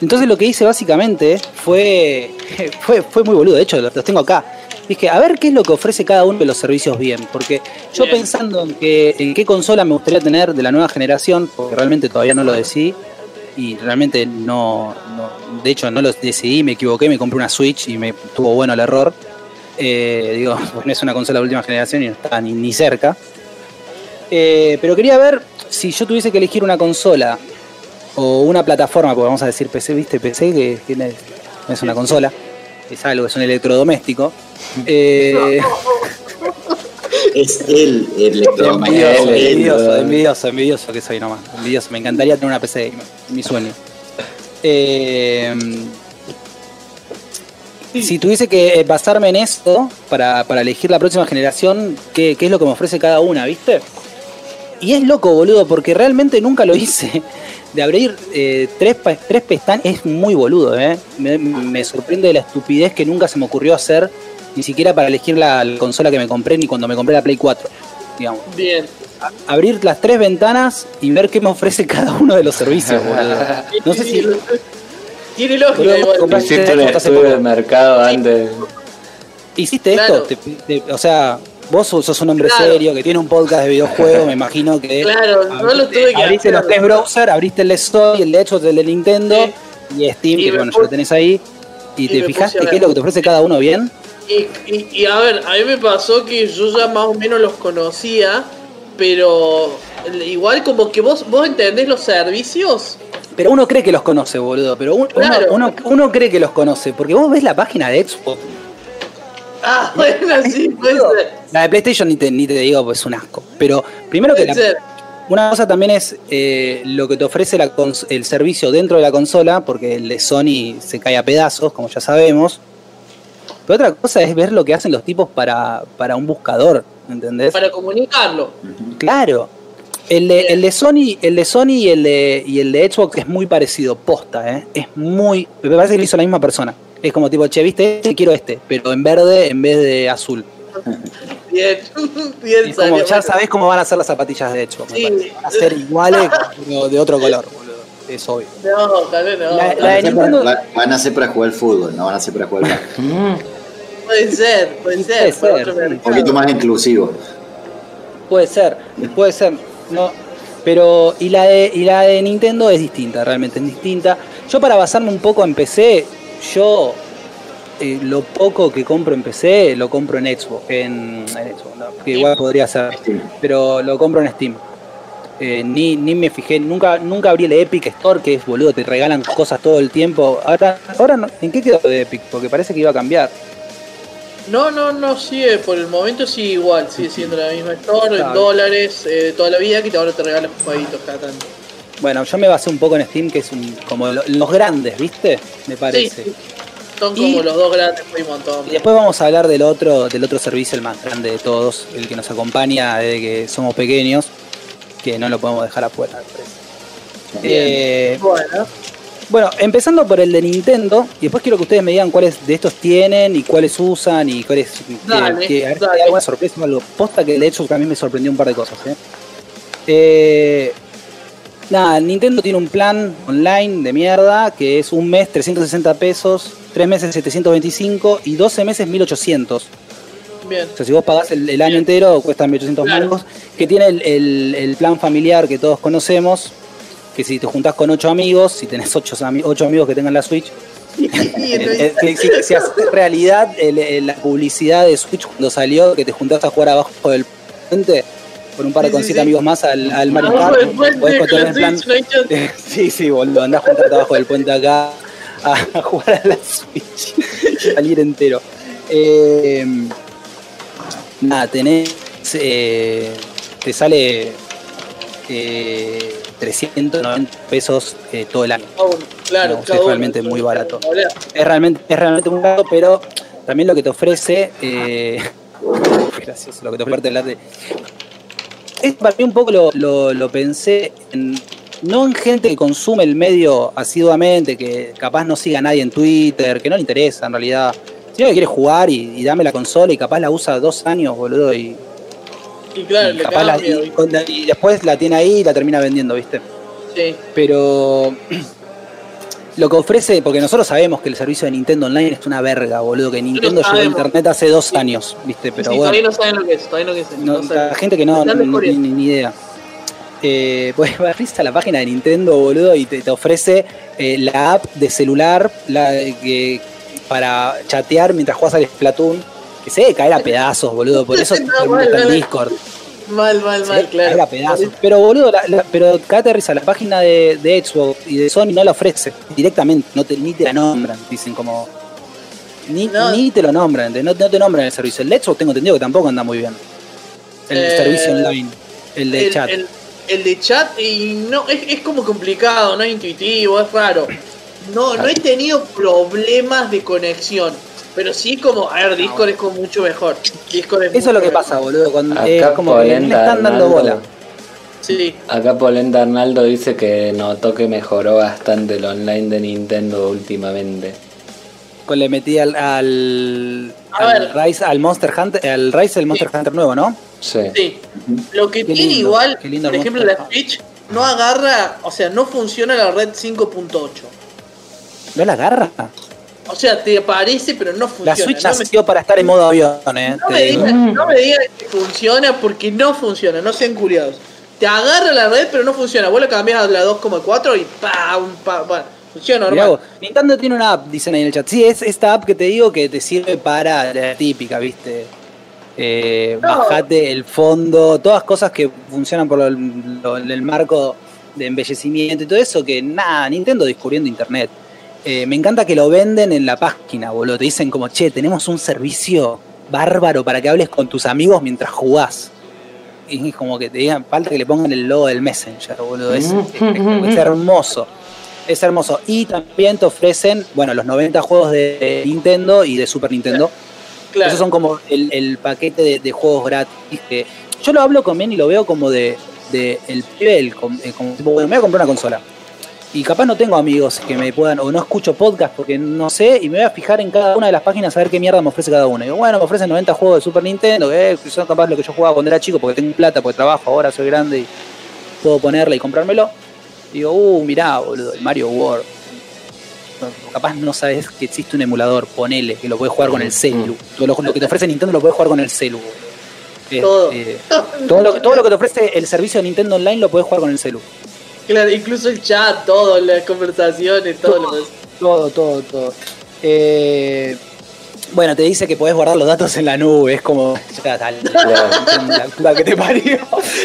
Entonces lo que hice básicamente fue, fue, fue muy boludo, de hecho los tengo acá. Dije, a ver qué es lo que ofrece cada uno de los servicios bien, porque yo Bien. pensando en, que, en qué consola me gustaría tener de la nueva generación, porque realmente todavía no lo decidí, y realmente no, no- de hecho no lo decidí, me equivoqué, me compré una Switch y me tuvo bueno el error. Eh, digo, pues no es una consola de última generación y no está ni, ni cerca. Eh, pero quería ver si yo tuviese que elegir una consola o una plataforma, porque vamos a decir PC, ¿viste? PC que, que es una consola, es algo, es un electrodoméstico. Eh, Es el electrodoméstico. envidioso, envidioso, envidioso, envidioso que soy nomás. Envidioso, me encantaría tener una PC mi sueño. Eh, si tuviese que basarme en esto para, para elegir la próxima generación, ¿qué, qué es lo que me ofrece cada una, viste? Y es loco, boludo, porque realmente nunca lo hice. De abrir eh, tres, tres pestañas es muy boludo, ¿eh? Me, me sorprende la estupidez que nunca se me ocurrió hacer, ni siquiera para elegir la, la consola que me compré, ni cuando me compré la Play 4, digamos. Bien. Abrir las tres ventanas y ver qué me ofrece cada uno de los servicios, boludo. No sé si... Tiene lógica Boludo, igual. Hace poco. de mercado antes. ¿Hiciste Claro. esto? Te- te- o sea, vos sos un hombre Claro. serio que tiene un podcast de videojuegos, me imagino que... Claro, no lo tuve que Abriste los tres browsers, abriste el de Sony, el de Xbox, el de Nintendo y Steam, Y que bueno, ya lo tenés ahí. Y, y te fijaste qué es lo que te ofrece cada uno bien. Y, y, y a ver, a mí me pasó que yo ya más o menos los conocía, pero igual como que vos, vos entendés los servicios. Pero uno cree que los conoce, boludo. Pero un- Claro. uno, uno, uno cree que los conoce. Porque vos ves la página de Xbox. Ah, bueno, sí, puede ser. La de PlayStation ni te, ni te digo, pues es un asco. Pero primero que Puede la, ser. Una cosa también es eh, lo que te ofrece la el servicio dentro de la consola, porque el de Sony se cae a pedazos, como ya sabemos. Pero otra cosa es ver lo que hacen los tipos para, para un buscador, ¿entendés? Para comunicarlo. Claro. El de, el de Sony, el de Sony y el de, y el de Xbox es muy parecido, posta, ¿eh? Es muy. Me parece que lo hizo la misma persona. Es como tipo, che, viste este, quiero este, pero en verde en vez de azul. Bien, bien Es como, salió. ya Bueno, sabés cómo van a ser las zapatillas de me Sí. Van a ser iguales, pero de otro color, boludo. Es obvio. No, tal vez no. La- la Van a ser para jugar fútbol, no van a ser para jugar básquet. Puede ser, puede ser. Puede ser, sí. Un poquito más inclusivo. Puede ser, puede ser. No, pero y la de y la de Nintendo es distinta, realmente es distinta. Yo para basarme un poco en PC, yo eh, lo poco que compro en PC lo compro en Xbox, en, en Xbox, no, que igual podría ser, Steam. pero lo compro en Steam. Eh, ni, ni me fijé, nunca nunca abrí el Epic Store, que es boludo, te regalan cosas todo el tiempo. Ahora, ahora no- ¿en qué quedó de Epic? Porque parece que iba a cambiar. No, no, no sigue, por el momento sigue igual, sigue siendo la misma store, en dólares, eh, de toda la vida, que ahora te regalan jueguitos cada tanto. Bueno, yo me basé un poco en Steam, que es un, como lo- los grandes, ¿viste? Me parece. Sí, Son Y- como los dos grandes, un montón. Y después vamos a hablar del otro, del otro servicio, el más grande de todos, el que nos acompaña desde que somos pequeños, que no lo podemos dejar afuera. Eh, Bueno, bueno, empezando por el de Nintendo, y después quiero que ustedes me digan cuáles de estos tienen y cuáles usan y cuáles. Dale, que- a ver si dale. hay alguna sorpresa o algo. Posta que de hecho también me sorprendió un par de cosas. ¿eh? Eh, nada, Nintendo tiene un plan online de mierda que es un mes 360 pesos, tres meses 725 y 12 meses 1800. bien. O sea, si vos pagás el, el año entero, cuesta 1800 Claro. mangos. Que tiene el, el- el plan familiar que todos conocemos. Que si te juntás con 8 amigos, si tenés 8, amigos que tengan la Switch, si, si haces realidad la publicidad de Switch cuando salió, que te juntaste a jugar abajo del puente con un par de Sí, con sí, siete sí. amigos más al, al Mario Kart, podés plan. Sí, sí, boludo, andás a juntarte abajo del puente acá a, jugar a la Switch y salir entero. Eh, nada, tenés. eh, te sale eh, 390 pesos eh, todo el año. Ah, claro, No, es realmente muy barato. Es realmente, es realmente muy barato, pero también lo que te ofrece. Eh, qué gracioso lo que te ofrece para mí un poco lo, lo, lo pensé en. No en gente que consume el medio asiduamente, que capaz no siga a nadie en Twitter, que no le interesa en realidad. Sino que quiere jugar y, y dame la consola y capaz la usa dos años, boludo, y, Y claro, y después la tiene ahí y la termina vendiendo, ¿viste? Sí. Pero lo que ofrece, porque nosotros sabemos que el servicio de Nintendo Online es una verga, boludo, que Nintendo llegó a internet hace dos años, ¿viste? Pero Sí, bueno, todavía no saben lo que es, todavía no que es. no- gente que no, no- ni, ni- idea. Eh, pues vas a la página de Nintendo, boludo, y te, te ofrece eh, la app de celular la, que, para chatear mientras juegas al Splatoon, que se debe caer a pedazos, boludo, por eso No, mal, está en. Discord. Mal, mal, mal, caer claro. pedazos. Pero boludo, la, la- pero risa, la página de, de Xbox y de Sony no la ofrece directamente, no te, ni te la nombran, dicen como. Ni, No. ni te lo nombran, no, no te nombran el servicio. El de Xbox tengo entendido que tampoco anda muy bien. El Eh, servicio online, el de el, chat. El, el de chat y no es, es como complicado, no es intuitivo, es raro. No, no he tenido problemas de conexión. Pero sí como, a ver, Discord es como mucho mejor. Discord es Eso es lo que mejor. pasa, boludo. Cuando, Acá es como que le Polenta están dando Arnaldo- bola. Sí. Acá Polenta Arnaldo dice que notó que mejoró bastante el online de Nintendo últimamente. Con le metí al, al, A al ver. Rise, al Monster Hunter, al Rise el Monster Hunter nuevo, ¿no? Sí. Sí. Lo que Qué tiene lindo, igual, qué lindo por ejemplo, Monster la Switch no agarra, o sea, no funciona la red 5.8. ¿No la agarra? O sea, te aparece, pero no funciona. La Switch no me, nació para estar en modo avión, eh. no me digo. digan, no me digan que funciona porque no funciona, no sean curiosos. Te agarra la red, pero no funciona. Vos la cambias a la 2,4 y ¡pam! funciona normal. vos, Nintendo tiene una app, dicen ahí en el chat. Sí, es esta app que te digo que te sirve para la típica, ¿viste? Eh, No. Bajate el fondo, todas cosas que funcionan por lo- lo- el marco de embellecimiento y todo eso, que nada, Nintendo descubriendo internet. Eh, me encanta que lo venden en la página, boludo. Te dicen como, che, tenemos un servicio bárbaro para que hables con tus amigos mientras jugás. Y es como que te digan, falta que le pongan el logo del Messenger, boludo. Es, es- es hermoso. Es hermoso. Y también te ofrecen, bueno, los 90 juegos de Nintendo y de Super Nintendo. Claro. Esos son como el, el paquete de, de juegos gratis. Que yo lo hablo con bien y lo veo como de, de el pibe, eh, como tipo, bueno, me voy a comprar una consola. Y capaz no tengo amigos que me puedan, o no escucho podcast porque no sé, y me voy a fijar en cada una de las páginas a ver qué mierda me ofrece cada una. Y digo, bueno, me ofrecen 90 juegos de Super Nintendo, que son capaz lo que yo jugaba cuando era chico porque tengo plata, porque trabajo, ahora soy grande y puedo ponerle y comprármelo. Y digo, uh, mirá, boludo, el Mario World. No, Capaz no sabes que existe un emulador, ponele, que lo puedes jugar con el celu. Todo lo, lo que te ofrece Nintendo lo puedes jugar con el celu. Eh, Todo. eh, todo, lo, todo lo que te ofrece el servicio de Nintendo Online lo puedes jugar con el celu. Claro, incluso el chat, todo, las conversaciones, todo lo demás. Todo, todo, todo. Eh, bueno, te dice que podés guardar los datos en la nube. Es como. Ya, dale, la puta que te parió.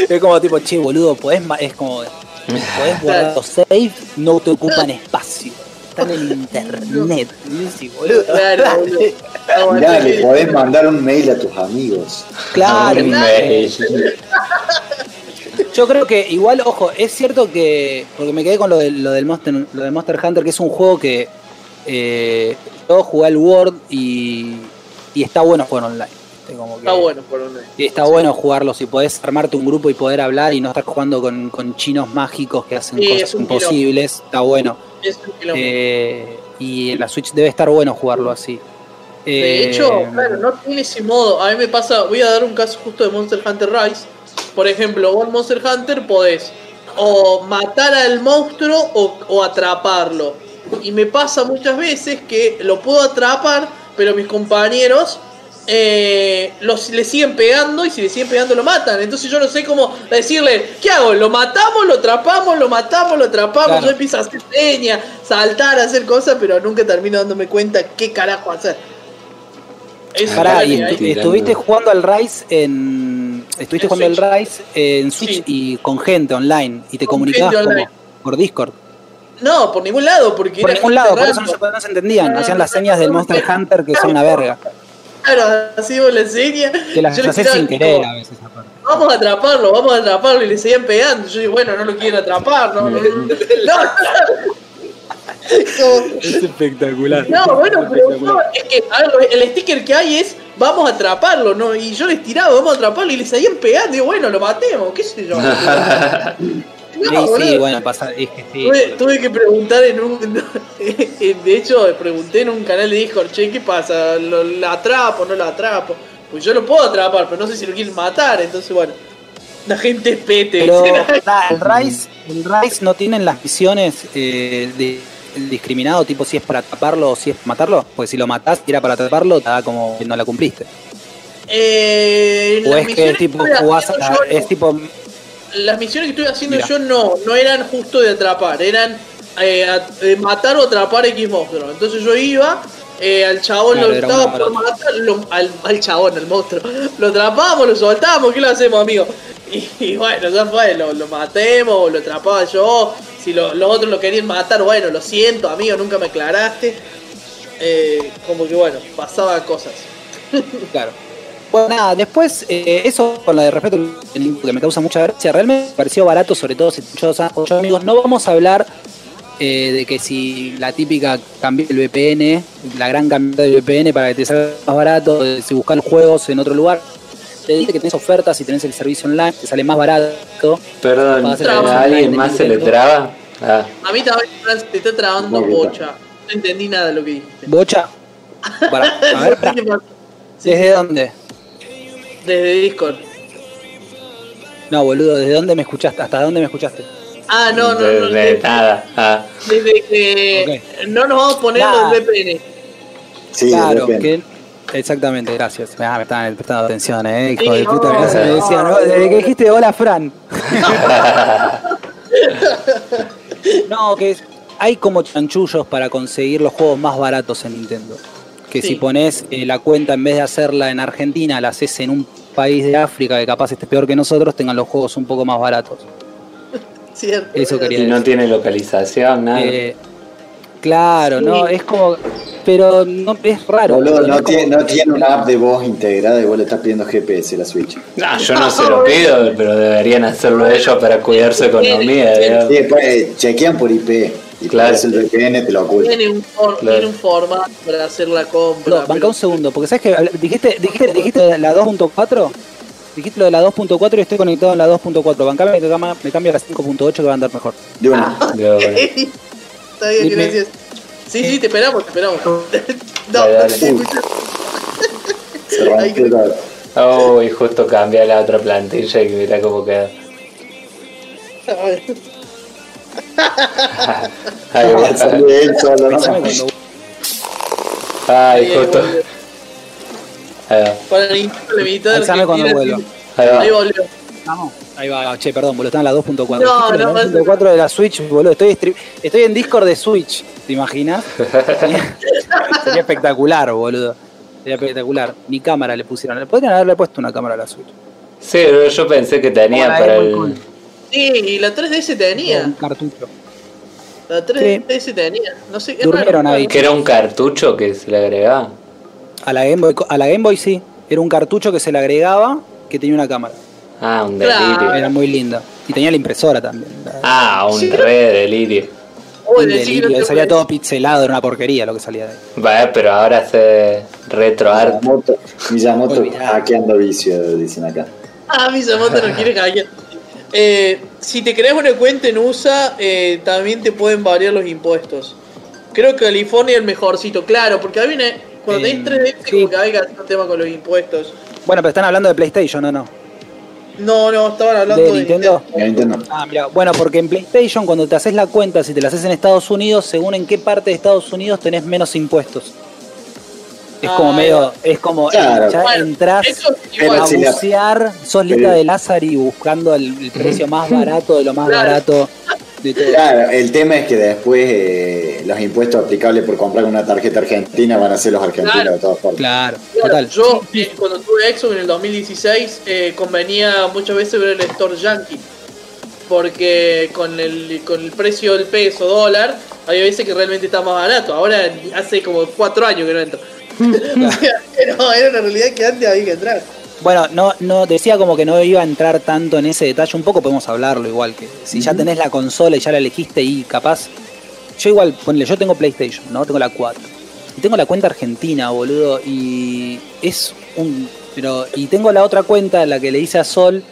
Es como tipo, che, boludo, podés. Es como. Podés guardar los saves, no te ocupan espacio. Están en internet. Sí, boludo. Claro, dale. boludo. Mirá, le podés mandar un mail a tus amigos. Claro, Un mail. Yo creo que igual, ojo, es cierto que. Porque me quedé con lo, del- lo del, Monster, lo del Monster Hunter, que es un juego que. Eh, yo jugué al World y. Y está bueno jugar online. ¿viste? Como que- Está bueno por online. Y está bueno jugarlo si podés armarte un grupo y poder hablar y no estar jugando con, con chinos mágicos que hacen Sí, cosas un imposibles. Está bueno. Es un. Eh, y en la Switch debe estar bueno jugarlo así. De Eh, hecho, claro, no tiene ese modo. A mí me pasa, voy a dar un caso justo de Monster Hunter Rise. Por ejemplo, vos en Monster Hunter podés o matar al monstruo o, o atraparlo. Y me pasa muchas veces que lo puedo atrapar, pero mis compañeros eh, los, le siguen pegando y si le siguen pegando lo matan. Entonces yo no sé cómo decirle, ¿qué hago? ¿Lo matamos, lo atrapamos, lo matamos, lo atrapamos? Claro. Yo empiezo a hacer señas, saltar, hacer cosas, pero nunca termino dándome cuenta qué carajo hacer. Pará, y estu- estuviste jugando al Rise en. Estuviste En jugando al Rise en Switch Sí. y con gente online. Y te Con comunicabas como por Discord. No, por ningún lado, porque Por ningún lado, por eso no se, no se entendían. No, Hacían las señas del Monster. Hunter que son una verga. Claro, así vos le enseñas. Que las yo haces sin querer a veces aparte. Vamos a atraparlo, vamos a atraparlo y le seguían pegando. Yo digo, bueno, no lo quieren atrapar, no. Como- Es espectacular. No, bueno, pero es que a ver, el sticker que hay es vamos a atraparlo, ¿no? Y yo les tiraba, vamos a atraparlo y les seguían pegando. Digo, bueno, lo matemos, qué sé yo. No, Sí, sí, bueno, pasa, es que sí. Tuve, tuve que preguntar en un. De hecho, pregunté en un canal de Discord, che, ¿qué pasa? ¿Lo, ¿La atrapo no la atrapo? Pues yo lo puedo atrapar, pero no sé si lo quieren matar, entonces bueno. La gente es pete. Pero el Rise, el Rise no tienen las misiones eh, de el discriminado, tipo si es para atraparlo o si es matarlo. Porque si lo matás y era para atraparlo, te da como que no la cumpliste. Eh, O es que tipo jugás a- yo- es tipo las misiones que estuve haciendo Mira. yo no, no eran justo de atrapar, eran eh, a- eh, matar o atrapar X monstruo. Entonces yo iba, eh, al chabón Claro, lo uno por matar, lo- al, al chabón, al monstruo, lo atrapamos, lo soltamos, ¿qué lo hacemos, amigo? Y, y bueno, ya fue, lo, lo matemos, lo atrapaba yo, si lo- los otros lo querían matar, bueno, lo siento, amigo, nunca me aclaraste. Eh, como que bueno, pasaba cosas. Claro. Bueno, nada, después, eh, eso con la de respeto que me causa mucha gracia, realmente me pareció barato, sobre todo si yo, ocho amigos. No vamos a hablar eh, de que si la típica cambió el VPN, la gran cambiada del VPN para que te salga más barato, de si buscar juegos en otro lugar. Te dice que tenés ofertas y tenés el servicio online, te sale más barato. Perdón, a hacer ¿a trabajo alguien más se le traba? Ah, A mí también te está trabando No, bocha. No entendí nada de lo que dijiste. Bocha. Para, a ver. ¿desde dónde? Desde Discord. No, boludo, ¿desde dónde me escuchaste? ¿Hasta dónde me escuchaste? Ah, no, no, no. de desde- nada. Ah. Desde que no nos vamos a poner Nah. los VPN. Sí, claro, que exactamente, gracias. Ah, me estaban prestando atención, eh, hijo Sí, de puta. no, me no. decían, ¿no? Desde que dijiste hola, Fran. no, que es- hay como chanchullos para conseguir los juegos más baratos en Nintendo. Que Sí. si pones eh, la cuenta en vez de hacerla en Argentina, la haces en un país de África que capaz esté peor que nosotros, tengan los juegos un poco más baratos. Cierto. Eso quería Y no tiene localización, nada. Eh, claro, Sí. no, es como. Pero no, es raro. Boludo, es no, como- tiene, no tiene una app de voz integrada y vos le estás pidiendo GPS la Switch. No, yo no se lo pido, pero deberían hacerlo ellos para cuidar su economía. Sí, después eh, chequean por IP y Claro. claro. el VPN te lo oculta. Tiene un, for- Claro. tiene un formato para hacer la compra. No, banca pero- un segundo, porque sabes que dijiste, dijiste, dijiste la 2.4, dijiste lo de la 2.4 y estoy conectado en la 2.4. Bancame que me cambio a la 5.8 que va a andar mejor. De una. Bueno. Está bien, Dime. gracias. Sí, sí, te esperamos, te esperamos. no, Dale, dale. te escucho. Se rompió la- Oh, y justo cambia la otra plantilla y mira cómo queda. ¿no? Ay, justo. Volvió. Ahí va. Para el Nintendo limitado Avísame cuando vuelva. Ahí va. Ahí volvió. Vamos. Ahí va, che, perdón, boludo, está en la 2.4. No, no, la 2.4 de la Switch, boludo. Estoy, estoy en Discord de Switch, ¿te imaginas? Sería, sería espectacular, boludo. Sería espectacular. Ni cámara le pusieron. Le podrían haberle puesto una cámara a la Switch. Sí, pero yo pensé que tenía Hola, para el. Cool. Sí, y la 3DS tenía. Un cartucho. La 3DS tenía. No sé, es Durmieron raro. ahí. Que era un cartucho que se le agregaba. A la Game Boy, a la Game Boy sí. Era un cartucho que se le agregaba que tenía una cámara. Ah, un Claro. delirio. Era muy linda. Y tenía la impresora también. Ah, un Sí. re delirio. Un el de delirio, Chile, salía todo pixelado, era una porquería lo que salía de ahí. Vaya, pero ahora hace retro art. Miyamoto, Miyamoto hackeando vicio, dicen acá. Ah, Miyamoto no quiere hackear. Eh, si te creas una cuenta en USA, eh, también te pueden variar los impuestos. Creo que California es el mejorcito, claro, porque a mí me- cuando tenés 3DS sí. como que hay que hacer un tema con los impuestos. Bueno, pero están hablando de PlayStation, ¿o no? No, no, estaban hablando ¿De de, Nintendo? En Nintendo. Ah, mira, bueno, porque en PlayStation cuando te haces la cuenta, si te la haces en Estados Unidos, según en qué parte de Estados Unidos tenés menos impuestos. Es Ah, como medio, es como Claro. ya Bueno, entras a bucear, sos Lita pero- de Lázaro buscando el, el precio más barato de lo más Claro. barato de todo. Claro, el tema es que después eh, los impuestos aplicables por comprar una tarjeta argentina van a ser los argentinos Claro. de todas formas. Claro, total. Yo, eh, cuando tuve Xbox en el 2016, eh, convenía muchas veces ver el store yankee. Porque con el, con el precio del peso, dólar, hay veces que realmente está más barato. Ahora hace como cuatro años que no entro. O sea, no, era una realidad que antes había que entrar. Bueno, no, no decía como que no iba a entrar tanto en ese detalle, un poco podemos hablarlo igual que si ya tenés la consola y ya la elegiste y capaz. Yo igual, ponle, yo tengo PlayStation, ¿no? Tengo la 4. Y tengo la cuenta argentina, boludo. Y es un. Pero. Y tengo la otra cuenta, la que le hice a Sol.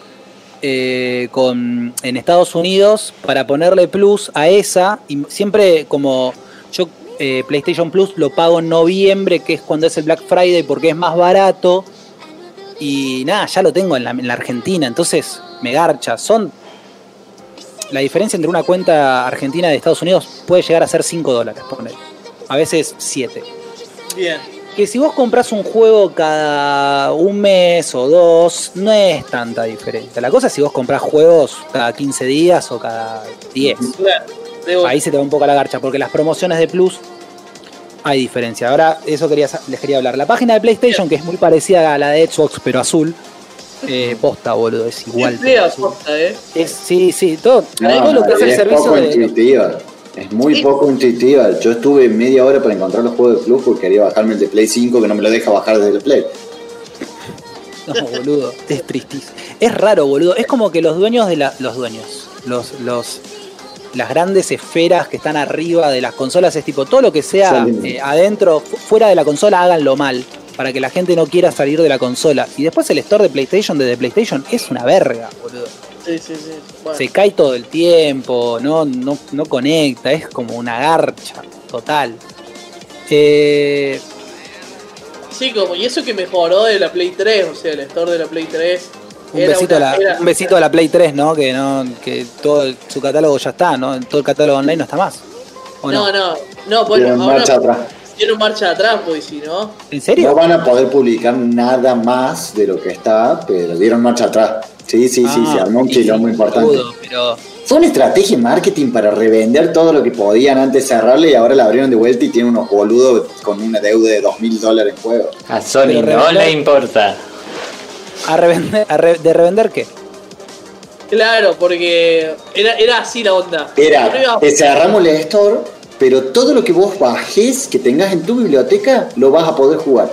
eh, con, en Estados Unidos para ponerle plus a esa y siempre como yo eh, PlayStation Plus lo pago en noviembre que es cuando es el Black Friday porque es más barato y nada, ya lo tengo en la, en la Argentina, entonces me garcha. Son. La diferencia entre una cuenta argentina de Estados Unidos puede llegar a ser 5 dólares, ponele. A veces 7. Bien. Que si vos compras un juego cada un mes o dos, no es tanta diferencia. La cosa es si vos compras juegos cada 15 días o cada 10. Claro. Debo- Ahí se te va un poco la garcha, porque las promociones de Plus hay diferencia. Ahora, eso quería, les quería hablar. La página de PlayStation, que es muy parecida a la de Xbox, pero azul, eh, posta, boludo, es igual. Fea posta, eh. Es- sí, sí, todo, No, todo lo que es el es servicio poco de. intuitiva. Es muy Sí. poco intuitiva. Yo estuve media hora para encontrar los juegos de Plus porque quería bajarme el de Play 5 que no me lo deja bajar desde el Play. No, boludo, es tristísimo. Es raro, boludo. Es como que los dueños de la. Los dueños. Los. los las grandes esferas que están arriba de las consolas es tipo todo lo que sea eh, adentro, fu- fuera de la consola, háganlo mal. Para que la gente no quiera salir de la consola. Y después el store de PlayStation, desde PlayStation, es una verga, boludo. Sí, sí, sí. Bueno. Se cae todo el tiempo, no, no, no conecta, es como una garcha total. Eh, Sí, como, y eso que mejoró de la Play 3, o sea, el store de la Play 3. Un, besito una- a la, era- un besito a la Play 3, ¿no? Que no que todo el- su catálogo ya está, ¿no? Todo el catálogo online no está más. ¿O no? No, no, no, bueno, ahora marcha atrás. dieron marcha atrás, pues si no. ¿En No serio? van a poder publicar nada más de lo que está, pero dieron marcha atrás. Sí, sí, sí, Ah, se armó un sí, quilombo sí, importante. pero Fue una estrategia de marketing para revender todo lo que podían antes cerrarle y ahora la abrieron de vuelta y tienen unos boludos con una deuda de dos mil dólares en juego. A Sony Pero no revender- le importa. ¿A revender, a re- ¿de revender qué? Claro, porque era, era así la onda. Era, te cerramos la store, pero todo lo que vos bajes, que tengas en tu biblioteca, lo vas a poder jugar.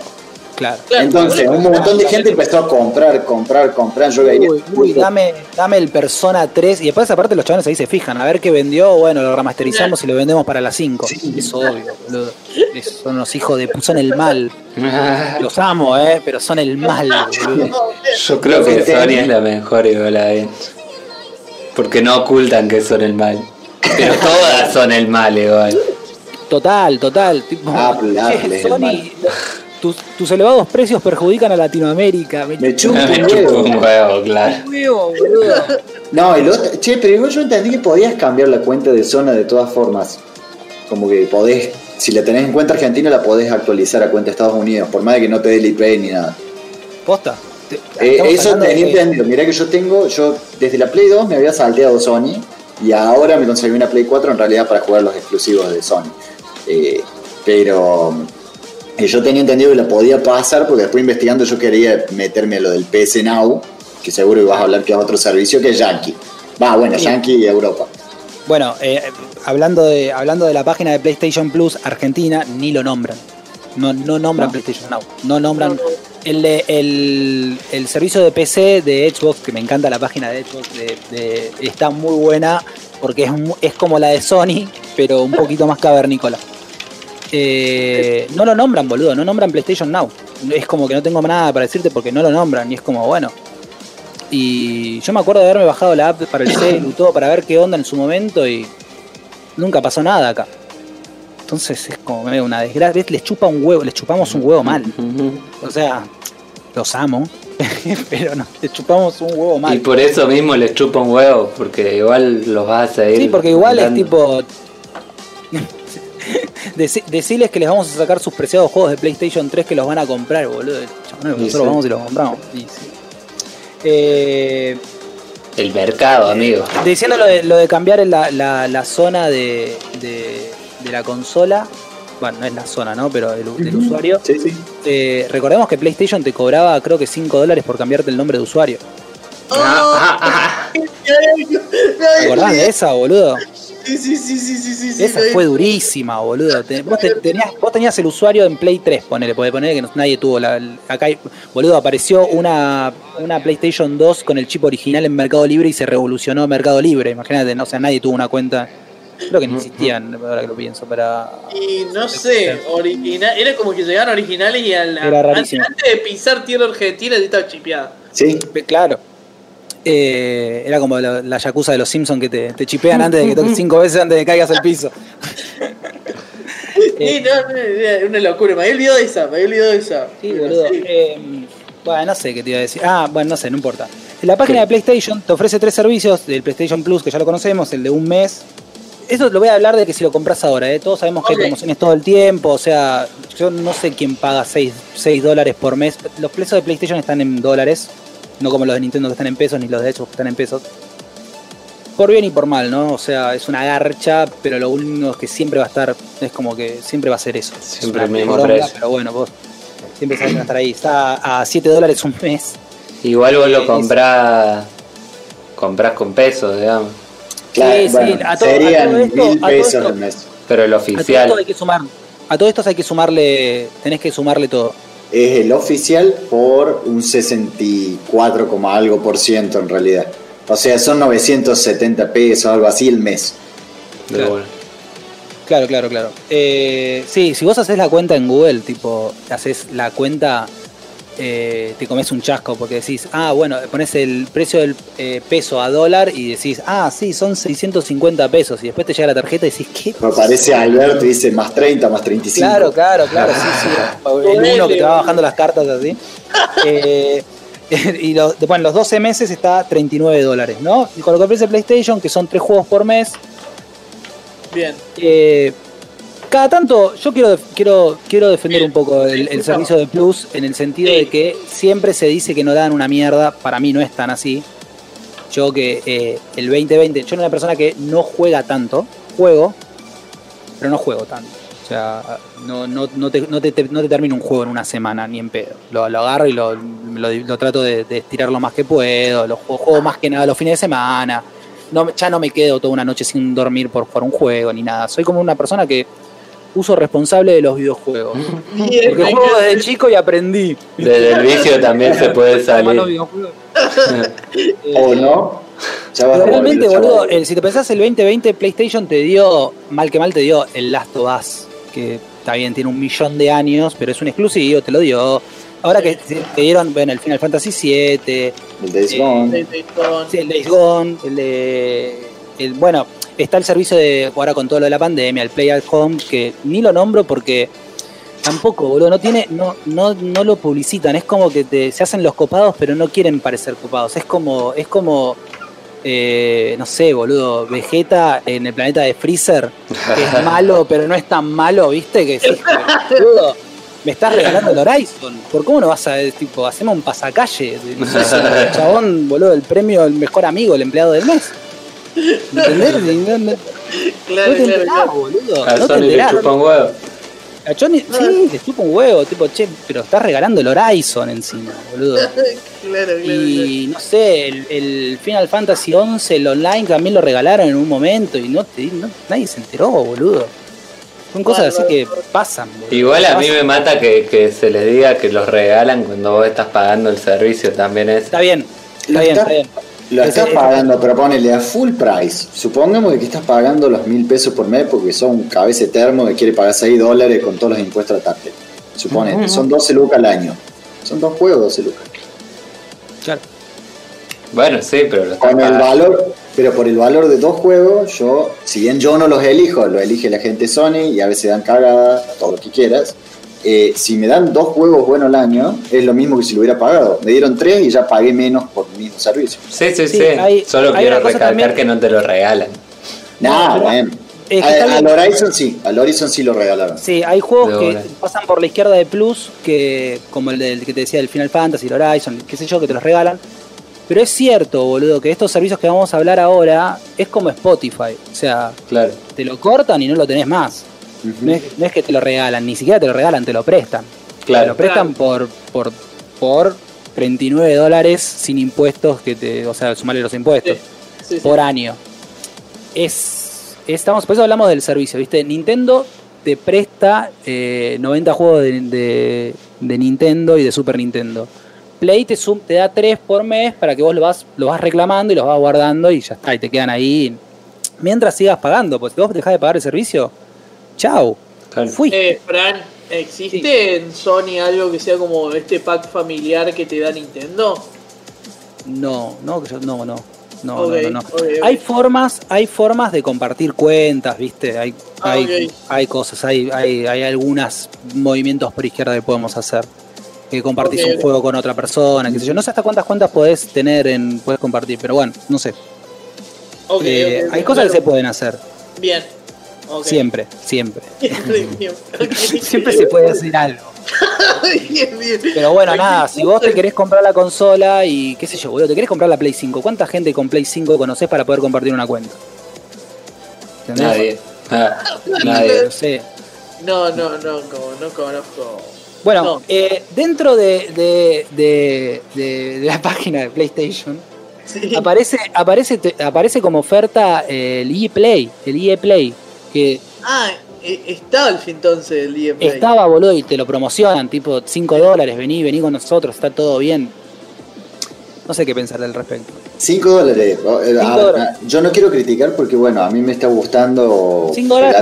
Claro. Entonces, un montón de gente empezó a comprar, comprar, comprar. Yo veía. Uy, uy, dame, dame el Persona 3. Y después, aparte, los chavales ahí se fijan. A ver qué vendió. Bueno, lo remasterizamos y lo vendemos para las 5. Es obvio, boludo. Son los hijos de. Son el mal. Los amo, ¿eh? Pero son el mal, boludo. Yo creo que Sony es la mejor igual ahí. Porque no ocultan que son el mal. Pero todas son el mal igual. Total, total. Tipo, es el Sony, mal. Tus, tus elevados precios perjudican a Latinoamérica. Me Me chupa Me un chupo huevo. un huevo, claro. huevo, boludo. No, el otro, che, pero igual yo entendí que podías cambiar la cuenta de zona de todas formas. Como que podés, si la tenés en cuenta argentina, la podés actualizar a cuenta Estados Unidos, por más de que no te dé el IP ni nada. Posta. Te- Eh, eso de tenía entendido. Mirá que yo tengo, yo desde la Play 2 me había salteado Sony y ahora me conseguí una Play 4 en realidad para jugar los exclusivos de Sony. Eh, pero eh, yo tenía entendido que la podía pasar porque después investigando yo quería meterme a lo del PS Now, que seguro ibas a hablar que es otro servicio que es Yankee. Va, bueno, Sí. Yankee y Europa. Bueno, eh, hablando, de, hablando de la página de PlayStation Plus Argentina, ni lo nombran. No, no nombran No. PlayStation Now. No nombran. El, el, el servicio de PC de Xbox, que me encanta la página de Xbox, de- de- está muy buena porque es, es como la de Sony, pero un poquito más cavernícola. Eh, no lo nombran, boludo, no nombran PlayStation Now. Es como que no tengo nada para decirte porque no lo nombran y es como, bueno. Y yo me acuerdo de haberme bajado la app para el celu y todo para ver qué onda en su momento y nunca pasó nada acá. Entonces es como medio una desgracia. Les chupa un huevo, les chupamos un huevo mal. O sea, los amo, pero no, les chupamos un huevo Y mal. por eso mismo les chupa un huevo, porque igual los vas a seguir. Sí, porque igual es tipo. Deci- Decirles que les vamos a sacar sus preciados juegos de PlayStation 3 que los van a comprar, boludo. Nosotros sí. vamos y los compramos. Sí. Eh, El mercado, amigo. diciendo lo de, lo de cambiar la, la- la zona de, de- de la consola. Bueno, no es la zona, ¿no? Pero del, del usuario. Sí, sí. Eh, recordemos que PlayStation te cobraba, creo que 5 dólares por cambiarte el nombre de usuario. ¿Te acordás de esa, boludo? Sí, sí, sí, sí, sí, sí, Esa fue durísima, boludo. Vos, te- tenías, vos tenías el usuario en Play 3, ponele, porque poner que no- nadie tuvo la. acá, boludo, apareció una, una PlayStation 2 con el chip original en Mercado Libre y se revolucionó Mercado Libre. Imagínate, no, o sea, nadie tuvo una cuenta. Creo que ni existían, ahora que lo pienso, para. Y no sé, original, era como que llegaban originales y al, antes, de pisar tierra argentina estaba chipeada. Sí, Claro. Eh, era como la, la yakuza de los Simpsons que te, te chipean antes de que toques cinco veces antes de que caigas al piso. Sí, no, una locura, me había olvidado de esa, me había olvidado de esa. Sí, boludo. sí. Eh, bueno, no sé qué te iba a decir. Ah, bueno, no sé, no importa. La página de PlayStation te ofrece tres servicios del PlayStation Plus, que ya lo conocemos, el de un mes. Eso lo voy a hablar de que si lo compras ahora, ¿eh? todos sabemos que hay promociones todo el tiempo, o sea, yo no sé quién paga 6, dólares por mes. Los precios de PlayStation están en dólares, no como los de Nintendo que están en pesos, ni los de Xbox que están en pesos. Por bien y por mal, ¿no? O sea, es una garcha, pero lo único es que siempre va a estar, es como que siempre va a ser eso. Siempre Es el mismo precio. Pero bueno, vos siempre sabes que va a estar ahí. Está a 7 dólares un mes. Igual vos Eh, lo es- comprás. Comprás con pesos, digamos. claro. Sí, sí, a todo- a serían todo esto- mil a todo pesos esto- al mes. Pero el A todo esto oficial. hay que sumar. A todo esto hay que sumarle, tenés que sumarle todo. Es el oficial por un 64, como algo por ciento en realidad. O sea, son 970 pesos, algo así el mes. de Claro. Claro, claro, claro. Eh, sí, si vos haces la cuenta en Google, tipo, haces la cuenta, eh, te comes un chasco porque decís, ah, bueno, pones el precio del eh, peso a dólar y decís, ah, sí, son 650 pesos. Y después te llega la tarjeta y decís, ¿qué? Me parece Alberto y dice más 30, más 35. Claro, claro, claro, sí, sí. El uno que te va bajando las cartas así. Eh, y los, bueno, los 12 meses está 39 dólares, ¿no? Y con lo que ofrece PlayStation, que son tres juegos por mes, Bien. eh, cada tanto yo quiero, quiero, quiero defender un poco el, el servicio de Plus en el sentido de que siempre se dice que no dan una mierda, para mí no es tan así. Yo que eh, el 2020, yo soy una persona que no juega tanto, juego, pero no juego tanto. O sea, no, no, no, te, no, te, te- no te termino un juego en una semana, ni en pedo. Lo, lo agarro y lo, lo, lo trato de, de estirar lo más que puedo. Lo juego, juego más que nada los fines de semana. No, ya no me quedo toda una noche sin dormir por jugar un juego ni nada. Soy como una persona que uso responsable de los videojuegos. Porque juego desde chico y aprendí. Desde el vicio también se puede salir. videojuegos. ¿O no? Realmente, boludo, el- si te pensás el 2020, PlayStation te dio, mal que mal te dio el Last of Us, que está bien, tiene un millón de años, pero es un exclusivo, te lo dio. Ahora que te dieron, bueno, el Final Fantasy VII, El Days eh, Gone. El Days Gone, el de... El, bueno, está el servicio de, ahora con todo lo de la pandemia, el Play at Home, que ni lo nombro porque tampoco, boludo, no tiene, no, no, no lo publicitan, es como que te, se hacen los copados, pero no quieren parecer copados, es como, es como, eh, no sé, boludo, Vegeta en el planeta de Freezer, que es malo, pero no es tan malo, viste, que sí, boludo, me estás regalando el Horizon, ¿por cómo no vas a, tipo, hacemos un pasacalle, no sé, el chabón, boludo, el premio, el mejor amigo, el empleado del mes. ¿Entendés? No, no- Claro, no te claro, enterás, claro. boludo. A No te Sony le chupa un huevo. A Johnny, sí, le chupa un huevo, tipo, che, pero estás regalando el Horizon encima, boludo. Claro, claro, Y no sé, el, el Final Fantasy XI, el online también lo regalaron en un momento y no, te, no- nadie se enteró, boludo. Son cosas así que pasan. boludo. Igual a mí me mata que, que se les diga que los regalan cuando vos estás pagando el servicio también es. Está bien, está bien, está- está bien. Lo estás pagando, pero ponele a full price. Supongamos que estás pagando los mil pesos por mes porque son un cabeza termo que quiere pagar 6 dólares con todos los impuestos de la tarjeta. Suponete, son 12 lucas al año. Son dos juegos 12 lucas. Claro. Bueno, sí, pero lo estás Con el pagando. valor, pero por el valor de dos juegos, yo, si bien yo no los elijo, lo elige la gente Sony y a veces dan cagada, todo lo que quieras. Eh, si me dan dos juegos buenos al año, es lo mismo que si lo hubiera pagado. Me dieron tres y ya pagué menos por el mismo servicio. Sí, sí, Sí, sí. hay- Solo hay quiero recalcar también- que no te lo regalan. Nada, pero- bueno. es que está Al. Horizon sí, al Horizon sí lo regalaron. Sí, hay juegos que pasan por la izquierda de Plus, que como el del que te decía del Final Fantasy, el Horizon, qué sé yo, que te los regalan. Pero es cierto, boludo, que estos servicios que vamos a hablar ahora es como Spotify. O sea, Claro. te lo cortan y no lo tenés más. No es, no es que te lo regalan, ni siquiera te lo regalan, te lo prestan. Te Claro. lo prestan por, por, por 39 dólares sin impuestos, que te, o sea, sumarle los impuestos Sí, sí. por año. Es, estamos, por eso hablamos del servicio, ¿viste? Nintendo te presta eh, 90 juegos de, de- de Nintendo y de Super Nintendo. Play te, sum- te da 3 por mes para que vos lo vas, lo vas reclamando y los vas guardando y ya está, y te quedan ahí. Mientras sigas pagando, pues si vos dejás de pagar el servicio, chau, Claro. fuiste. Eh, Fran, ¿existe en Sony algo que sea como este pack familiar que te da Nintendo? No, no, que yo- no, no. No, no, no, no. Hay formas, hay formas de compartir cuentas, ¿viste? Hay, Ah, hay, hay cosas, hay, hay, hay algunos movimientos por izquierda que podemos hacer. Que compartís un juego con otra persona, qué sé yo. No sé hasta cuántas cuentas podés tener en, puedes compartir, pero bueno, no sé. Eh, hay cosas que se pueden hacer. Bien. Siempre, siempre. Siempre se puede hacer algo. bien, bien. Pero bueno, nada, si vos te querés comprar la consola y qué sé yo, boludo, te querés comprar la Play 5, ¿cuánta gente con Play 5 conoces para poder compartir una cuenta? ¿Entendés? Nadie. Ah, No nadie. sé. No, no, no, como no conozco. Bueno, No. eh, dentro de, de- de- de- de la página de PlayStation Sí. aparece, aparece, aparece como oferta eh, el EA Play, el EA Play, que Ah, eh, está al fin entonces el EA Play. estaba, boludo, y te lo promocionan, tipo 5 dólares, vení, vení con nosotros, está todo bien. No sé qué pensar al respecto. 5 dólares. Eh, Cinco ah, dólares. ah, Yo no quiero criticar porque, bueno, a mí me está gustando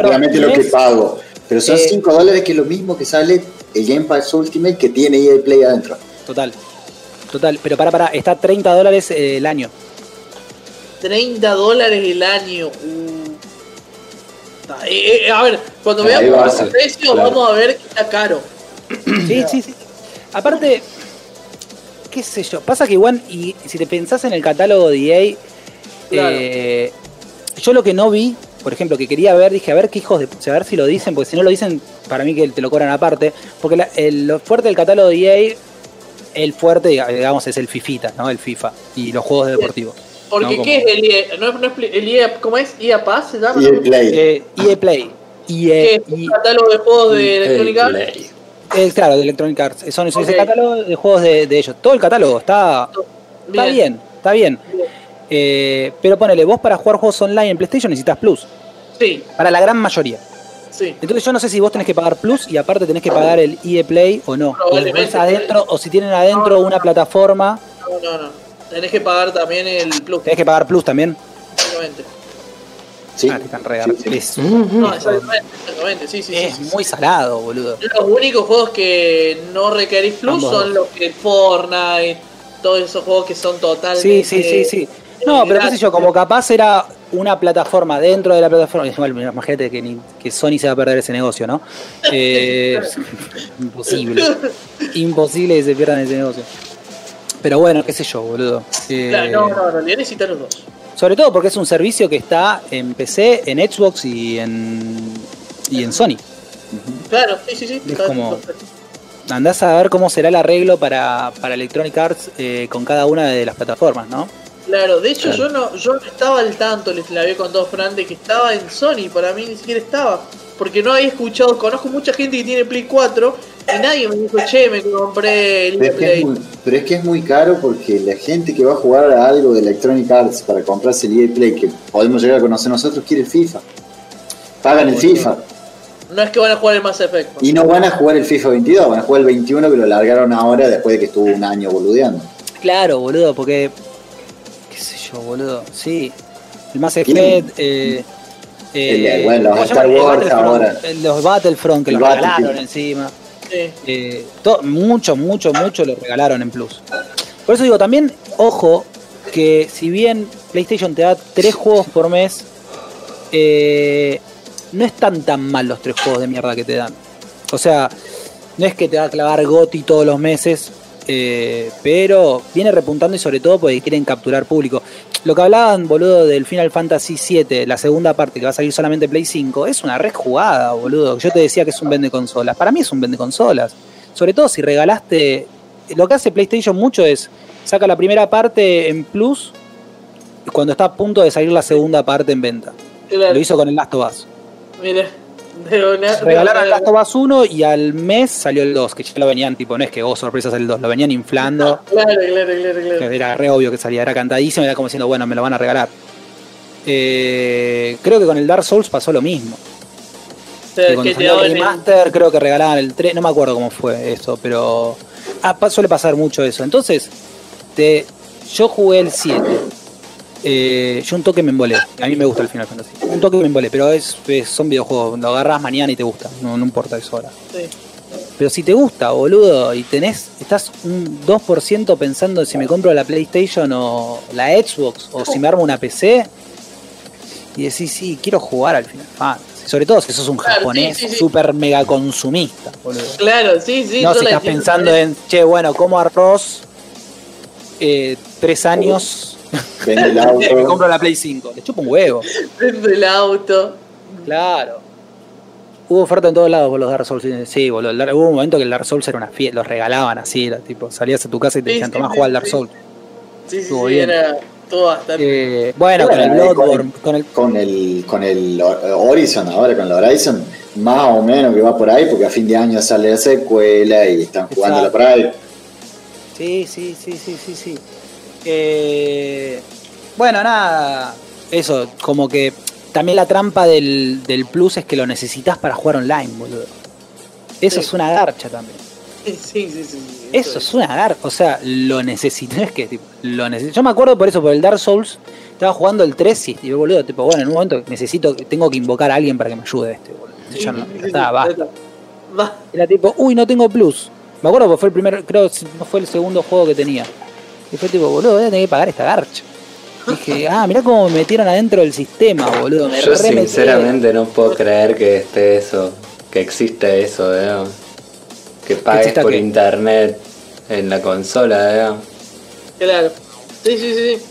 realmente lo que pago. Pero son Eh, 5 dólares que es lo mismo que sale el Game Pass Ultimate que tiene EA Play adentro. Total. Total, pero para, para, está 30 dólares eh, el año. 30 dólares el año. Uh. Ah, eh, eh, a ver, cuando Ahí veamos va, los sí, precios, claro. vamos a ver que está caro. Sí, sí, sí. Aparte, qué sé yo, pasa que igual, y si te pensás en el catálogo de EA, Claro. eh, yo lo que no vi, por ejemplo, que quería ver, dije, a ver qué hijos de... A ver si lo dicen, porque si no lo dicen, para mí que te lo cobran aparte. Porque la- el, lo fuerte del catálogo de EA, el fuerte, digamos, es el FIFITA, ¿no? El FIFA y los juegos deportivos. Porque, No, ¿qué es el EA? ¿No, es- no el EA? ¿Cómo es? ¿EA Pass se llama? EA Play. Eh, EA Play. ¿Qué EA, es un catálogo de juegos de El Electronic Arts? Play. eh, claro, de Electronic Arts. Son, es Ok. el catálogo de juegos de, de ellos. Todo el catálogo está, Está bien, está bien. Eh, pero ponele, vos para jugar juegos online en PlayStation necesitas Plus. Sí, Para la gran mayoría. sí. Entonces yo no sé si vos tenés que pagar Plus y aparte tenés que pagar el EA Play o no. O, después adentro, o si tienen adentro No, no, una no. plataforma, No, no, no. Tenés que pagar también el Plus, tenés que pagar Plus también. obviamente. Sí. Ah, te están regalando. Sí, sí. Es, No, exactamente, exactamente, sí, sí, es sí, muy salado, boludo. Los únicos juegos que no requerís Plus Ambos son los que Fortnite, todos esos juegos que son totalmente. Sí, sí, sí, sí. No, pero qué sé yo, como capaz era una plataforma dentro de la plataforma. Imagínate que, ni- que Sony se va a perder ese negocio, ¿no? Eh, imposible. Imposible que se pierdan ese negocio. Pero bueno, qué sé yo, boludo. Eh, Claro, no, no, en realidad necesitas los dos. Sobre todo porque es un servicio que está en PC, en Xbox y en, y en Sony. Claro, sí, sí, sí. Es como-. Andás a ver cómo será el arreglo para, para Electronic Arts eh, con cada una de las plataformas, ¿no? Claro, de hecho yo no yo no estaba al tanto, les la había contado a Fran, de que estaba en Sony, para mí ni siquiera estaba. Porque no había escuchado, conozco mucha gente que tiene Play 4 y nadie me dijo, che, me compré el Pero es, que es Play. muy, pero es que es muy caro porque la gente que va a jugar a algo de Electronic Arts para comprarse el EA Play que podemos llegar a conocer nosotros quiere el FIFA. Pagan el FIFA. No es que van a jugar el Mass Effect. Y no van a jugar el FIFA 22, van a jugar el 21 que lo largaron ahora después de que estuvo un año boludeando. Claro, boludo, porque. ¿Qué sé yo, boludo? Sí. El Mass Effect. Eh, eh, bueno, los Battlefront, ahora. Los Battlefront que los regalaron encima. Sí. Eh, to- mucho, mucho, mucho lo regalaron en Plus. Por eso digo, también, ojo, que si bien PlayStation te da tres juegos por mes, eh, no están tan mal los tres juegos de mierda que te dan. O sea, no es que te va a clavar Goti todos los meses, eh, pero viene repuntando y sobre todo porque quieren capturar público. Lo que hablaban, boludo, del Final Fantasy VII, la segunda parte que va a salir solamente Play 5, es una red jugada, boludo. Yo te decía que es un vende consolas. Para mí es un vende consolas. Sobre todo si regalaste. Lo que hace PlayStation mucho es saca la primera parte en Plus cuando está a punto de salir la segunda parte en venta. Claro. Lo hizo con el Last of Us. Mira, de una- Regalaron de- Last of Us 1 y al mes salió el 2, que ya lo venían, tipo, no es que, oh, sorpresas el 2, lo venían inflando. Claro, claro, claro, que claro. Era re obvio que salía, era cantadísimo, era como diciendo, bueno, me lo van a regalar. Eh, creo que con el Dark Souls pasó lo mismo. O sea, Que salió el remaster, creo que regalaban el 3, no me acuerdo cómo fue eso, pero ah, suele pasar mucho eso. Entonces, te, yo jugué el 7. Eh, yo un toque me embolé. A mí me gusta el Final Fantasy. Un toque me embolé, pero es, es- son videojuegos. Lo agarras mañana y te gusta. No, no importa eso ahora. Sí. Pero si te gusta, boludo, y tenés, estás un 2% pensando si me compro la PlayStation o la Xbox, o si me armo una PC, y decís, sí, quiero jugar al Final Fantasy. Sobre todo si sos un Claro, japonés sí, sí, sí. súper mega consumista, boludo. Claro, sí, sí. no, si estás pensando en, che, bueno, como arroz, eh, tres años, Vende el me auto. compro la Play 5. Le chupo un huevo. Prendo el auto. Claro. Hubo oferta en todos lados por los Dark Souls. Sí, boludo. el Dark- Hubo un momento que el Dark Souls era una fiesta. Los regalaban así. Era, tipo, salías a tu casa y te Sí, decían, tomá, sí, juega al Dark sí. Souls. Sí, sí, Estuvo sí, bien. era todo bastante. Eh, bueno, con el Bueno, Bloodborne, con el... Con el, con el Horizon ahora, con el Horizon, más o menos que va por ahí, porque a fin de año sale la secuela y están jugando la por ahí. Sí, sí, sí, sí, sí, sí. Eh, bueno, nada. Eso, como que también la trampa del, del plus es que lo necesitas para jugar online, boludo. Eso Sí. es una garcha también. Sí, sí, sí. sí, Eso es una gar, o sea, lo necesito, no es que tipo, lo necesito. Yo me acuerdo por eso, por el Dark Souls, estaba jugando el 3 y yo, boludo, tipo, bueno, en un momento necesito, tengo que invocar a alguien para que me ayude este, boludo. Sí, Yo no, ya está, basta. Era tipo, uy, no tengo plus. Me acuerdo porque fue el primer, creo, no fue el segundo juego que tenía. Y fue tipo, boludo, voy a tener que pagar esta garcha. Dije, ah, mirá cómo me metieron adentro del sistema, boludo. Me Yo sinceramente no puedo creer que esté eso, que existe eso, digamos. Que pagues por qué? internet en la consola, digamos. Claro. Sí, sí, sí.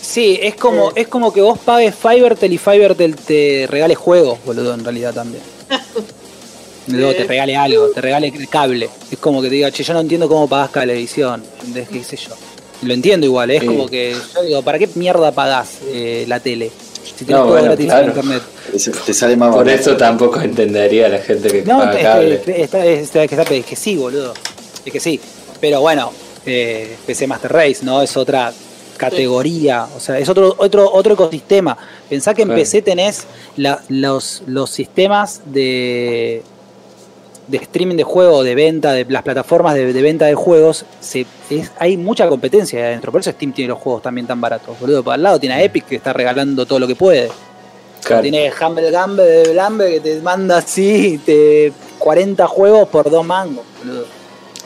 Sí, es como, es como que vos pagues Fivertel y Fivertel te regale juegos, boludo, en realidad también. Luego te regale algo, te regale el cable. Es como que te diga, che, yo no entiendo cómo pagás cablevisión. ¿Entendés? ¿Qué sé yo? Lo entiendo igual, es Sí. como que yo digo, ¿para qué mierda pagás eh, la tele? Si tenés No, todo bueno, gratis claro. en internet. Eso te sale más Por barato. eso tampoco entendería la gente que No, paga es cable. que, está- está- es que está- es que sí, boludo. Es que sí. Pero bueno, eh, PC Master Race, ¿no? Es otra categoría. O sea, es otro, otro, otro ecosistema. Pensá que en Claro. PC tenés la- los, los sistemas de, de streaming de juego, de venta, de las plataformas de, de venta de juegos. Se, es- hay mucha competencia ahí adentro. Por eso Steam tiene los juegos también tan baratos, boludo. Para el lado tiene a Epic que está regalando todo lo que puede. Claro. Tiene Humble Gambe de Blambe que te manda así te 40 juegos por dos mangos, boludo.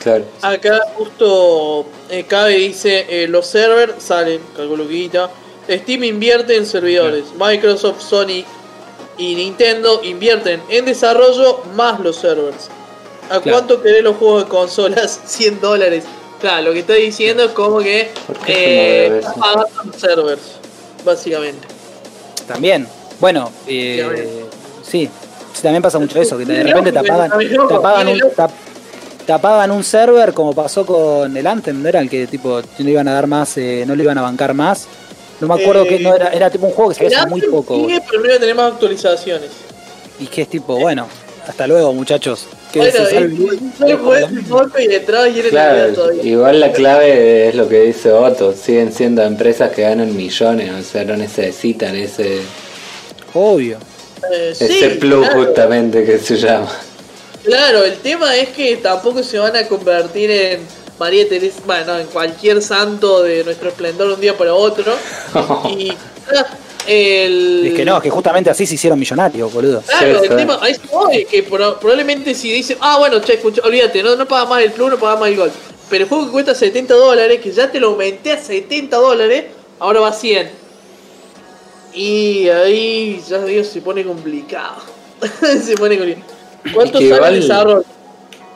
Claro. Acá justo eh, Cabe dice, eh, los servers salen, calculo que. Steam invierte en servidores. Microsoft, Sony y Nintendo invierten en desarrollo más los servers. ¿A Claro. cuánto querés los juegos de consolas? 100 dólares. Claro, lo que está diciendo es como que ¿Por qué eh, los servers, básicamente. También, bueno, eh, sí, también pasa mucho eso, que de repente te apagan, te apagan tiene un, te, te apagan un server como pasó con el Anthem, ¿no era el que tipo no le iban a dar más, eh, no le iban a bancar más? No me acuerdo Eh, que no era, era tipo un juego que salía hace muy poco. sigue, pero primero tenemos actualizaciones. Y que es tipo, bueno, hasta luego muchachos. Que Bueno, se y- igual la clave es lo que dice Otto, siguen siendo empresas que ganan millones, o sea, no necesitan ese... Obvio. Eh, Ese sí, plus claro. justamente que se llama. Claro, el tema es que tampoco se van a convertir en María Teresa, bueno, en cualquier santo de nuestro esplendor un día para otro. y el... Es que no, es que justamente así se hicieron millonarios, boludo. Claro, Sí, el sí. tema a eso voy, que pro- probablemente si dicen, ah, bueno, che, escucha, olvídate, no, no pagas más el plus, no pagas más el gol. Pero el juego que cuesta 70 dólares, que ya te lo aumenté a 70 dólares, ahora va a 100. Y ahí, ya Dios, se pone complicado. se pone complicado. ¿Cuánto Es que sale el desarrollo?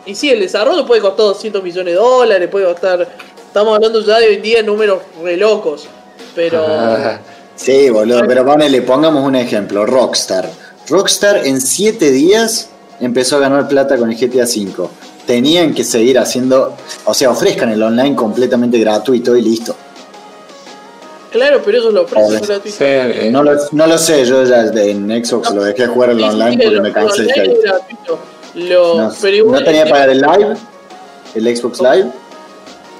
Y sí, el desarrollo puede costar 200 millones de dólares, puede costar... Estamos hablando ya de hoy en día números re locos. Pero... Ah, Sí, boludo, pero ponele, pongamos un ejemplo, Rockstar. Rockstar en 7 días empezó a ganar plata con el GTA V. Tenían que seguir haciendo, o sea, ofrezcan el online completamente gratuito y listo. Claro, pero eso es lo gratuitos. sí, eh, No lo, no lo sé, yo ya en Xbox lo dejé jugar el online sí, porque me cansé de Lo- no, pero igual no tenía que el pagar tema- el live, el Xbox Live.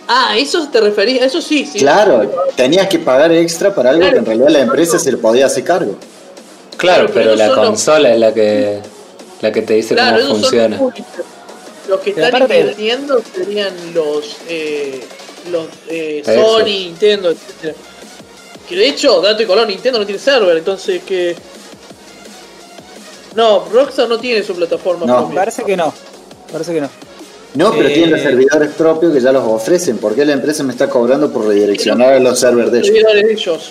Ah, eso te referís, eso sí, sí. Claro, tenías que pagar extra para algo que en realidad la empresa se le podía hacer cargo. claro, Claro, pero pero la consola es la que la que te dice Claro, cómo funciona. los que están aparte- invirtiendo serían los eh, los eh. Sony, Nintendo, etcétera. Que de hecho, dato y color, Nintendo no tiene server, entonces que no, Rockstar no tiene su plataforma No. propia. Parece que no. Parece que no. No, pero Eh. tienen los servidores propios que ya los ofrecen. ¿Por qué la empresa me está cobrando por redireccionar a los servers de Los ellos? servidores de ellos.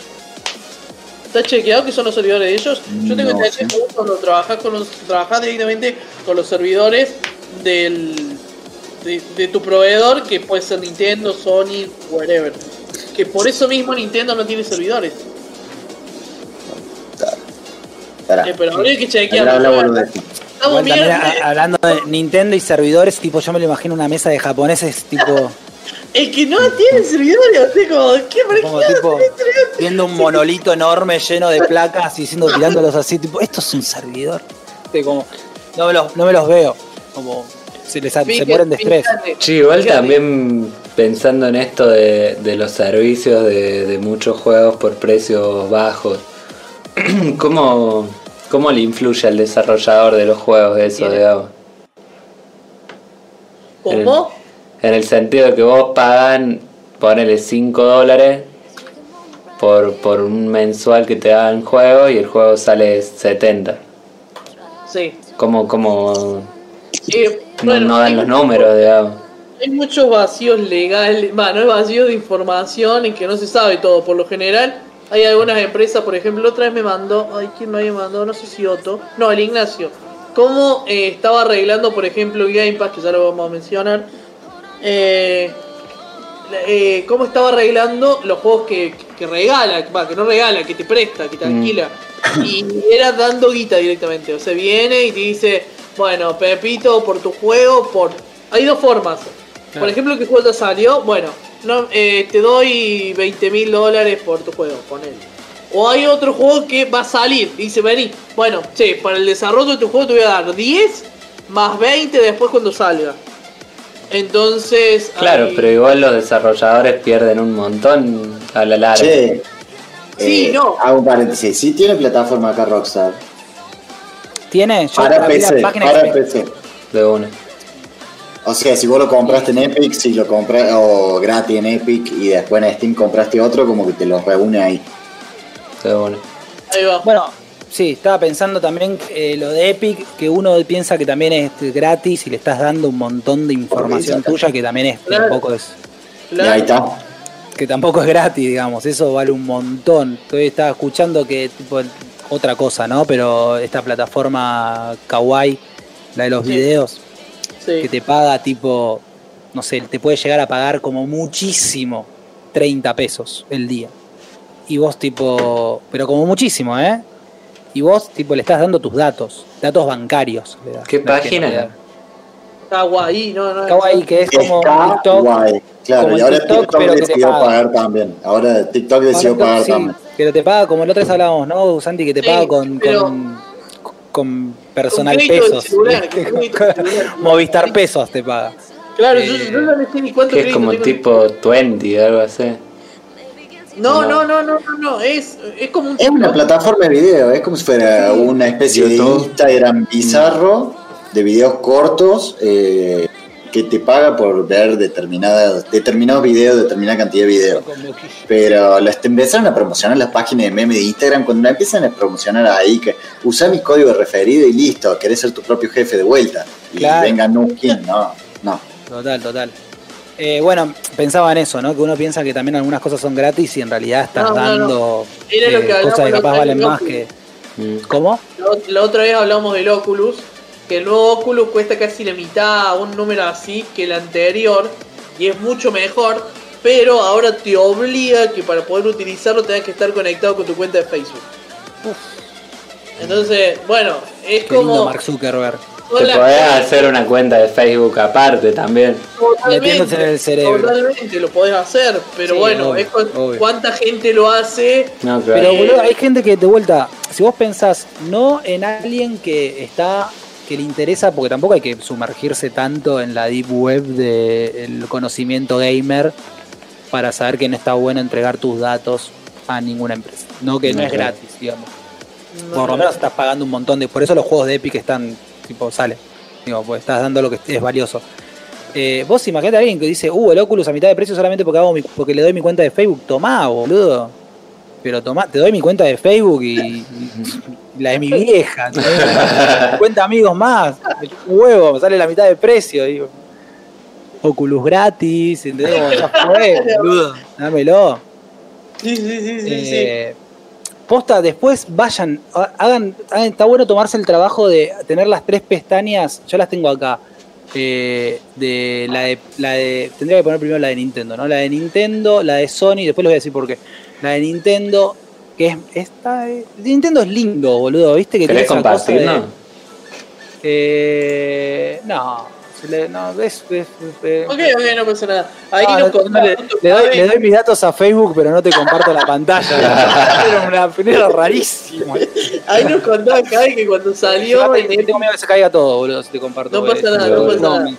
¿Está chequeado que son los servidores de ellos? Yo tengo No que vos cuando trabajás, con los, trabajás directamente con los servidores del, de, de tu proveedor, que puede ser Nintendo, Sony, whatever. Que por eso mismo Nintendo no tiene servidores. Pará. Eh, pero habría que chequear. Habla- habla porque, boludez. Estamos Igual también, bien. a- hablando de Nintendo y servidores, tipo, yo me lo imagino una mesa de japoneses, tipo, El que no tiene servidores, o sea, como, ¿qué por como tipo, viendo un monolito enorme lleno de placas y diciendo, tirándolos así, tipo, esto es un servidor. Este, como, no me los, no me los veo. Como, se les se mueren de estrés. Sí, igual Fíjate. también pensando en esto de, de los servicios de, de muchos juegos por precios bajos, ¿cómo, ¿cómo le influye al desarrollador de los juegos eso, digamos? ¿Cómo? En el sentido de que vos pagan, ponele 5 dólares por, por un mensual que te dan juego y el juego sale 70. Sí. ¿Cómo, cómo Eh, no, bueno, no hay dan los mucho- números, digamos? Hay muchos vacíos legales, bueno, hay vacíos de información y que no se sabe todo. Por lo general, hay algunas empresas, por ejemplo, otra vez me mandó, ay, ¿quién me había mandado? No sé si Otto, no, el Ignacio. Cómo eh, estaba arreglando, por ejemplo, Game Pass, que ya lo vamos a mencionar. Eh, eh, cómo estaba arreglando los juegos que, que regala, que no regala, que te presta, que te Mm. alquila. Y era dando guita directamente. O sea, viene y te dice, bueno, Pepito, por tu juego, por... Hay dos formas. Por ejemplo, ¿qué juego te salió? Bueno, no, eh, te doy 20 mil dólares por tu juego, ponele. O hay otro juego que va a salir y dice, vení, bueno, che, para el desarrollo de tu juego te voy a dar 10 más 20 después cuando salga. Entonces... Claro, hay- pero igual los desarrolladores pierden un montón a la larga. Che, Sí, eh, no. Hago un paréntesis. Sí tiene plataforma acá Rockstar. ¿Tiene? Yo Para PC, página para que- PC. De una. O sea, si vos lo compraste en Epic, si lo compras o gratis en Epic y después en Steam compraste otro, como que te los reúne ahí. De una. Ahí va. Bueno, sí, estaba pensando también eh, lo de Epic, que uno piensa que también es gratis y le estás dando un montón de información tuya que también es Claro. tampoco es Y ahí está. que tampoco es gratis, digamos, eso vale un montón. Estoy estaba escuchando que tipo otra cosa, ¿no? Pero esta plataforma Kawaii, la de los Sí. videos, Sí. que te paga tipo, no sé, te puede llegar a pagar como muchísimo 30 pesos el día. Y vos tipo, pero como muchísimo, ¿eh? Y vos tipo le estás dando tus datos, datos bancarios. le das. ¿Qué página? Kawaii, no, no. Kawaii, que es como Está TikTok. guay. Claro, como y el ahora TikTok, TikTok, pero que te decidió paga. pagar también. Ahora TikTok decidió Ahora, pagar sí, también. Pero te paga como la otra vez hablábamos, ¿no, Santi? Que te Sí, paga con, pero- con, con personal pesos. Movistar pesos te paga. Claro, Eh, yo, yo no sé ni cuánto Que es como tengo. tipo 20, algo así. No, No. no, no, no, no, es, es como un Es una plataforma de video, es como si fuera una especie YouTube. de Instagram bizarro de videos cortos eh, que te paga por ver determinadas, determinados videos, determinada cantidad de videos. Pero las te empezaron a promocionar las páginas de meme de Instagram cuando la empiezan a promocionar ahí que usa mi código referido y listo, querés ser tu propio jefe de vuelta. Y Claro. venga Nukin, no, no. Total, total. Eh, bueno, pensaba en eso, ¿no? Que uno piensa que también algunas cosas son gratis y en realidad estás No, no, no. dando eh, que cosas que capaz valen más ¿no? que. ¿Cómo? La, la otra vez hablamos del Oculus, que el nuevo Oculus cuesta casi la mitad, un número así, que el anterior, y es mucho mejor, pero ahora te obliga que para poder utilizarlo tengas que estar conectado con tu cuenta de Facebook. Entonces, bueno, es Qué lindo como... Mark Zuckerberg. Te podés hacer una cuenta de Facebook aparte también. Metiéndose en el cerebro. Totalmente, lo podés hacer, pero Sí, bueno, obvio, es con- obvio. cuánta gente lo hace. No, claro. Pero boludo, hay gente que de vuelta, si vos pensás no en alguien que está que le interesa, porque tampoco hay que sumergirse tanto en la deep web del conocimiento gamer para saber que no está bueno entregar tus datos a ninguna empresa. No que no, No, es claro. gratis, digamos. No, Por lo no. menos estás pagando un montón de. Por eso los juegos de Epic están. Tipo, sale. Digo, pues estás dando lo que es valioso. Eh, vos imagínate a alguien que dice, uh, el Oculus a mitad de precio solamente porque, hago mi- porque le doy mi cuenta de Facebook. Tomá, boludo. Pero tomá, te doy mi cuenta de Facebook y, y la de mi vieja. ¿entendés? 50 amigos más. Me un huevo, me sale la mitad de precio. Digo. Oculus gratis, ¿entendés? Ya fue, boludo. Dámelo. Sí, sí, sí, sí, sí. Eh, Posta, después vayan, ha- hagan, hagan- está bueno tomarse el trabajo de tener las tres pestañas, yo las tengo acá, eh, de la de, la de, tendría que poner primero la de Nintendo, ¿no? La de Nintendo, la de Sony, después les voy a decir por qué. La de Nintendo, que es, esta, de Nintendo es lindo, boludo, ¿viste? Que tiene ¿Querés esa cosa de- compartirnos? Eh, no, se le- no, es, es- es- Ok, ok, no pasa nada. Ahí no, nos no, le, le doy, le doy mis datos a Facebook, pero no te comparto la pantalla. Era una era rarísimo. Ahí nos contaba Kai que cuando salió el- tengo miedo que se caiga todo, boludo, si te comparto. No pasa eh, nada, no pasa nada.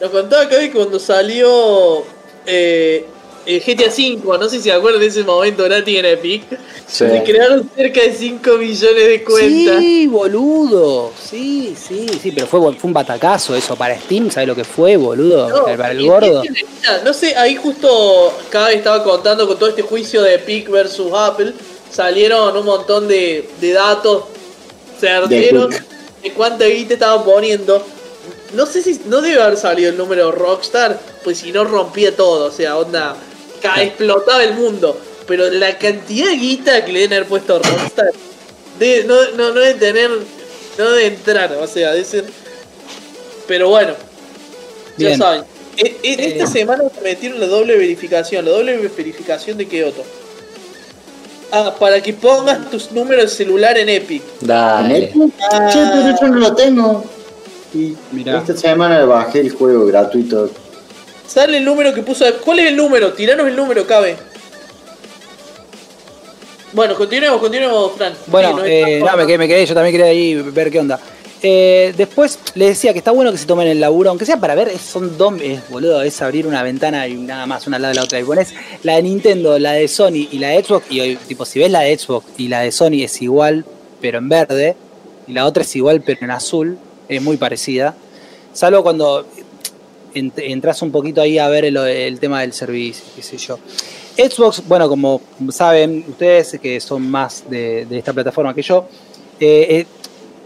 Nos contaba Kai que cuando salió eh, el GTA V, no sé si se acuerdan de ese momento gratis en Epic, Sí. se crearon cerca de 5 millones de cuentas. Sí, boludo. Sí, sí, sí, pero fue, fue un batacazo eso. Para Steam, ¿sabes lo que fue, boludo? No, para el gordo. no sé, ahí justo cada vez estaba contando con todo este juicio de Epic versus Apple, salieron un montón de, de datos certeros Epic. de cuánta guita estaban poniendo. No sé si no debe haber salido el número Rockstar, pues si no rompía todo, o sea, onda, explotaba el mundo. Pero la cantidad de guita que le deben haber puesto a Rockstar, de- no, no, no debe tener, no debe entrar, o sea, debe ser... Pero bueno, ya saben. En, en esta Eh. semana metieron la doble verificación. ¿La doble verificación de qué otro? Ah, para que pongas tus números de celular en Epic. Dale. Ah. Che, pero yo no lo tengo. Y Mirá. esta semana bajé el juego gratuito. Sale el número que puso. ¿Cuál es el número? Tiranos el número, cabe. Bueno, continuemos, continuemos, Fran. Bueno, Sí, eh, no, me quedé, me quedé, yo también quería ahí ver qué onda. Eh, después le decía que está bueno que se tomen el laburo, aunque sea para ver, son dos, es, boludo, es abrir una ventana y nada más, una al lado de la otra. Y pones la de Nintendo, la de Sony y la de Xbox, y hoy, tipo, si ves la de Xbox y la de Sony es igual, pero en verde, y la otra es igual, pero en azul, es muy parecida. Salvo cuando entras un poquito ahí a ver el, tema del servicio, qué sé yo. Xbox, bueno, como saben ustedes que son más de, esta plataforma que yo, eh, eh,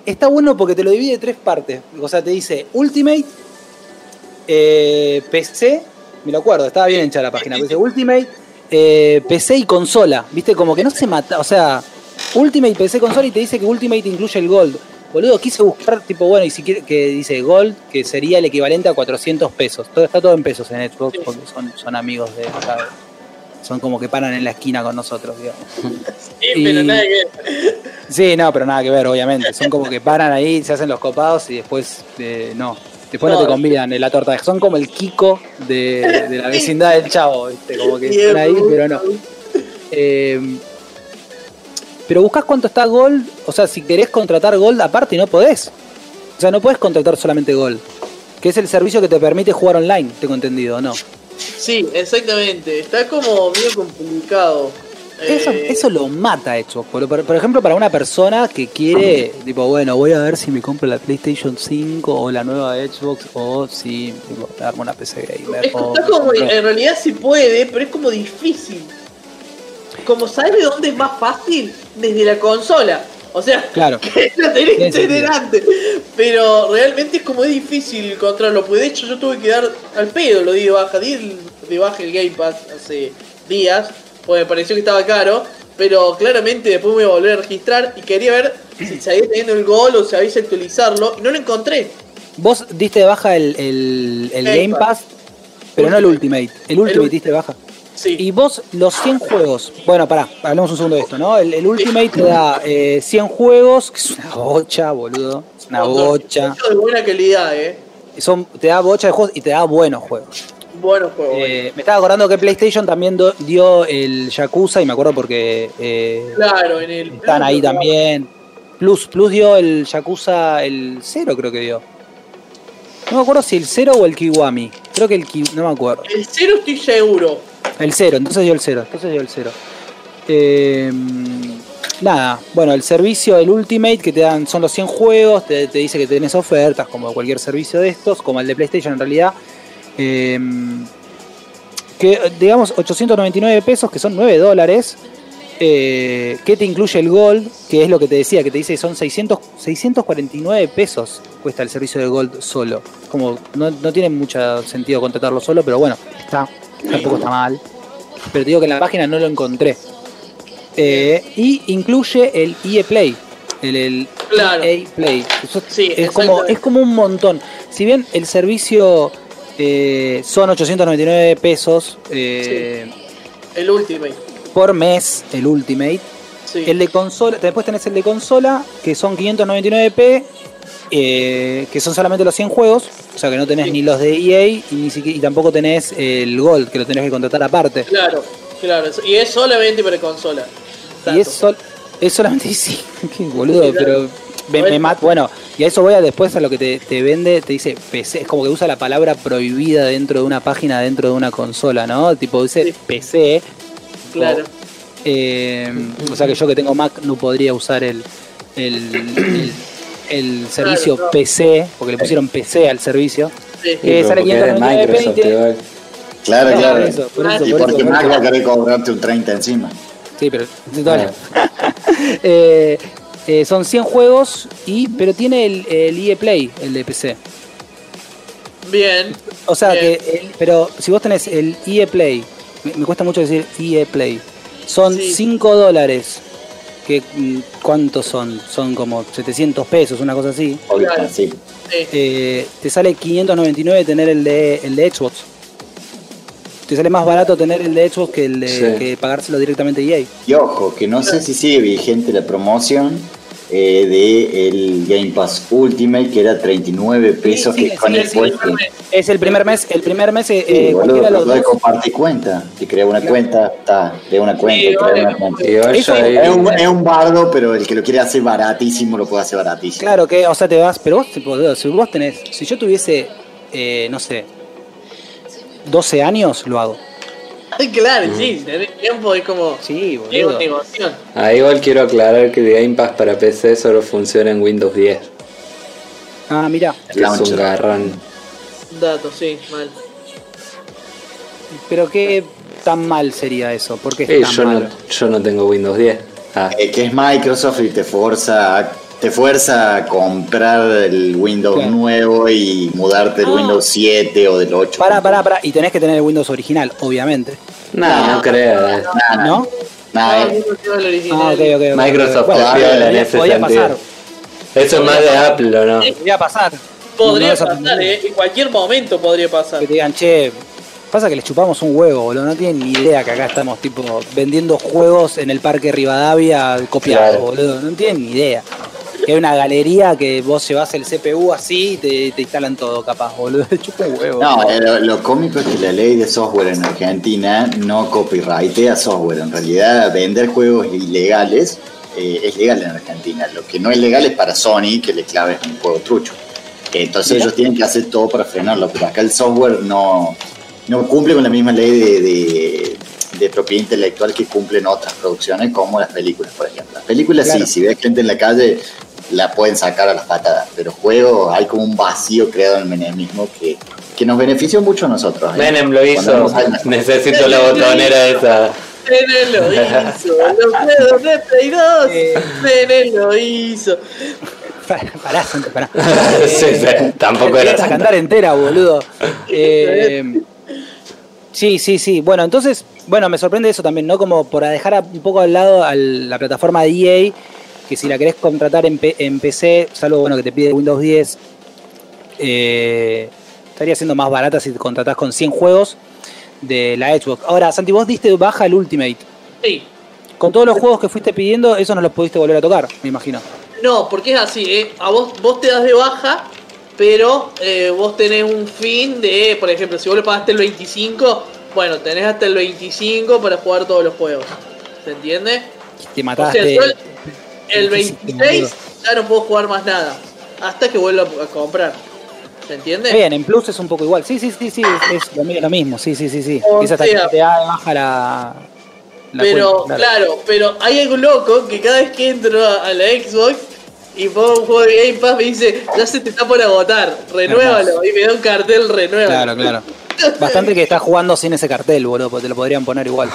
está bueno porque te lo divide en tres partes. O sea, te dice Ultimate, eh, PC, me lo acuerdo, estaba bien hecha la página, dice Ultimate, PC y consola, viste, como que no se mata, o sea, Ultimate, PC, consola y te dice que Ultimate incluye el Gold. Boludo, quise buscar, tipo, bueno, y si quiere, que dice Gold, que sería el equivalente a 400 pesos. Todo, está todo en pesos en Xbox porque son, son amigos de acá. Son como que paran en la esquina con nosotros, digamos. Sí, pero nada que ver. Sí, no, pero nada que ver, obviamente. Son como que paran ahí, se hacen los copados y después eh, no. Después no, No. te convidan en la torta. Son como el Kiko de, de la vecindad del chavo, ¿viste? Como que están ahí, pero no. Eh, pero buscas cuánto está Gold. O sea, si querés contratar Gold aparte, no podés. O sea, no podés contratar solamente Gold. Que es el servicio que te permite jugar online, tengo entendido, ¿o ¿no? Sí, exactamente. Está como medio complicado. Eso, Eh, eso lo mata Xbox. Por, por- por ejemplo, para una persona que quiere, tipo, bueno, voy a ver si me compro la PlayStation 5 o la nueva Xbox o si tipo, una PC gamer. Es, o está como, en realidad sí puede, pero es como difícil. Como sabes de dónde es más fácil, desde la consola. O sea, Claro. que la tenés. Pero realmente es como es difícil encontrarlo. Pues de hecho yo tuve que dar al pedo, lo di de baja. Di de baja el Game Pass hace días, pues me pareció que estaba caro. Pero claramente después me voy a volver a registrar y quería ver si seguía teniendo el gol o si habéis actualizarlo. Y no lo encontré. Vos diste de baja el, el- el Game Game Pass. Pass, pero no el Ultimate. El Ultimate ul- diste de baja. Sí. Y vos, los 100 juegos. Bueno, pará, hablemos un segundo de esto, ¿no? El, el Ultimate te da eh, 100 juegos, que es una bocha, boludo. Es una bocha. De buena calidad, eh. Son, te da bocha de juegos y te da buenos juegos. Buenos juegos. Eh, me estaba acordando que PlayStation también do- dio el Yakuza y me acuerdo porque eh, claro, en el. están ahí también. Plus, Plus dio el Yakuza, el 0 creo que dio. No me acuerdo si el 0 o el Kiwami. Creo que el Ki- no me acuerdo. El cero estoy seguro. El 0, entonces dio el 0. Entonces dio el 0. nada, bueno, el servicio, el Ultimate que te dan son los 100 juegos, te, te dice que tenés ofertas como cualquier servicio de estos, como el de PlayStation en realidad. Eh, que digamos 899 pesos, que son 9 dólares, eh, que te incluye el Gold, que es lo que te decía, que te dice que son 600, 649 pesos cuesta el servicio de Gold solo. Como no, no tiene mucho sentido contratarlo solo, pero bueno, está, tampoco está mal. Pero te digo que en la página no lo encontré. Eh, y incluye el EA Play. El, el Claro. EA Play. Eso Sí, es, como, es como un montón. Si bien el servicio eh, son 899 pesos eh, El Ultimate. por mes, el Ultimate. Sí. El de consola, después tenés el de consola, que son 599p, eh, que son solamente los 100 juegos, o sea que no tenés Sí. ni los de EA y, ni siquiera, y tampoco tenés el Gold, que lo tenés que contratar aparte. Claro, claro. Y es solamente para consola. Y es, sol- es solamente sí, qué boludo, Sí, claro. pero me, me mat- bueno, y a eso voy a después a lo que te, te vende, te dice PC, es como que usa la palabra prohibida dentro de una página, dentro de una consola, ¿no? Tipo dice Sí. PC, Claro. eh, o sea que yo que tengo Mac no podría usar el, el, el- el servicio Claro, no. PC, porque le pusieron PC al servicio. Sí. Eh, sale porque es de 599 Microsoft, igual. Claro, No, claro. por eso, por eso, y por porque eso, Mac va a querer cobrarte un 30 encima. Sí, pero dale. Eh, eh, son 100 juegos y pero tiene el, el EA Play, el de PC. Bien. O sea Bien. que, el- pero si vos tenés el EA Play, me, me cuesta mucho decir EA Play, son Sí. 5 dólares. Que, ¿Cuántos son? Son como 700 pesos, una cosa así. Claro. sí. Sí. Eh, te sale 599 tener el de, el de Xbox. Te sale más barato tener el de Xbox que el de Sí. que pagárselo directamente a EA. Y ojo, que no sé si sigue vigente la promoción eh, de el Game Pass Ultimate, que era 39 pesos, Sí, que sí, con sí, el sí. puesto. Es el primer mes, el primer mes eh, Sí, eh, boludo, los dos. compartir cuenta. Te crea una cuenta, está, crea una cuenta, crea una Es un, es un bardo, pero el que lo quiere hacer baratísimo lo puede hacer baratísimo. Claro que, o sea, te vas, pero vos, boludo, si vos tenés, si yo tuviese, eh, no sé, 12 años, lo hago. claro, sí. Si tenés tiempo es como. Sí, Es boludo. una. Ah, igual quiero aclarar que Game Pass para PC solo funciona en Windows 10, Ah, mira, es un garrón. Datos, sí, mal. pero qué tan mal sería eso, porque es Eh, tan yo, no, malo. yo no tengo Windows 10. Ah, Eh, que es Microsoft y te fuerza, a- te fuerza a comprar el Windows Claro. nuevo y mudarte del Ah. Windows 7 o del 8. Pará, pará, pará, y tenés que tener el Windows original, obviamente, no, no creo. eh. ¿no? Nah, No, eh. Ah. Microsoft Bueno, te piola en podría- ese podría sentido. pasar, Eso es más de Apple, ¿o no? podría pasar. Podría No, no, pasar, eh. En cualquier momento podría pasar. Que te digan, che, pasa que les chupamos un huevo, boludo. No tienen ni idea que acá estamos, tipo, vendiendo juegos en el parque Rivadavia copiados, Claro. boludo. No tienen ni idea. Que hay una galería que vos llevas el CPU así y te, te instalan todo, capaz, boludo. Chupa huevo. No, eh, lo, lo cómico es que la ley de software en Argentina no copyrightea software. En realidad, vender juegos ilegales eh, es legal en Argentina. Lo que no es legal es para Sony que le claves un juego trucho. Entonces Mira. ellos tienen que hacer todo para frenarlo. Pero acá el software no, no cumple con la misma ley de, de- de propiedad intelectual que cumplen otras producciones, como las películas, por ejemplo. Las películas Claro. sí, si ves gente en la calle, la pueden sacar a las patadas, pero juegos hay como un vacío creado en el menemismo que, que nos benefició mucho a nosotros. ¿eh? Menem lo hizo. Necesito la botonera esa. Menem lo hizo, los juegos de Play 2. Eh. Menem lo hizo. Pará, pará. Sí, sí, tampoco era a tanto. cantar entera, boludo. Eh, sí, sí, sí. Bueno, entonces, bueno, me sorprende eso también, ¿no? Como por dejar un poco al lado a la plataforma de EA, que si la querés contratar en, P- en PC, salvo bueno que te pide Windows 10, eh, estaría siendo más barata si te contratás con 100 juegos de la Xbox. Ahora, Santi, vos diste baja el Ultimate. Sí. Con todos los juegos que fuiste pidiendo, eso no los pudiste volver a tocar, me imagino. No, porque es así, ¿eh? A vos, vos te das de baja, pero eh, vos tenés un fin de, por ejemplo, si vos le pagaste el 25, bueno, tenés hasta el 25 para jugar todos los juegos. ¿Se entiende? Te O sea, mataste. yo el, el Difícil, 26 boludo. ya no puedo jugar más nada. Hasta que vuelva a comprar. ¿Se entiende? Bien, en Plus es un poco igual. Sí, sí, sí, sí, es, es lo, mi- lo mismo. Sí, sí, sí, sí. O Es hasta que te baja la. la pero, cuenta, claro. pero hay algo loco que cada vez que entro a, a la Xbox y pongo un juego de Game Pass me dice, ya se te está por agotar, renuévalo. Y me da un cartel, renuévalo. Claro, claro. Bastante que estás jugando sin ese cartel, boludo, porque te lo podrían poner igual.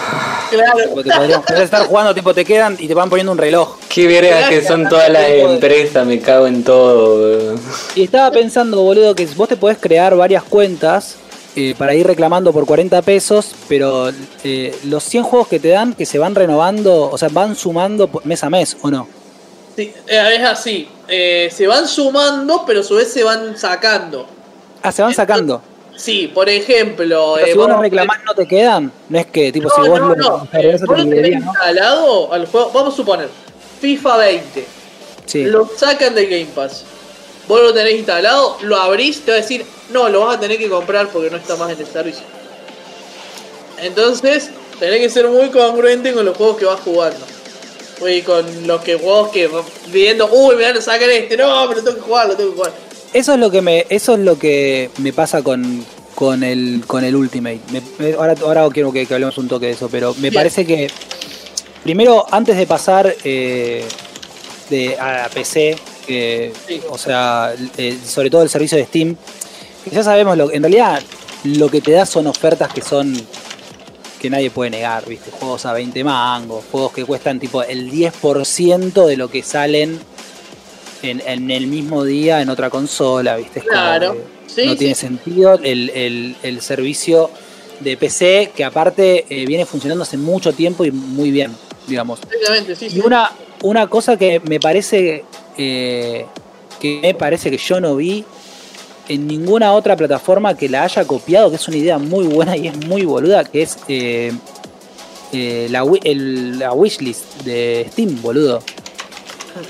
Claro. Porque te podrían podrías estar jugando, tipo, te quedan y te van poniendo un reloj. Qué verga que son todas las empresas, me cago en todo. Y estaba pensando, boludo, que vos te podés crear varias cuentas eh, para ir reclamando por 40 pesos, pero eh, los 100 juegos que te dan, que se van renovando, o sea, van sumando mes a mes, ¿o no? Sí, eh, es así. Eh, se van sumando, pero a su vez se van sacando. Ah, se van sacando. Sí, por ejemplo. Pero eh, si vos los vamos- reclamás, no te quedan. No es que, tipo, No, si vos no, lo no. Vos librería, tenés ¿no? instalado al juego. Vamos a suponer, FIFA 20. Sí. Lo sacan del Game Pass. Vos lo tenés instalado, lo abrís, te va a decir, no, lo vas a tener que comprar porque no está más en el servicio. Entonces, tenés que ser muy congruente con los juegos que vas jugando. Y con los que juegos que viendo, uy, me van a sacar este, no, pero tengo que jugarlo, tengo que jugar. Eso es lo que me, eso es lo que me pasa con, con el con el Ultimate. Me- me- ahora, ahora quiero que, que hablemos un toque de eso, pero me Bien. parece que primero antes de pasar eh, de a PC, que, Sí. o sea, eh, sobre todo el servicio de Steam, que ya sabemos lo en realidad lo que te da son ofertas que son que nadie puede negar, ¿viste? Juegos a 20 mangos, juegos que cuestan tipo el 10% de lo que salen en, en el mismo día en otra consola, ¿viste? Es Claro. Sí, no sí. tiene sentido el, el- el servicio de PC que aparte eh, viene funcionando hace mucho tiempo y muy bien, digamos. Exactamente, sí, sí. Y una, una cosa que me parece eh, que me parece que yo no vi en ninguna otra plataforma que la haya copiado, que es una idea muy buena y es muy boluda, que es eh, eh, la, el- la wishlist de Steam, boludo.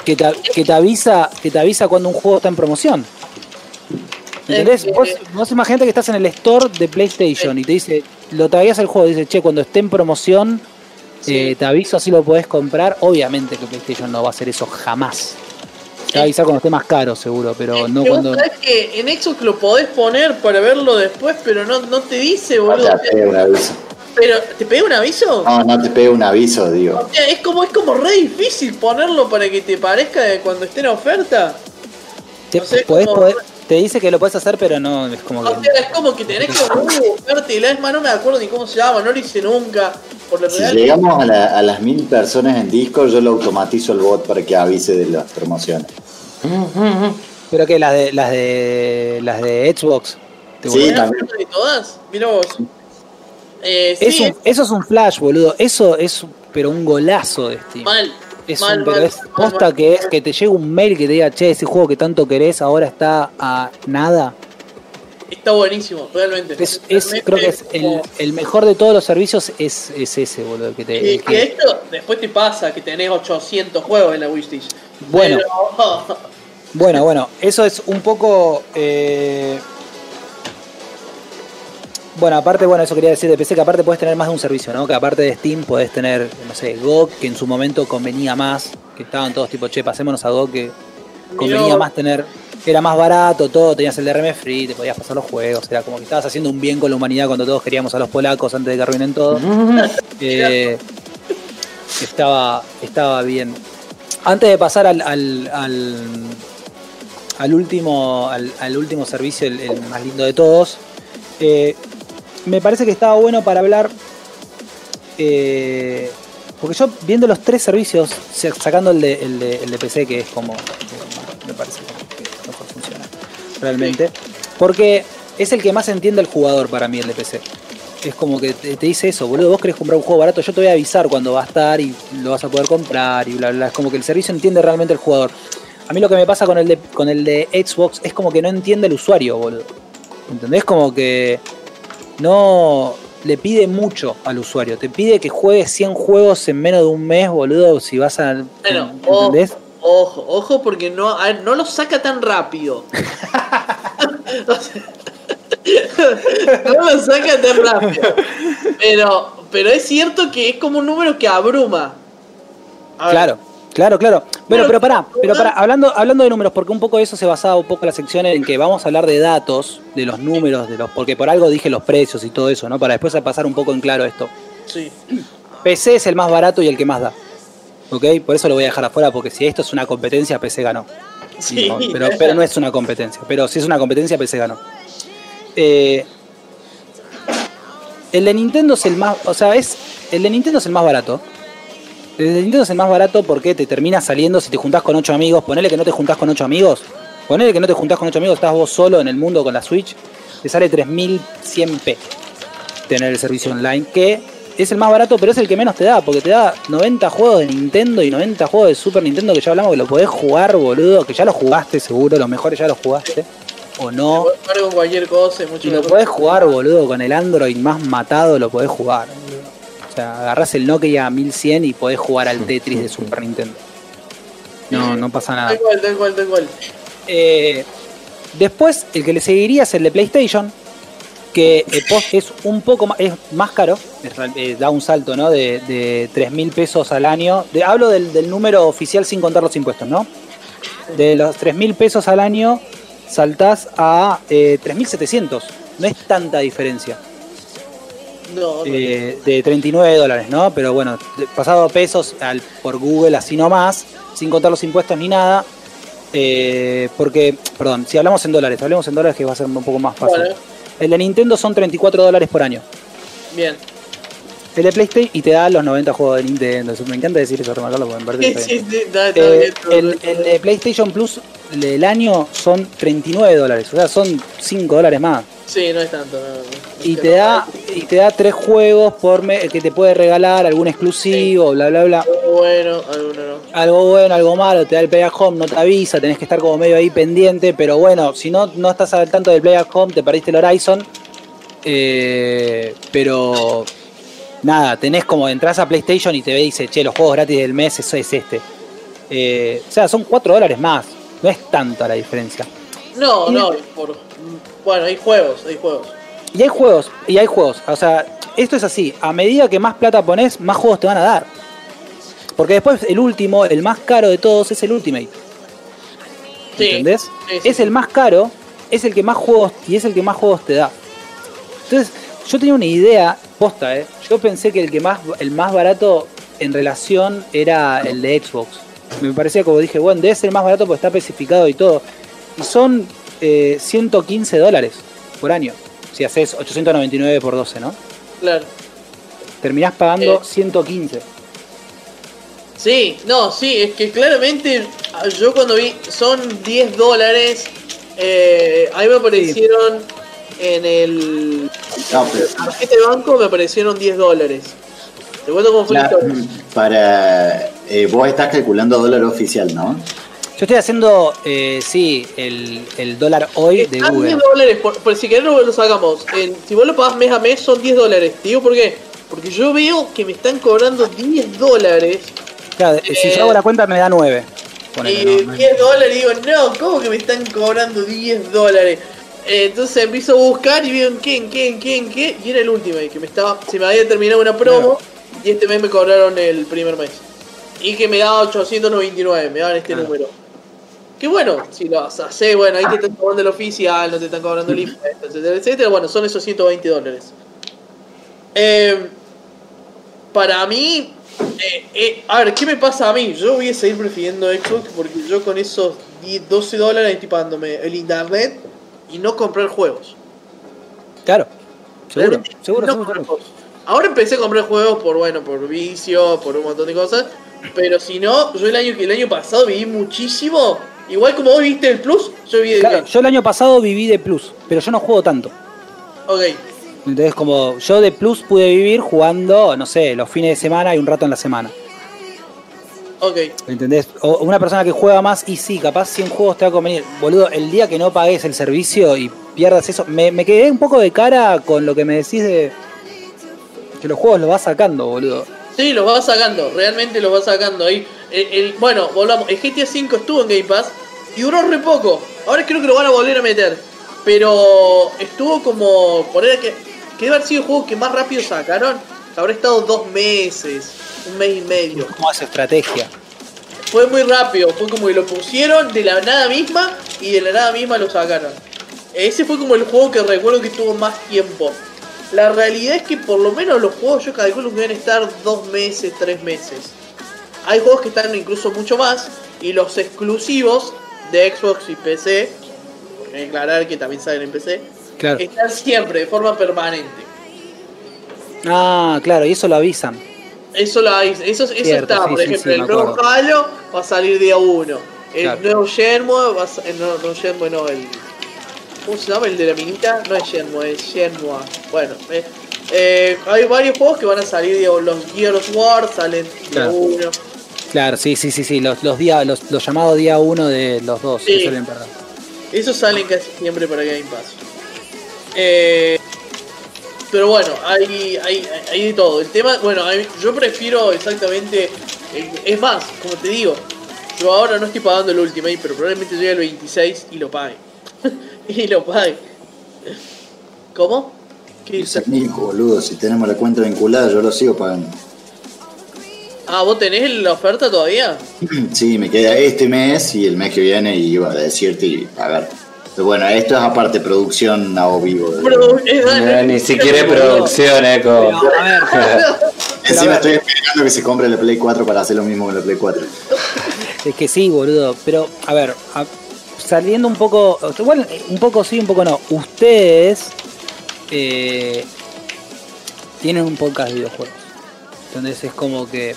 Que te, que te avisa, que te avisa cuando un juego está en promoción. ¿Entendés? Eh, Vos, vos imaginate que estás en el store de PlayStation y te dice, lo tagueas el juego, dice, che, cuando esté en promoción, Sí. eh, te aviso así lo podés comprar. Obviamente que PlayStation no va a hacer eso jamás. Te va a avisar cuando esté más caro, seguro, pero no que vos cuando. sabés que en Xbox lo podés poner para verlo después, pero no, no te dice, boludo. Pero, ¿te pega un aviso? No, no te pega un aviso, digo. O sea, es como, es como re difícil ponerlo para que te parezca de cuando esté en oferta. Te, no sé, podés- como- podés- te dice que lo puedes hacer, pero no, es como O que. sea, es como que tenés que buscarte y la más no me acuerdo ni cómo se llama, no lo hice nunca. Por lo Si real. llegamos a, la- a las mil personas en Discord, yo lo automatizo el bot para que avise de las promociones. Pero que las de las de las de Xbox. ¿Te Sí, volvés- ¿Tenés también. oferta de todas? Mirá vos. Eh, Es sí, un- eso es un flash, boludo. Eso es pero un golazo de Steam. mal. Es mal, un, pero es posta mal. que es que te llega un mail que te diga, che, ese juego que tanto querés ahora está a nada. Está buenísimo, realmente. Es, creo que es el, mejor de todos los servicios es, es ese, boludo. Que te, Que, el que que- esto después te pasa que tenés 800 juegos en la wishlist. Bueno. Pero- Bueno, bueno, eso es un poco. eh, Bueno, aparte, bueno, eso quería decir de PC, que aparte puedes tener más de un servicio, ¿no? Que aparte de Steam podés tener, no sé, GOG, que en su momento convenía más, que estaban todos tipo, che, pasémonos a GOG, que convenía más tener, era más barato, todo, tenías el DRM free, te podías pasar los juegos, era como que estabas haciendo un bien con la humanidad cuando todos queríamos a los polacos antes de que arruinen todo. Eh, estaba, estaba bien. Antes de pasar al, al, al, al último, al, al último servicio, el, el más lindo de todos, eh, me parece que estaba bueno para hablar. eh, porque yo viendo los tres servicios, sa- sacando el de, el de, el de PC, que es como. Me parece que mejor funciona. Realmente. Porque es el que más entiende el jugador para mí, el de PC. Es como que te, te dice eso, boludo, vos querés comprar un juego barato, yo te voy a avisar cuando va a estar y lo vas a poder comprar y bla, bla. Es como que el servicio entiende realmente el jugador. A mí lo que me pasa con el de, con el de Xbox es como que no entiende el usuario, boludo. ¿Entendés? Como que no le pide mucho al usuario. Te pide que juegues 100 juegos en menos de un mes, boludo, si vas a... Bueno, o- ¿Entendés? ojo, ojo, porque no, a ver, no lo saca tan rápido. No lo saca tan rápido. Pero, pero es cierto que es como un número que abruma. A ver, Claro, claro. Bueno, Pero- pero pará, pero pará, hablando, hablando de números, porque un poco eso se basaba un poco la sección en que vamos a hablar de datos, de los números, de los, porque por algo dije los precios y todo eso, ¿no? Para después pasar un poco en claro esto. Sí. PC es el más barato y el que más da. ¿Ok? Por eso lo voy a dejar afuera, porque si esto es una competencia, PC ganó. Sí. No, pero, pero no es una competencia. Pero si es una competencia, PC ganó. Eh, el de Nintendo es el más. O sea, es. El de Nintendo es el más barato. El de Nintendo es el más barato porque te termina saliendo si te juntás con 8 amigos. Ponele que no te juntás con 8 amigos. Ponele que no te juntás con 8 amigos, estás vos solo en el mundo con la Switch. Te sale 3100p tener el servicio online. Que es el más barato, pero es el que menos te da. Porque te da 90 juegos de Nintendo y 90 juegos de Super Nintendo que ya hablamos que lo podés jugar, boludo. Que ya lo jugaste seguro, los mejores ya los jugaste. O no. Puedes jugar con cualquier cosa, es mucho Y lo podés jugar, boludo, con el Android más matado lo podés jugar. boludo. O sea, agarrás el Nokia 1100 y podés jugar al Tetris de Super Nintendo. No, no pasa nada. Tal cual, tal cual, tal cual. Eh, después, el que le seguiría es el de PlayStation, que eh, post- es un poco más, es más caro, eh, da un salto ¿no? de, de 3 mil pesos al año. De- hablo del, del número oficial sin contar los impuestos, ¿no? De los 3 mil pesos al año saltás a eh, 3.700. No es tanta diferencia. No, no. Eh, de 39 dólares, ¿no? Pero bueno, pasado pesos al, por Google así nomás, sin contar los impuestos ni nada. eh, porque, perdón, si hablamos en dólares, hablemos en dólares que va a ser un poco más fácil. Bueno. El de Nintendo son 34 dólares por año. Bien. El de PlayStation y te da los 90 juegos de Nintendo. Me encanta decir eso, remarcarlo porque me parece Sí, sí, sí, da- está Eh, bien, todo el, bien. el de PlayStation Plus del año son 39 dólares, o sea, son 5 dólares más. Sí, no es tanto. no, no. Y te da y te da tres juegos por me- que te puede regalar, algún exclusivo, bla bla bla. Algo bueno, alguno no. Algo bueno, algo malo, te da el Play at Home, no te avisa, tenés que estar como medio ahí pendiente, pero bueno, si no, no estás al tanto del Play at Home, te perdiste el Horizon. Eh, pero nada, tenés como entras a PlayStation y te ve y dice, che, los juegos gratis del mes, eso es este. Eh, o sea, son 4 dólares más, no es tanta la diferencia. No, no, por... Bueno, hay juegos, hay juegos. Y hay juegos, y hay juegos. O sea, esto es así. A medida que más plata pones, más juegos te van a dar. Porque después el último, el más caro de todos, es el Ultimate. Sí. ¿Entendés? Sí, sí, es el más caro, es el que más juegos, y es el que más juegos te da. Entonces, yo tenía una idea, posta, ¿eh? Yo pensé que el que más, el más barato en relación era el de Xbox. Me parecía como dije, bueno, debe ser el más barato porque está especificado y todo. Y son eh, 115 dólares por año. Si haces 899 por 12, ¿no? Claro. Terminás pagando Eh. 115. Sí, no, sí, es que claramente ah, yo cuando vi son 10 dólares, eh, ahí me aparecieron en el de banco, me aparecieron 10 dólares. Te cuento cómo fue la para eh, vos estás calculando dólar oficial, ¿no? Yo estoy haciendo, eh, sí, el, el dólar hoy de Están Google. 10 dólares, por, por si querés lo, lo sacamos. En- si vos lo pagás mes a mes son 10 dólares. Te digo por qué. Porque yo veo que me están cobrando 10 dólares. Claro, si Eh, yo hago la cuenta me da 9. Ponele, y no, no. 10 dólares, digo, no, ¿cómo que me están cobrando 10 dólares? Eh, entonces empiezo a buscar y veo en qué, en qué. Y era el último, que me estaba, se me había terminado una promo. Y este mes me cobraron el primer mes. Y que me daba 899, me daban este número. Que bueno, si lo haces, bueno, ahí te están cobrando el oficial, no te están cobrando el impuesto, etcétera, etcétera. Bueno, son esos 120 dólares. Eh, para mí, eh, eh, a ver, ¿qué me pasa a mí? Yo voy a seguir prefiriendo Xbox porque yo con esos 10, 12 dólares estoy pagándome el internet y no comprar juegos. Claro. Seguro, Realmente seguro, no seguro. comprar juegos. Ahora empecé a comprar juegos por, bueno, por vicio, por un montón de cosas. Pero si no, yo el año, el año pasado viví muchísimo. Igual como vos viste el Plus, yo viví el Claro, yo el año pasado viví de Plus, pero yo no juego tanto. Ok, Entonces, como yo de Plus pude vivir jugando, no sé, los fines de semana y un rato en la semana. Ok. ¿Entendés? O una persona que juega más y sí, capaz 100 juegos te va a convenir. Boludo, el día que no pagues el servicio y pierdas eso, me, me quedé un poco de cara con lo que me decís de que los juegos los vas sacando, boludo. Sí, los va sacando, realmente los va sacando ahí. El, el- bueno, volvamos. El GTA V estuvo en Game Pass y duró re poco. Ahora creo que lo van a volver a meter. Pero estuvo como. Poner que. Que debe haber sido el juego que más rápido sacaron. Habrá estado dos meses, un mes y medio. ¿Cómo hace estrategia? Fue muy rápido, fue como que lo pusieron de la nada misma y de la nada misma lo sacaron. Ese fue como el juego que recuerdo que tuvo más tiempo. La realidad es que por lo menos los juegos yo calculo que deben estar dos meses, tres meses. Hay juegos que están incluso mucho más y los exclusivos de Xbox y PC, aclarar que también salen en PC, Claro. están siempre de forma permanente. Ah, claro, y eso lo avisan. Eso, la, eso, eso Cierto, está, sí, por ejemplo, sí, el nuevo. Halo va a salir día 1. El Claro. nuevo Shenmue va a el nuevo, no, Shenmue no, el... ¿Cómo se llama? El de la minita. No es Shenmue, es Shenmue. Bueno, eh, eh, hay varios juegos que van a salir, digo, los Gears of War salen día Claro. 1. Claro, sí, sí, sí, sí, los, los, día, los, los llamados día uno de los dos. Sí. que suelen perder. Esos salen casi siempre para Game Pass. Eh, pero bueno, hay, hay, hay de todo. El tema, bueno, yo prefiero exactamente. eh, Es más, como te digo, yo ahora no estoy pagando el Ultimate, pero probablemente llegue el 26 y lo pague. y lo pague. ¿Cómo? ¿Qué dices? boludo, si tenemos la cuenta vinculada, yo lo sigo pagando. Ah, ¿vos tenés la oferta todavía? Sí, me queda este mes y el mes que viene y iba a decirte y pagar. Pero bueno, esto es aparte producción a o vivo. Pero, Eh, ni siquiera es producción, eh, como- Pero, a ver, Encima estoy esperando que se compre la Play 4 para hacer lo mismo con la Play 4. Es que sí, boludo. Pero, a ver, a- saliendo un poco. Igual, un poco sí, un poco no. Ustedes eh, tienen un podcast de videojuegos. Entonces es como que.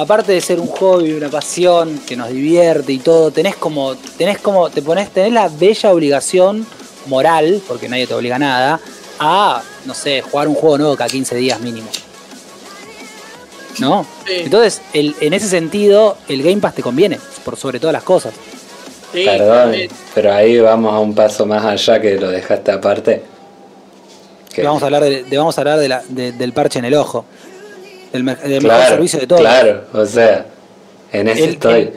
Aparte de ser un hobby, una pasión que nos divierte y todo, tenés como. Tenés como. Te pones. Tenés la bella obligación moral, porque nadie te obliga a nada, a, no sé, jugar un juego nuevo cada 15 días mínimo. ¿No? Sí. Entonces, el- en ese sentido, el Game Pass te conviene, por sobre todas las cosas. Sí, Perdón, pero ahí vamos a un paso más allá que lo dejaste aparte. Que- Vamos a hablar, de, de- vamos a hablar de la- de- del parche en el ojo. Del mejor servicio de todos. Claro, o sea, en ese El- estoy. el-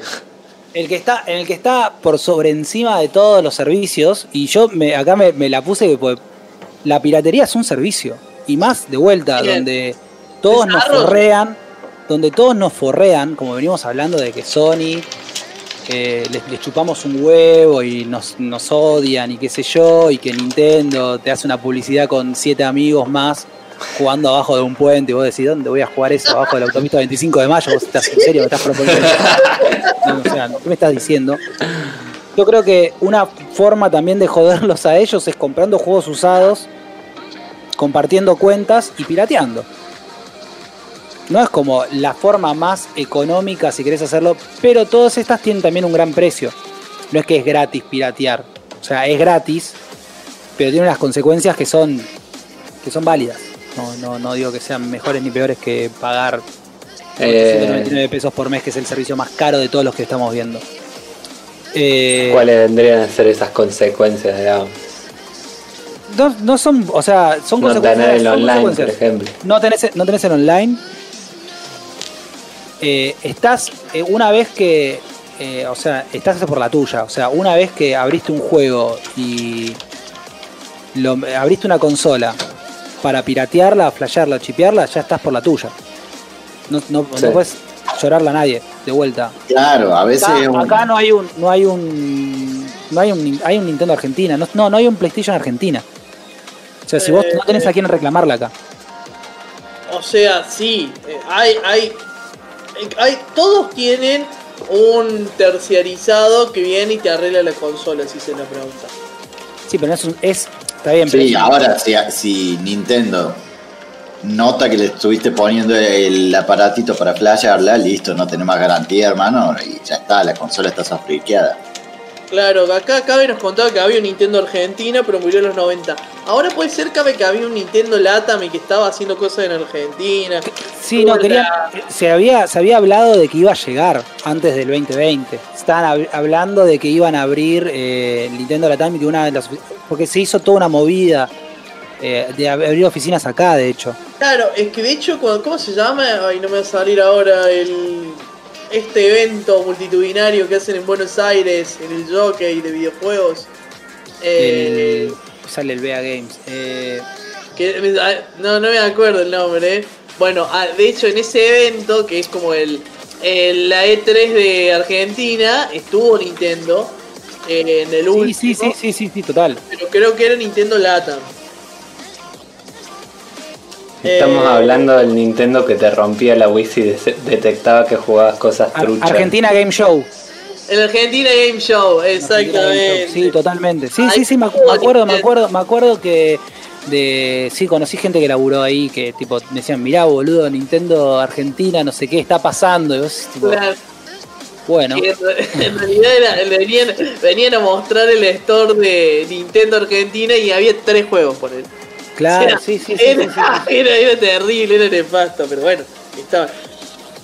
El que está, en el que está por sobre encima de todos los servicios, y yo me, acá me, me la puse pues, la piratería es un servicio. Y más de vuelta, Bien. donde todos nos forrean, donde todos nos forrean, como venimos hablando de que Sony eh, les, les chupamos un huevo y nos, nos odian y qué sé yo, y que Nintendo te hace una publicidad con siete amigos más jugando abajo de un puente y vos decís, ¿dónde voy a jugar eso? Abajo de la autopista 25 de mayo, vos estás en serio, me estás proponiendo. No, o sea, ¿qué me estás diciendo? Yo creo que una forma también de joderlos a ellos es comprando juegos usados, compartiendo cuentas y pirateando. No es como la forma más económica si querés hacerlo, pero todas estas tienen también un gran precio. No es que es gratis piratear. O sea, es gratis, pero tiene unas consecuencias que son, que son válidas. No, no, no digo que sean mejores ni peores que pagar Eh, 899 pesos por mes, que es el servicio más caro de todos los que estamos viendo. Eh, ¿Cuáles vendrían a ser esas consecuencias, digamos? no, no son, o sea, son No consecuencias. tener el son online, por ejemplo. No tenés, no tenés el online. Eh, estás, eh, una vez que, eh, o sea, estás por la tuya. O sea, una vez que abriste un juego y lo, abriste una consola para piratearla, flashearla, chipearla, ya estás por la tuya. No, no, Sí. no puedes llorarla a nadie de vuelta. Claro, a veces Acá, es un- acá no hay un, no hay un, no hay un, hay un Nintendo Argentina, no, no, no hay un PlayStation Argentina. O sea, si vos no tenés a quién reclamarla acá. O sea, sí, eh, hay, hay, eh, hay, todos tienen un terciarizado que viene y te arregla la consola, si se la pregunta. Sí, pero es, un, es está bien. Sí, ahora si, si Nintendo nota que le estuviste poniendo el aparatito para flashearla, listo, no tenemos garantía, hermano, y ya está, la consola está sofriqueada. Claro, acá Cabe nos contaba que había un Nintendo Argentina, pero murió en los 90. Ahora puede ser, Cabe, que había un Nintendo Latam y que estaba haciendo cosas en Argentina. Sí, no, quería, se, había, se había hablado de que iba a llegar antes del 2020. Estaban hablando de que iban a abrir eh, Nintendo Latam y que una de las... Porque se hizo toda una movida eh, de abrir oficinas acá, de hecho. Claro, es que de hecho, ¿cómo se llama? Ay, no me va a salir ahora el este evento multitudinario que hacen en Buenos Aires, en el jockey de videojuegos. Eh, sale el Bea Games. Eh, ah, no, no me acuerdo el nombre. Eh. Bueno, ah, de hecho en ese evento, que es como el, la E3 de Argentina, estuvo Nintendo en el último. Sí, sí, sí, sí, sí, total. Pero creo que era Nintendo Latam. Estamos eh, hablando del Nintendo que te rompía la Wii y detectaba que jugabas cosas truchas. Argentina Game Show. El Argentina Game Show, exactamente. Sí, totalmente. Sí, sí, sí, me, acuerdo, me acuerdo, me acuerdo que de sí conocí gente que laburó ahí que tipo me decían, mirá boludo, Nintendo Argentina, no sé qué está pasando. Y vos, tipo, Bueno. En realidad venían, venían, a mostrar el store de Nintendo Argentina y había tres juegos por él. Claro, sí, sí, sí, era, Era, terrible, era nefasto, pero bueno, estaba.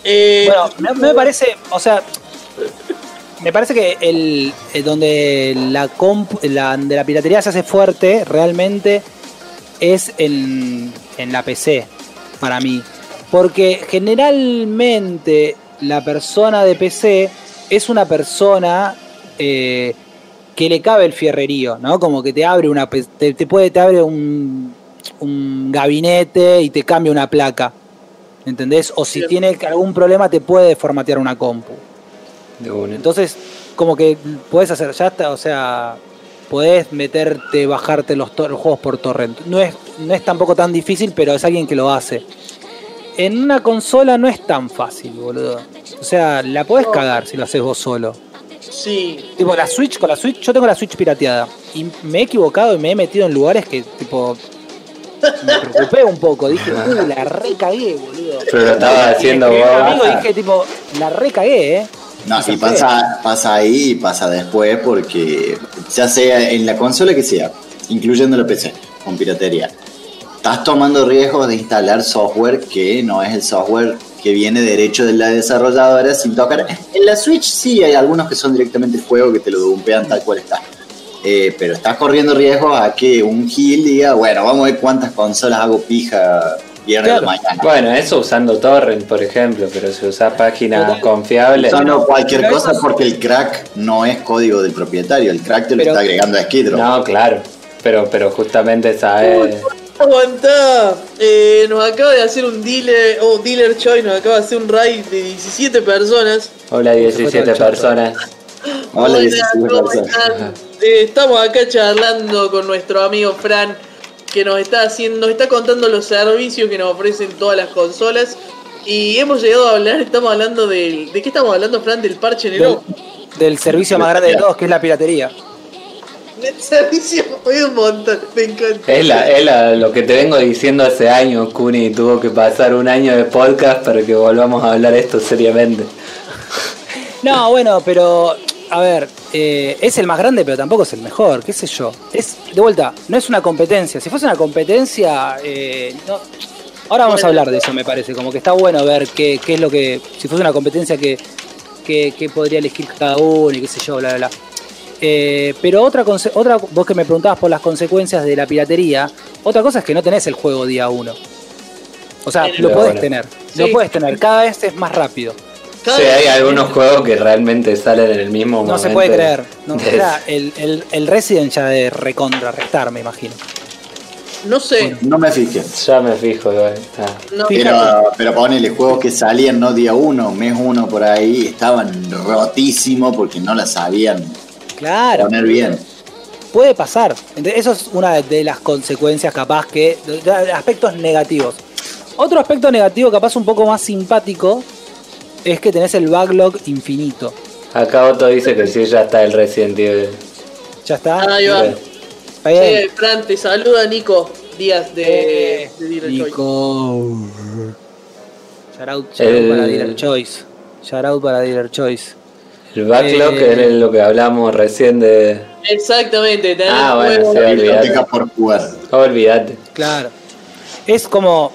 Eh, bueno, me, parece, o sea, me parece que el, eh, donde la, la, de la piratería se hace fuerte realmente es en, en la PC, para mí. Porque generalmente la persona de PC es una persona eh, que le cabe el fierrerío, ¿no? Como que te abre una te, te puede te abre un un gabinete y te cambia una placa. ¿Entendés? O si tiene algún problema te puede formatear una compu. Entonces, como que puedes hacer, ya está, o sea, podés meterte, bajarte los, juegos por torrent. No es, no es tampoco tan difícil, pero es alguien que lo hace. En una consola no es tan fácil, boludo. O sea, la podés cagar si lo haces vos solo. Sí. Tipo, la Switch, con la Switch, yo tengo la Switch pirateada. Y me he equivocado y me he metido en lugares que, tipo, me preocupé un poco, dije, uh, la recagué, boludo. Pero lo estaba haciendo vos. amigo dije, tipo, la recagué, eh. No, y pasa, pasa ahí y pasa después porque ya sea en la consola que sea, incluyendo la PC, con piratería, estás tomando riesgos de instalar software que no es el software que viene derecho de la desarrolladora sin tocar. En la Switch sí hay algunos que son directamente el juego que te lo dumpean tal cual está. Eh, pero estás corriendo riesgo a que un Gil diga, bueno, vamos a ver cuántas consolas hago pija viernes mañana. Bueno, eso usando torrent, por ejemplo, pero si usas páginas confiables. Usando cualquier cosa porque el crack no es código del propietario, el crack te lo está agregando a Skid No, claro, pero, pero justamente sabes. Aguantá, eh, nos acaba de hacer un dealer, oh, dealer Choi, nos acaba de hacer un raid de 17 personas. Hola 17 personas. Hola 17 personas. Eh, estamos acá charlando con nuestro amigo Fran, que nos está haciendo, nos está contando los servicios que nos ofrecen todas las consolas. Y hemos llegado a hablar, estamos hablando del. ¿De qué estamos hablando, Fran? Del parche en el del, del servicio más grande de todos, que es la piratería. El servicio fue un montón, me encanta. Es, la, es lo que te vengo diciendo hace años, Kuni. Tuvo que pasar un año de podcast para que volvamos a hablar esto seriamente. No, bueno, pero a ver, eh, es el más grande, pero tampoco es el mejor, qué sé yo. Es, de vuelta, no es una competencia. Si fuese una competencia, eh, ahora vamos a hablar de eso, me parece. Como que está bueno ver qué, es lo que. Si fuese una competencia, que, podría elegir cada uno y qué sé yo, bla, bla, bla. Eh, pero otra, otra, vos que me preguntabas por las consecuencias de la piratería, otra cosa es que no tenés el juego día uno. O sea, lo podés tener, lo puedes tener, cada vez es más rápido. Sí, hay algunos juegos que realmente salen en el mismo momento. No se puede creer. No, el, el, Resident ya de recontrarrestar, me imagino. No sé. No me fijé. Ya me fijo, pero, pero ponele juegos que salían no día uno, mes uno por ahí, estaban rotísimos porque no la sabían claro. poner bien. Puede pasar. Eso es una de las consecuencias capaz que. de aspectos negativos Otro aspecto negativo, capaz un poco más simpático, es que tenés el backlog infinito. Acá Otto dice que sí, ya está el Resident Evil. Ya está. Ahí va. Bien. Sí, Fran, te saluda Nico Díaz de, Eh, de Dealer Choice. Nico. Shout out, shout out para Dealer Choice. Shout out para Dealer Choice. El backlog Eh. es lo que hablamos recién de. Exactamente, tenés Ah, bueno, sí, olvidate. Por jugar. Olvídate. Claro. Es como.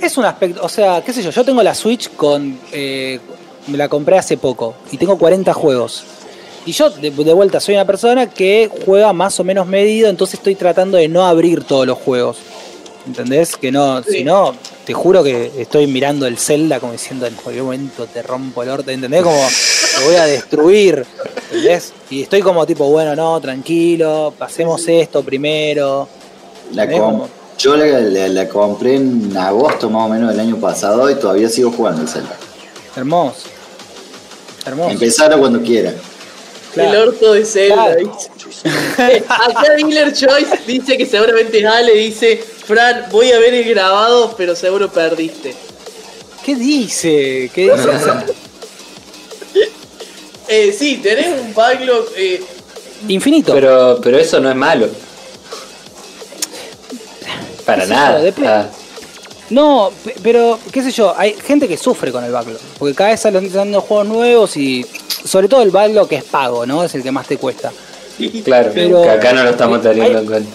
Es un aspecto. O sea, qué sé yo. Yo tengo la Switch con. eh, me la compré hace poco. Y tengo 40 juegos. Y yo, de, de vuelta, soy una persona que juega más o menos medido. Entonces estoy tratando de no abrir todos los juegos. ¿Entendés? Que no. Sí. Si no, te juro que estoy mirando el Zelda como diciendo en cualquier momento te rompo el orto. ¿Entendés? Como te voy a destruir. ¿Entendés? Y estoy como tipo, bueno, no, tranquilo. Pasemos esto primero. La ¿Eh? com- Como- Yo la, la- la compré en agosto más o menos del año pasado y todavía sigo jugando el Zelda. Hermoso. Hermoso. Empezar cuando quiera. Claro. El orto de Zelda. Claro. Acá Dealer Choice dice que seguramente es Ale, dice, Fran, voy a ver el grabado, pero seguro perdiste. ¿Qué dice? ¿Qué dice? Eh, sí, tenés un backlog. Eh, infinito. Pero, pero eso no es malo. Para nada. depende. Ah, No, pe- pero qué sé yo, hay gente que sufre con el backlog. Porque cada vez salen saliendo juegos nuevos y sobre todo el backlog que es pago, ¿no? Es el que más te cuesta. claro, Pero- que acá no lo estamos teniendo en cuenta.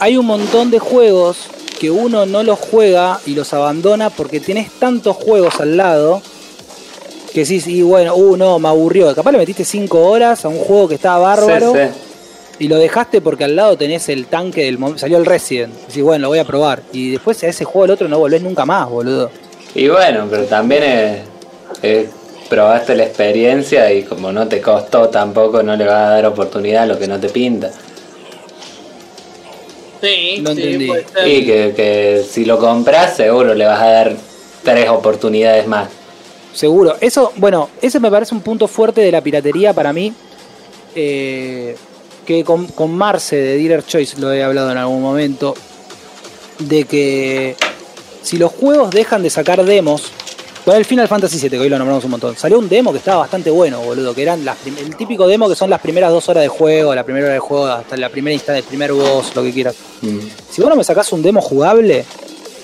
Hay un montón de juegos que uno no los juega y los abandona porque tienes tantos juegos al lado que sí, sí, bueno, uh, no, me aburrió. Capaz le metiste 5 horas a un juego que estaba bárbaro. Sí, sí. Y lo dejaste porque al lado tenés el tanque del momento. Salió el Resident. Decís, bueno, lo voy a probar. Y después a ese juego al otro no volvés nunca más, boludo. Y bueno, pero también es- es- probaste la experiencia y como no te costó tampoco, no le vas a dar oportunidad a lo que no te pinta. sí, No sí, entendí. ser. Y que, que si lo compras, seguro le vas a dar tres oportunidades más. Seguro. Eso, bueno, ese me parece un punto fuerte de la piratería para mí. eh, que con, con Marce de Dealer Choice lo he hablado en algún momento. De que si los juegos dejan de sacar demos. Con el Final Fantasy VII, que hoy lo nombramos un montón. Salió un demo que estaba bastante bueno, boludo. Que eran las el típico demo que son las primeras dos horas de juego, la primera hora de juego, hasta la primera instancia, el primer boss, lo que quieras. Mm. Si vos no me sacás un demo jugable,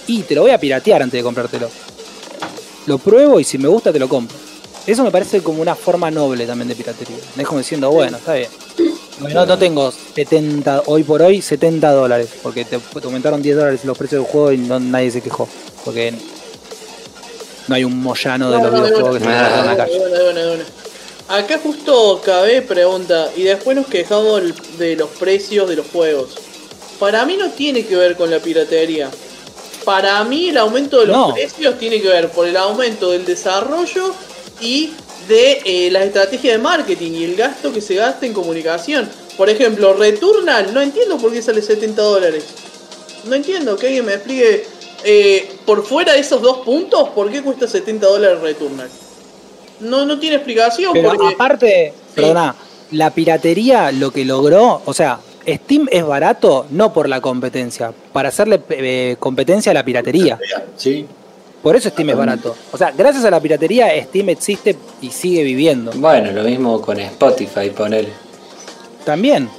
y te lo voy a piratear antes de comprártelo. Lo pruebo y si me gusta te lo compro. Eso me parece como una forma noble también de piratería. No es como diciendo, bueno, está bien. No, no tengo 70, hoy por hoy 70 dólares, porque te, te aumentaron 10 dólares los precios del juego y no, nadie se quejó. Porque no hay un moyano de No, los no, videojuegos que se en la calle. Acá justo KB pregunta, y después nos quejamos de los precios de los juegos. Para mí no tiene que ver con la piratería. Para mí el aumento de los precios tiene que ver por el aumento del desarrollo y de eh, la estrategia de marketing y el gasto que se gasta en comunicación. Por ejemplo, Returnal, no entiendo por qué sale 70 dólares. No entiendo, que alguien me explique eh, por fuera de esos dos puntos, ¿por qué cuesta 70 dólares Returnal? No, no tiene explicación Pero porque... aparte, perdona, la piratería lo que logró, o sea, Steam es barato no por la competencia, para hacerle eh, competencia a la piratería. ¿Sí? Por eso Steam es barato. O sea, gracias a la piratería Steam existe y sigue viviendo. Bueno, lo mismo con Spotify, poner. También.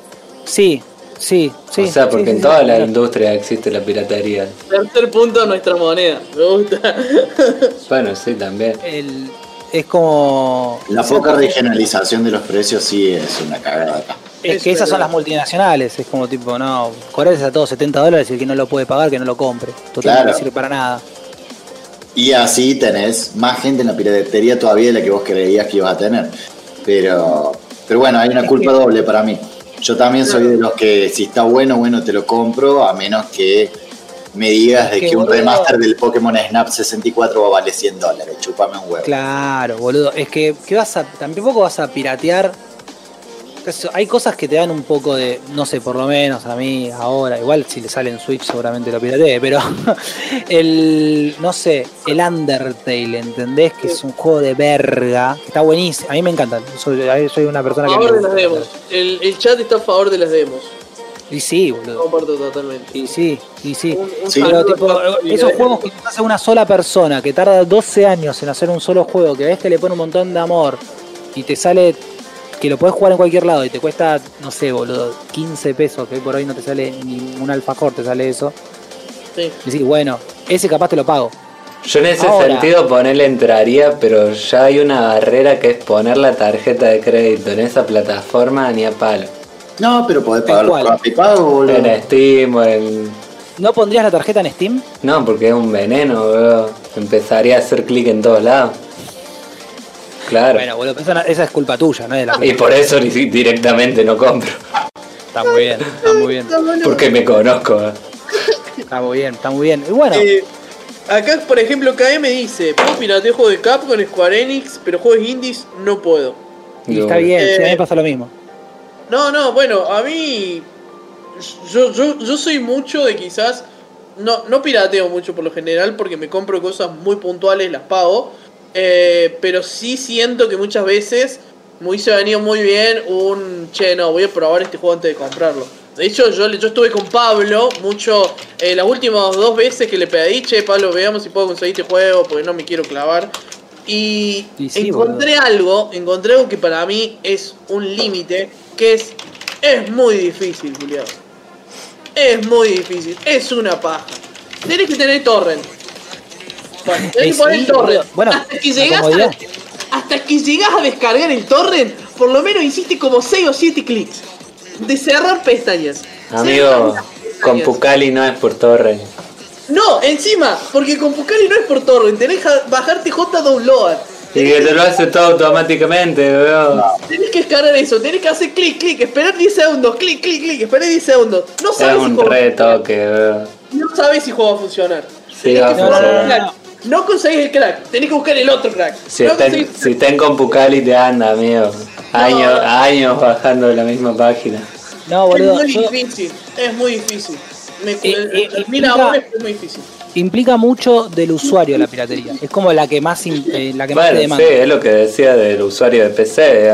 Sí, sí, sí. o sea, porque sí, en sí, toda sí, la claro. industria existe la piratería. Tercer punto, nuestra moneda. Me gusta. Bueno, sí, también. El- es como. La poca regionalización de los precios sí es una cagada acá. Es que esas son las multinacionales. Es como tipo, no, cobrarles a todos 70 dólares y el que no lo puede pagar, que no lo compre. Total, Claro. no sirve para nada. Y así tenés más gente en la piratería todavía de la que vos creías que ibas a tener. Pero, pero bueno, hay una culpa doble para mí. Yo también soy de los que si está bueno, bueno, te lo compro, a menos que me digas de Que un boludo. remaster del Pokémon Snap 64 va a valer 100 dólares. Chupame un huevo. Claro, boludo. Es que, ¿qué vas a, tampoco vas a piratear. Hay cosas que te dan un poco de, no sé, por lo menos a mí ahora, igual si le sale en Switch seguramente lo piratee, pero el, no sé, el Undertale, ¿entendés? Que es un juego de verga, que está buenísimo, a mí me encanta, soy, soy una persona A que... favor me de las demos. El, el chat está a favor de las demos. Y sí, boludo. Comparto totalmente. Y sí, y sí. Un- un Sí. Pero tipo, esos juegos que hace una sola persona, que tarda 12 años en hacer un solo juego, que ves que le pone un montón de amor y te sale que lo puedes jugar en cualquier lado y te cuesta, no sé, boludo, 15 pesos, que hoy por hoy no te sale ni un alfajor, te sale eso. Sí. Y decís, bueno, ese capaz te lo pago. Yo en ese Ahora. sentido ponerle entraría, pero ya hay una barrera que es poner la tarjeta de crédito en esa plataforma ni a palo. No, pero podés pagar los cuál? pago, boludo. En Steam o en... ¿No pondrías la tarjeta en Steam? No, porque es un veneno, boludo. Empezaría a hacer clic en todos lados. Claro. Bueno, boludo, pero esa, esa es culpa tuya, no es de la Y por eso directamente no compro. Está muy bien, está muy bien. Porque me conozco. ¿eh? Está muy bien, está muy bien. Y bueno, Eh, acá, por ejemplo, KM dice: Puedo piratear juegos de Capcom, Square Enix, pero juegos indies no puedo. y está bien, sí, a mí me pasa lo mismo. No, no, bueno, a mí. Yo, yo, yo soy mucho de quizás. No, no pirateo mucho por lo general porque me compro cosas muy puntuales, las pago. Eh, pero sí siento que muchas veces me hubiese venido muy bien un. Che, no, voy a probar este juego antes de comprarlo. De hecho, yo, yo estuve con Pablo mucho. eh, las últimas dos veces que le pedí, che, Pablo, veamos si puedo conseguir este juego porque no me quiero clavar. Y, Y sí, encontré algo, encontré algo que para mí es un límite, que es, es muy difícil, Julián. Es muy difícil, es una paja. Tenés que tener torrent. Bueno, torrent. Bueno, hasta que comodidad. a, hasta que llegás a descargar el torrent, por lo menos hiciste como 6 o 7 clics. De cerrar pestañas. Amigo, con. Pucali no es por torre. No, encima, porque con Pucali no es por torrent, tenés que bajarte J download. Y que te lo hace todo automáticamente, weón. Tenés que descargar eso, tenés que hacer clic, clic, esperar 10 segundos, clic, clic, clic, esperar 10 segundos. No Es sabes si un juego- retoque, weón. No sabes si juego va a funcionar. Sí, Tenés va a funcionar. No conseguís el crack, tenés que buscar el otro crack. Si no están, conseguís- si están con Pucali te anda, amigo. Años, años bajando la misma página. No, es boludo, muy yo- difícil, es muy difícil. Me, Eh, eh, mira, implica- ahora es muy difícil. implica mucho del usuario la piratería. Es como la que más, eh, la que más te Bueno, demanda. sí, es lo que decía del usuario de PC, ¿eh?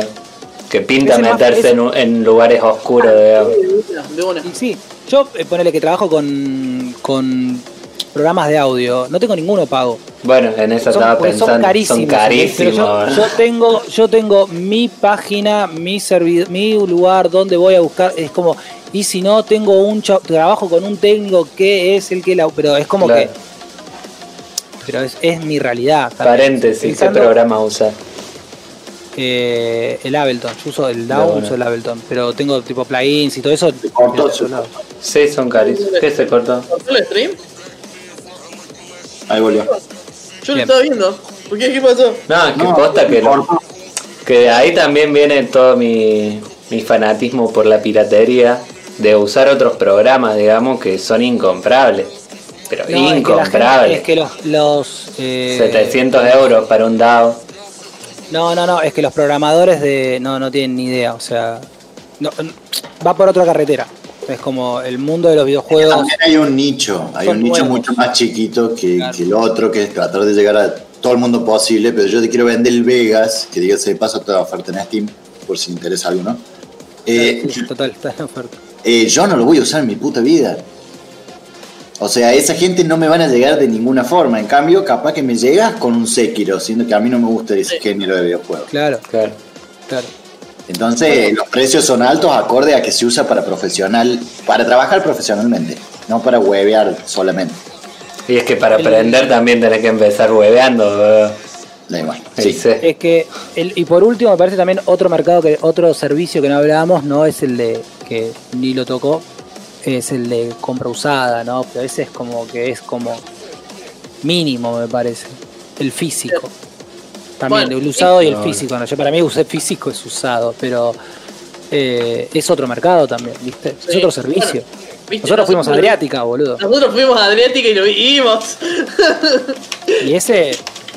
que pinta Ese más- meterse en, en lugares oscuros, digamos. De una. Y sí, yo eh, ponele que trabajo con, con programas de audio, no tengo ninguno pago. Bueno, en eso Son, estaba pensando. son carísimos. Son Pero carísimos. yo, yo tengo, yo tengo mi página, mi servidor, mi lugar donde voy a buscar. Es como, y si no, tengo un trabajo con un técnico que es el que la. Pero es como Claro. que. Pero es, es mi realidad. también. Paréntesis, ¿qué Pensando, programa usas? eh, el Ableton, yo uso el DAW, bueno. uso el Ableton, pero tengo tipo plugins y todo eso. cortó, se lado. Sí, son carísimos. ¿Qué se cortó? ¿Cortó el stream? Ahí volvió. Yo lo estaba viendo. ¿Por qué? ¿Qué pasó? No, es que No, posta que, lo- que de ahí también viene todo mi, mi fanatismo por la piratería de usar otros programas, digamos, que son incomprables. Pero No, es que gente- incomprables. Es que los. los eh, 700 euros para un DAO. No, no, no, es que los programadores de. No, no tienen ni idea, o sea. no, va por otra carretera. Es como el mundo de los videojuegos. También hay un nicho, hay un nicho nuevos. mucho más chiquito que, Claro. que el otro, que es tratar de llegar a todo el mundo posible, pero yo te quiero vender el Vegas, que diga se paso toda oferta en Steam, por si interesa alguno. Eh, Sí, total, está oferta. eh, yo no lo voy a usar en mi puta vida. O sea, esa gente no me van a llegar de ninguna forma. En cambio, capaz que me llegas con un Sekiro, siendo que a mí no me gusta ese género de videojuegos. Claro, Claro. claro. Entonces, los precios son altos acorde a que se usa para profesional, para trabajar profesionalmente, no para huevear solamente. Y es que para aprender también tenés que empezar hueveando. weón. Da igual. Sí. Sí. Es que, el, y por último, me parece también otro mercado, que otro servicio que no hablábamos, no es el de, que ni lo tocó, es el de compra usada, ¿no? Pero ese es como que es como mínimo, me parece. El físico. También, Bueno, el usado y el físico. ¿no? Yo para mí usé físico es usado, pero eh, es otro mercado también, ¿viste? Es Sí, otro servicio. bueno, ¿viste? Nosotros fuimos a Adriática, boludo. Nosotros fuimos a Adriática y lo vimos. Y ese,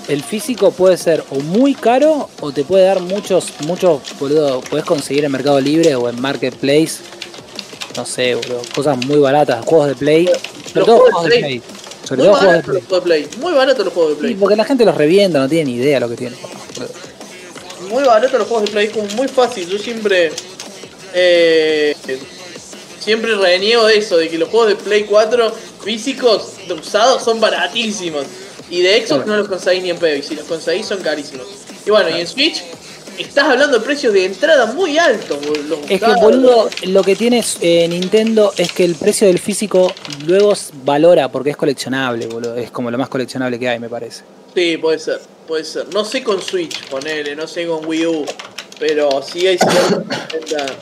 el físico puede ser o muy caro o te puede dar muchos, muchos, boludo, puedes conseguir en Mercado Libre o en Marketplace, no sé, boludo, cosas muy baratas, juegos de Play, sobre todo juegos de juegos de Play. Muy barato los juegos de Play. Muy barato los juegos de Sí, Play. porque la gente los revienta, no tiene ni idea lo que tiene. Muy barato los juegos de Play. Como muy fácil. Yo siempre. eh, siempre reniego de eso, de que los juegos de Play 4 físicos usados son baratísimos. Y de Xbox no los conseguís ni en pedo, y si los conseguís son carísimos. Y bueno, y en Switch estás hablando de precios de entrada muy altos. los Es que, boludo, lo que tiene eh, Nintendo es que el precio del físico luego valora porque es coleccionable, boludo. Es como lo más coleccionable que hay, me parece. Sí, puede ser, puede ser. No sé con Switch, ponele, no sé con Wii U, pero sí hay cierta...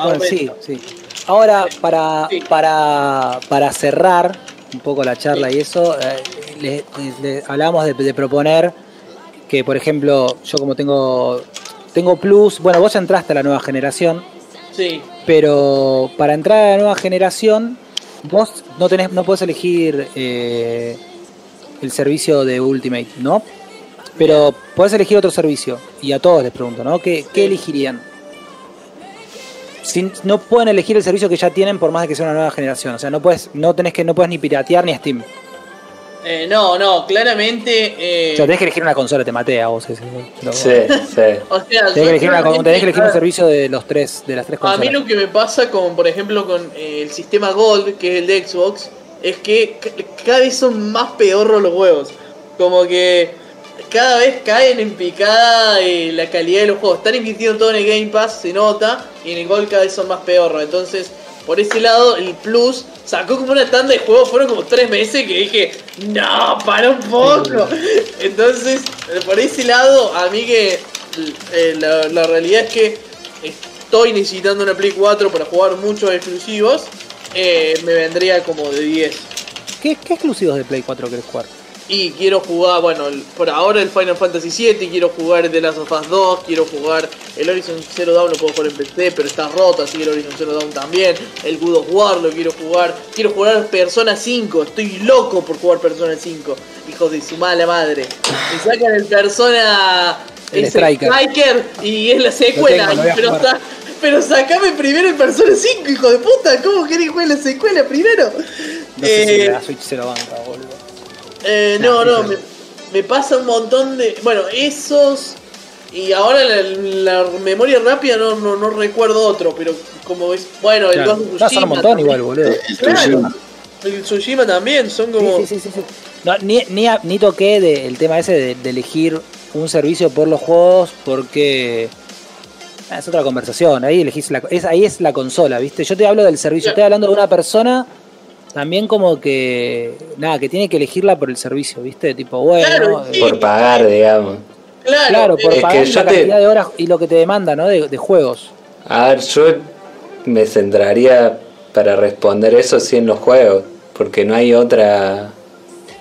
Bueno, sí, sí. Ahora, para, Sí. para, para cerrar un poco la charla y eso, eh, le, le- hablábamos de, de proponer que, por ejemplo, yo como tengo, tengo Plus, bueno, vos ya entraste a la nueva generación, Sí, pero para entrar a la nueva generación, vos no tenés, no podés elegir eh, el servicio de Ultimate, ¿no? Pero podés elegir otro servicio. Y a todos les pregunto, ¿no? ¿Qué, qué elegirían? Sin- no pueden elegir el servicio que ya tienen por más de que sea una nueva generación. O sea, no puedes, no tenés que, no puedes ni piratear ni Steam. Eh, no, no, claramente... eh, O sea, tenés que elegir una consola, te maté a vos ese. Sí, sí. o sea, Tenés que elegir, una, claramente- tenés que elegir un servicio de los tres, de las tres A consolas. mí lo que me pasa con, por ejemplo, con eh, el sistema Gold, que es el de Xbox, es que ca- cada vez son más pedorros los juegos. Como que cada vez caen en picada eh, la calidad de los juegos. Están invirtiendo todo en el Game Pass, se nota, y en el Gold cada vez son más pedorros. Entonces, por ese lado, el Plus sacó como una tanda de juegos, fueron como tres meses que dije, no, para un poco. Entonces, eh, por ese lado, a mí que eh, la, la realidad es que estoy necesitando una Play 4 para jugar muchos exclusivos, eh, me vendría como de 10. ¿Qué, ¿Qué exclusivos de Play 4 querés jugar? Y quiero jugar, bueno, el- por ahora el Final Fantasy VII, quiero jugar The Last of Us 2, quiero jugar el Horizon Zero Dawn, lo puedo jugar en PC, pero está roto, así que el Horizon Zero Dawn también. El Good of War lo quiero jugar, quiero jugar Persona 5, estoy loco por jugar Persona 5, hijos de su mala madre. Me sacan el Persona El Striker. y es la secuela, tengo, pero, sa- pero sacame primero el Persona 5, hijo de puta, ¿cómo querés jugar la secuela primero? No sé si Eh, la Switch se lo banca, boludo. Eh, no, no, me, me pasa un montón de. Bueno, esos. Y ahora la, la memoria rápida no, no, no recuerdo otro, pero como es. Bueno, el Claro. Ghost of No, son un montón también. igual, boludo. El Claro. Tsushima. El Tsushima también, son como. Sí, sí, sí, sí. No, ni, ni, ni toqué de- el tema ese de, de elegir un servicio por los juegos porque ah, es otra conversación. Ahí elegís la, es, ahí es la consola, ¿viste? Yo te hablo del servicio, estoy hablando de una persona también como que nada, que tiene que elegirla por el servicio, ¿viste? Tipo, bueno, Claro, eh, sí. Por pagar, digamos. Claro, claro, por eh, Es pagar que yo la te- de horas y lo que te demanda, ¿no? De, de juegos. A ver, yo me centraría para responder eso sí en los juegos, porque no hay otra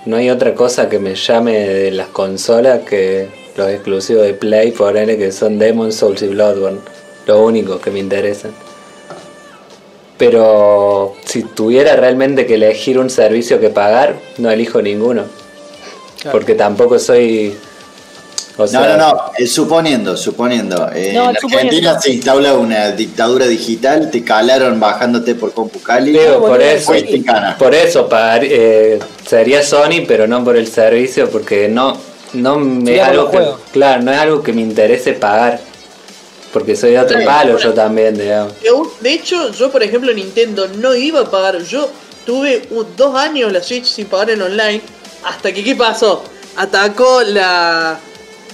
no hay otra cosa que me llame de las consolas que los exclusivos de Play, por N que son Demon Souls y Bloodborne, lo único que me interesan. Pero si tuviera realmente que elegir un servicio que pagar, no elijo ninguno. Claro. Porque tampoco soy o No, sea, no, no, eh, suponiendo, suponiendo. Eh, No, en suponiendo. Argentina se instaura una dictadura digital, te calaron bajándote por CompuCali. Por eso, por eso pagar, eh, sería Sony, pero no por el servicio, porque no, no me es algo que, claro, no es algo que me interese pagar, porque soy de otro palo bueno. yo también, digamos. De hecho, yo por ejemplo Nintendo no iba a pagar. Yo tuve dos años la Switch sin pagar en online. Hasta que, ¿qué pasó? Atacó la,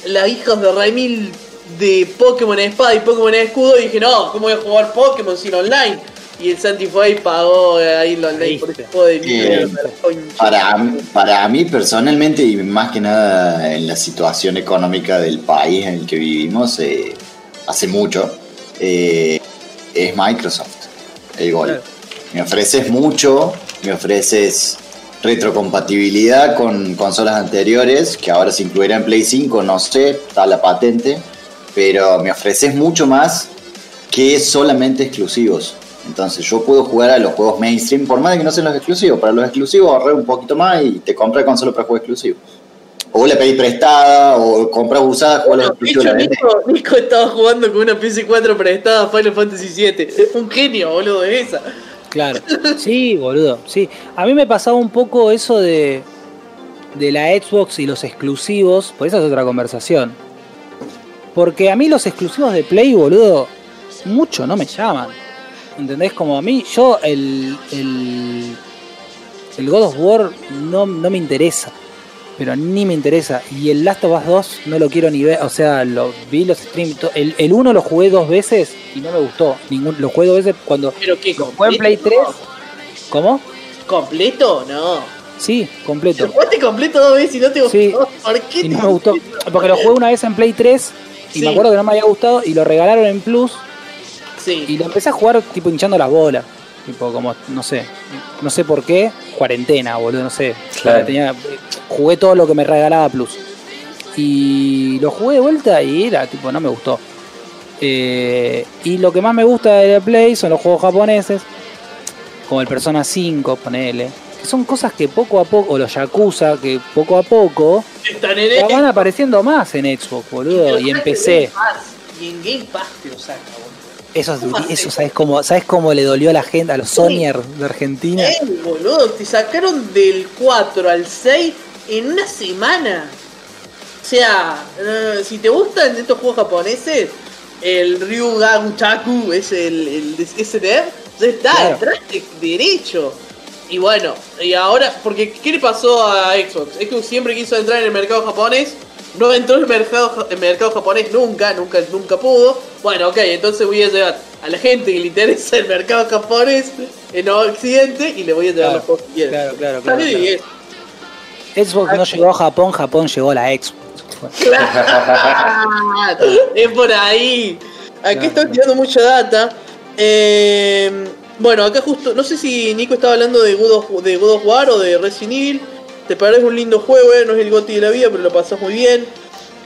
la hijos de Raimil de Pokémon Espada y Pokémon Escudo. Y dije, no, ¿cómo voy a jugar Pokémon sin online? Y el Santi fue y pagó eh, ahí lo online por este juego de mierda. concha. Para, para mí personalmente y más que nada en la situación económica del país en el que vivimos eh, hace mucho, eh, es Microsoft el gol. Claro. Me ofreces mucho, me ofreces retrocompatibilidad con consolas anteriores, que ahora se incluirá en Play 5, no sé, está la patente, pero me ofreces mucho más que solamente exclusivos. Entonces yo puedo jugar a los juegos mainstream, por más de que no sean los exclusivos. Para los exclusivos ahorré un poquito más y te compré consola para juegos exclusivos. O la pedí prestada, o compras usada, jugar los Bueno, hecho. Nico, Nico estaba jugando con una PS4 prestada a Final Fantasy VII. Un genio, boludo, de esa. Claro. Sí, boludo. Sí. A mí me pasaba un poco eso de, de la Xbox y los exclusivos. Por eso es otra conversación. Porque a mí los exclusivos de Play, boludo, mucho no me llaman. ¿Entendés? Como a mí, yo el, el, el God of War no, no me interesa. Pero ni me interesa. Y el Last of Us 2 no lo quiero ni ver. O sea, lo vi los streams. El, el 1 lo jugué dos veces y no me gustó. Ningún, lo jugué dos veces cuando ¿Pero qué? lo jugué en Play 3. ¿Cómo? ¿Completo? No. Sí, completo. ¿Lo jugaste completo dos veces y no te gustó? Sí. ¿Por qué Y no me gustó. Porque lo jugué una vez en Play 3 y Sí. me acuerdo que no me había gustado y lo regalaron en Plus Sí. y lo empecé a jugar tipo hinchando las bolas. Tipo como, no sé, no sé por qué, cuarentena, boludo, no sé. Claro. Tenía- jugué todo lo que me regalaba Plus. Y lo jugué de vuelta y era tipo, no me gustó. Eh, y lo que más me gusta de la Play son los juegos japoneses, como el Persona 5, ponele. Que son cosas que poco a poco, o los Yakuza, que poco a poco Están en van apareciendo más en Xbox, boludo, y en PC. Y en Game Pass te lo saca, boludo. Eso, eso ¿sabes cómo, ¿sabes cómo le dolió a la gente, a los Sonier de Argentina? Eh, boludo, te sacaron del 4 al 6 en una semana. O sea, eh, si te gustan estos juegos japoneses, el Ryuga Chaku es el, el de SDF, ya está, Claro. derecho. Y bueno, y ahora, porque ¿qué le pasó a Xbox? Xbox siempre quiso entrar en el mercado japonés, no entró en el mercado, el mercado japonés nunca, nunca, nunca pudo. Bueno, ok, entonces voy a llevar a la gente que le interesa el mercado japonés en Occidente y le voy a llevar Claro, los juegos que claro, claro, claro, bien, Xbox no llegó a Japón, Japón llegó a la Xbox. Claro, es por ahí. Aquí Claro. estoy tirando mucha data. Eh, bueno, acá justo, no sé si Nico estaba hablando de God of, de God of War o de Resident Evil. Te parece un lindo juego, eh, no es el GOTY de la vida, pero lo pasás muy bien.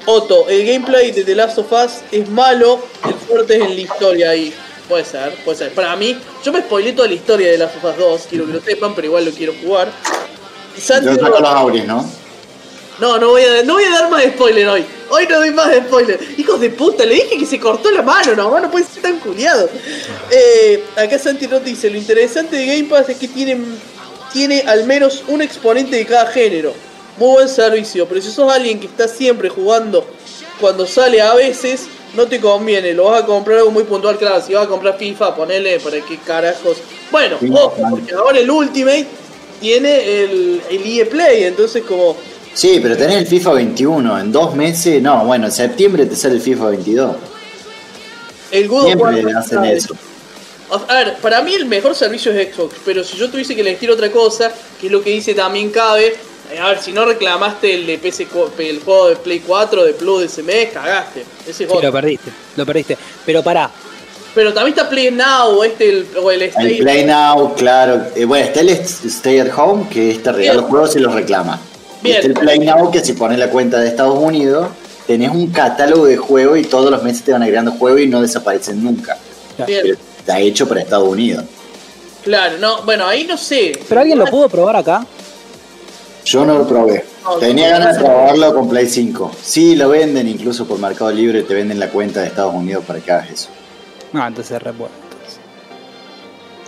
Otto, el gameplay de The Last of Us es malo, el fuerte es en la historia ahí. Puede ser, puede ser. Para mí, yo me spoilé toda la historia de The Last of Us 2, quiero que lo sepan, pero igual lo quiero jugar. Santi Yo no- saco los auris, ¿no? no, no voy, a, no voy a dar más spoiler hoy. Hoy no doy más spoiler. Hijos de puta, le dije que se cortó la mano, no, no puede ser tan culiado. Eh, acá Santi Roth dice, lo interesante de Game Pass es que tiene, tiene al menos un exponente de cada género. Muy buen servicio, pero si sos alguien que está siempre jugando cuando sale a veces, no te conviene. Lo vas a comprar algo muy puntual, claro, si vas a comprar FIFA, ponele para qué carajos. Bueno, ojo, porque ahora el Ultimate tiene el, el EA Play, entonces como... Sí, pero tenés el FIFA 21 en dos meses. No, bueno, en septiembre te sale el FIFA 22. El God Siempre War hacen eso. A ver, para mí el mejor servicio es Xbox, pero si yo tuviese que elegir otra cosa, que es lo que dice también cabe, eh, a ver, si no reclamaste el de PC, el juego de Play 4, de Plus de ese mes, cagaste. Ese es Sí, otro. lo perdiste, lo perdiste. Pero pará, Pero también está Play Now, este, el, o el El Stay. Play Now, claro. Eh, bueno, está el Stay at Home, que este regala los juegos y los reclama. Y Bien. está el Play Now, que si pones la cuenta de Estados Unidos, tenés un catálogo de juegos y todos los meses te van agregando juegos y no desaparecen nunca. Bien, Pero está hecho para Estados Unidos. claro, no, bueno, ahí no sé. pero alguien lo pudo probar acá. Yo no lo probé. No, Tenía ganas de probarlo con Play 5. Sí, lo venden incluso por Mercado Libre, te venden la cuenta de Estados Unidos para que hagas eso. No, entonces es re bueno. entonces.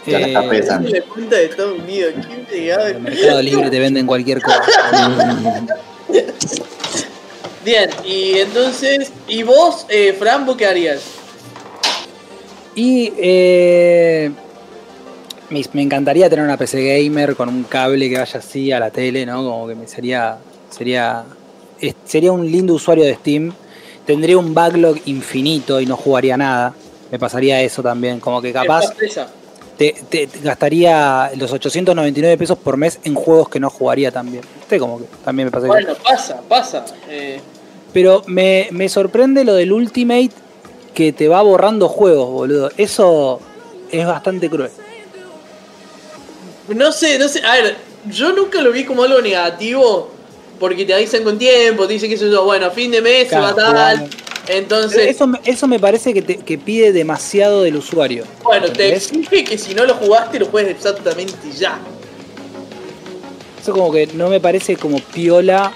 Ya la está Eh, pensando. La cuenta de Estados Unidos, en el Mercado Libre te venden cualquier cosa. Bien, y entonces, ¿y vos, eh, Fran, vos qué harías? Y eh, me, me encantaría tener una PC gamer con un cable que vaya así a la tele, ¿no? Como que me sería sería es- sería un lindo usuario de Steam. Tendría un backlog infinito y no jugaría nada. Me pasaría eso también, como que capaz te, te- te gastaría los 899 pesos por mes en juegos que no jugaría también. ¿Viste? Como que también me pasaría. Bueno, pasa, pasa. Eh, Pero me, me sorprende lo del Ultimate que te va borrando juegos, boludo. Eso es bastante cruel. No sé, no sé. A ver, yo nunca lo vi como algo negativo. Porque te avisan con tiempo, te dicen que eso, bueno, a fin de mes se va Claro, tal. claro. Entonces, Eso, me- eso me parece que, te- que pide demasiado del usuario. bueno, te exige que si no lo jugaste, lo juegues exactamente ya. Eso como que no me parece como piola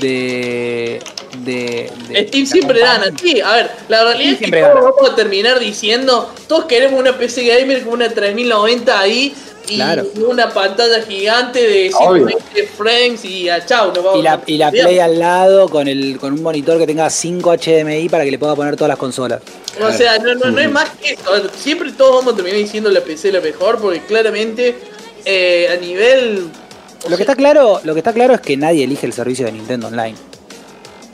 de... de, de- Steam siempre gana, sí. A ver, la realidad es que todos vamos a terminar diciendo, todos queremos una PC Gamer con una 3090 ahí y Claro. una pantalla gigante de Obvio. 120 frames y a chau, nos vamos Y la, y la. Play al lado con, el, con un monitor que tenga 5 HDMI para que le pueda poner todas las consolas. O sea, no, no, no es más que eso. Siempre todos vamos a terminar diciendo la PC la mejor porque claramente eh, a nivel... Lo que está claro, lo que está claro es que nadie elige el servicio de Nintendo Online.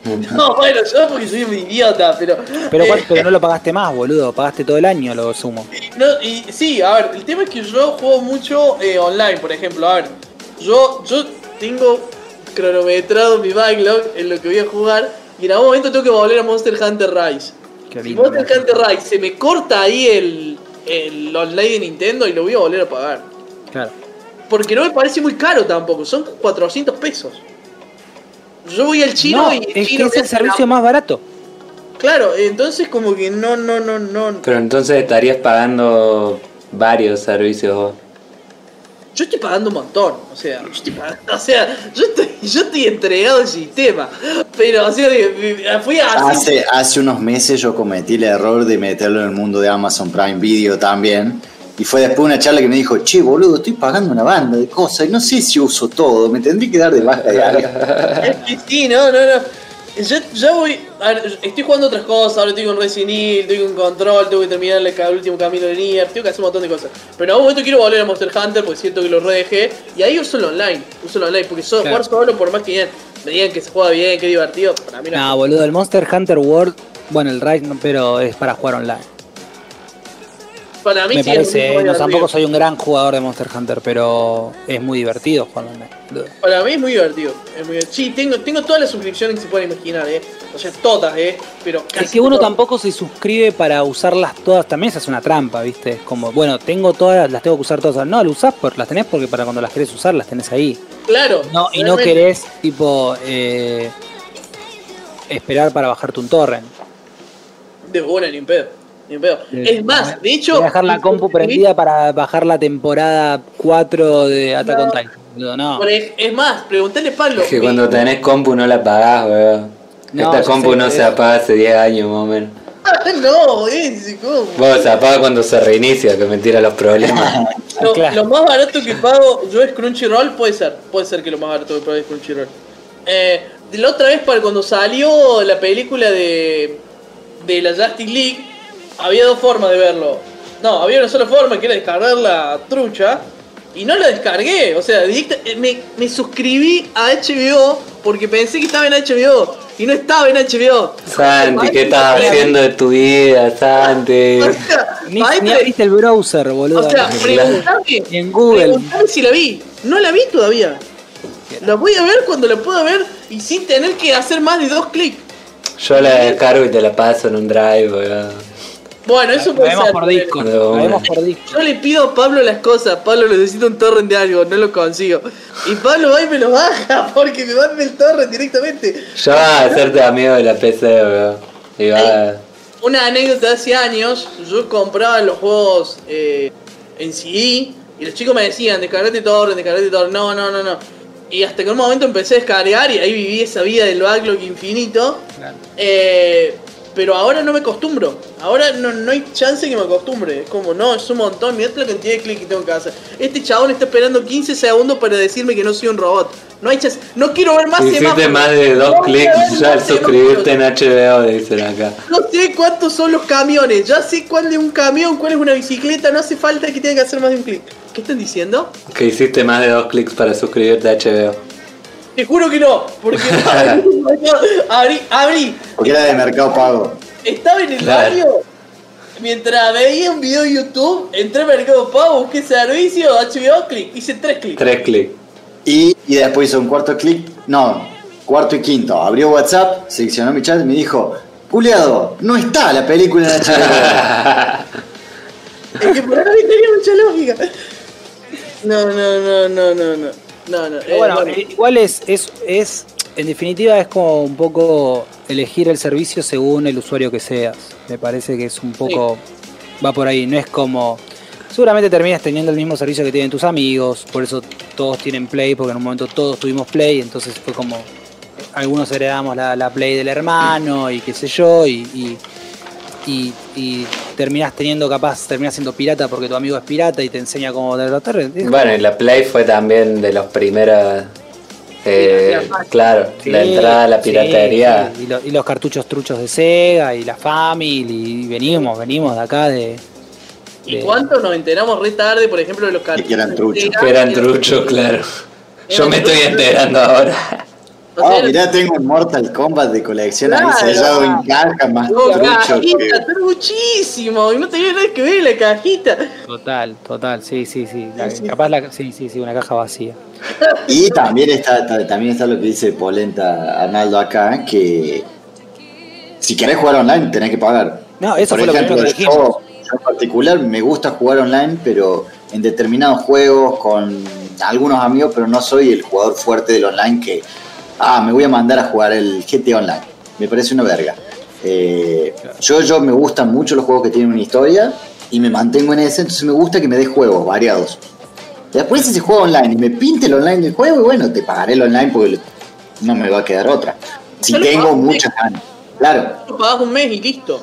No, bueno, yo porque soy un idiota, pero... Pero, eh, ¿cuál- pero no lo pagaste más, boludo. Pagaste todo el año, lo sumo. No, y sí, a ver, el tema es que yo juego mucho eh, online, por ejemplo. A ver, yo, yo tengo cronometrado mi backlog en lo que voy a jugar y en algún momento tengo que volver a Monster Hunter Rise. Qué Si. Monster Hunter Rise se me corta ahí el, el online de Nintendo y lo voy a volver a pagar. Claro. Porque no me parece muy caro tampoco, son 400 pesos. Yo voy al chino No, y es chino que es el servicio más barato. Claro, entonces como que no, no, no, no. Pero entonces estarías pagando varios servicios vos. Yo estoy pagando un montón, o sea, yo estoy pagando, o sea, yo estoy, yo estoy entregado al sistema, pero, o sea, fui. Hace, hace unos meses yo cometí el error de meterlo en el mundo de Amazon Prime Video también. Y fue después una charla que me dijo, che, boludo, estoy pagando una banda de cosas y no sé si uso todo, me tendré que dar de baja de algo. Es que sí, no, no, no. Yo ya voy, a ver, estoy jugando otras cosas, ahora estoy con Resident Evil, estoy con Control, tengo que terminar el, el último camino de Nier, tengo que hacer un montón de cosas. Pero a un momento quiero volver a Monster Hunter porque siento que lo redejé. Y ahí uso el online, uso el online, porque so- Claro. jugar solo, por más que digan- me digan que se juega bien, que es divertido, para mí no. No, boludo, el Monster Hunter World, bueno, el Rise, no, pero es para jugar online. Para mí Me sí es parece, muy no, tampoco soy un gran jugador de Monster Hunter, pero es muy divertido jugar online. boludo. Para mí es muy divertido. Es muy. Sí, tengo, tengo todas las suscripciones que se pueden imaginar, eh. O sea, todas, eh. Pero casi Es que uno todas. tampoco se suscribe para usarlas todas, también esa es una trampa, ¿viste? Es como, bueno, tengo todas, las tengo que usar todas. No, las usás, por, las tenés porque para cuando las querés usar las tenés ahí. Claro. No, y no querés, tipo, eh, esperar para bajarte un torrent. De buena, ni pedo. Ni en pedo. Eh, es más, de hecho. Voy a dejar la compu prendida para bajar la temporada 4 de Attack on. Titan. No. Es más, preguntale a Pablo. Es que cuando tenés compu no la pagás, weón. No, Esta compu no se apaga hace 10 años más o menos. Ah, no, es ¿cómo? Vos se apaga cuando se reinicia, que me tira los problemas. Lo, Claro. lo más barato que pago yo es Crunchyroll, puede ser. Puede ser que lo más barato que pago es Crunchyroll. Eh, la otra vez, para cuando salió la película de, de la Justice League, había dos formas de verlo. No, había una sola forma, que era descargar la trucha. Y no la descargué, o sea, directa- eh, me, me suscribí a HBO porque pensé que estaba en HBO y no estaba en HBO. Santi, ¿qué estás haciendo de tu vida, Santi? O sea, Ni, abriste el browser, boludo. o sea, preguntame, en Google. preguntame si la vi. No la vi todavía. La voy a ver cuando la pueda ver y sin tener que hacer más de dos clics. Yo la descargo y te la paso en un drive, weón. Bueno, eso puede vemos ser. por disco. Vemos por disco. Yo le pido a Pablo las cosas. Pablo necesita un torrent de algo, no lo consigo. Y Pablo va y me lo baja porque me manda el torrent directamente. Yo voy a hacerte amigo de la PC, weón. Y va. Una anécdota de hace años, yo compraba los juegos eh, en CD y los chicos me decían, descargate torrent, descargate torrent. No, no, no, no. Y hasta que en un momento empecé a descargar y ahí viví esa vida del backlog infinito. Eh, pero ahora no me acostumbro. Ahora no, no hay chance que me acostumbre. Es como, no, es un montón. Mirá la cantidad de clics que tengo que hacer. Este chabón está esperando 15 segundos para decirme que no soy un robot. No hay chance. No quiero ver más Hiciste semáforos. más de dos No clics ya al suscribirte en. HBO, dicen acá. No sé cuántos son los camiones. Ya sé cuál es un camión, cuál es una bicicleta. No hace falta que tenga que hacer más de un clic. ¿Qué están diciendo? Que hiciste más de dos clics para suscribirte a HBO. Te juro que no. Porque abrí, abrí, Porque era de mercado pago. Estaba en el Claro. baño mientras veía un video de YouTube, entré a Mercado Pago, busqué servicio, HBO, clic, hice tres clics. Tres clics. Y, y después hizo un cuarto clic, no, cuarto y quinto. Abrió WhatsApp, seleccionó mi chat y me dijo, Juliado, no está la película en HBO. Es que por ahí tenía mucha lógica. No, no, no, no, no, no. No, no. Eh, bueno, bueno. eh, igual es, es, es, en definitiva es como un poco elegir el servicio según el usuario que seas. Me parece que es un poco, va por ahí, no es como, seguramente terminas teniendo el mismo servicio que tienen tus amigos, por eso todos tienen Play, porque en un momento todos tuvimos Play, entonces fue como, algunos heredamos la, la Play del hermano y qué sé yo, y, y, y, y terminás teniendo capaz, terminás siendo pirata porque tu amigo es pirata y te enseña cómo. Es Bueno, y la Play fue también de los primeros Eh, claro, la entrada a la piratería. sí, Y, lo- y los cartuchos truchos de Sega y la Family. Y venimos, venimos de acá de. ¿Y de- cuánto nos enteramos re tarde, por ejemplo, de los cartuchos? que eran truchos. Que eran truchos, claro. Yo me estoy enterando ahora. O sea, Ah, mirá, tengo un Mortal Kombat de colección ahí Claro. sellado en caja, más No, trucho que... cajita, truchísimo. Y no tenía nada que ver la cajita. Total, total, sí, sí, sí. La- Sí, sí. capaz la. Sí, sí, sí, una caja vacía. Y también está, ta- también está lo que dice Polenta Arnaldo acá, que si querés jugar online tenés que pagar. No, eso Por fue lo ejemplo, primero que dijimos. yo, yo en particular me gusta jugar online, pero en determinados juegos con algunos amigos, pero no soy el jugador fuerte del online que, ah, me voy a mandar a jugar el GT Online. Me parece una verga. Eh, yo, yo me gustan mucho los juegos que tienen una historia y me mantengo en ese, entonces me gusta que me dé juegos variados. Después si se juega online y me pinte el online del juego, y bueno, te pagaré el online porque no me va a quedar otra. Si tengo pagas muchas ganas. Claro. Pagás un mes y listo.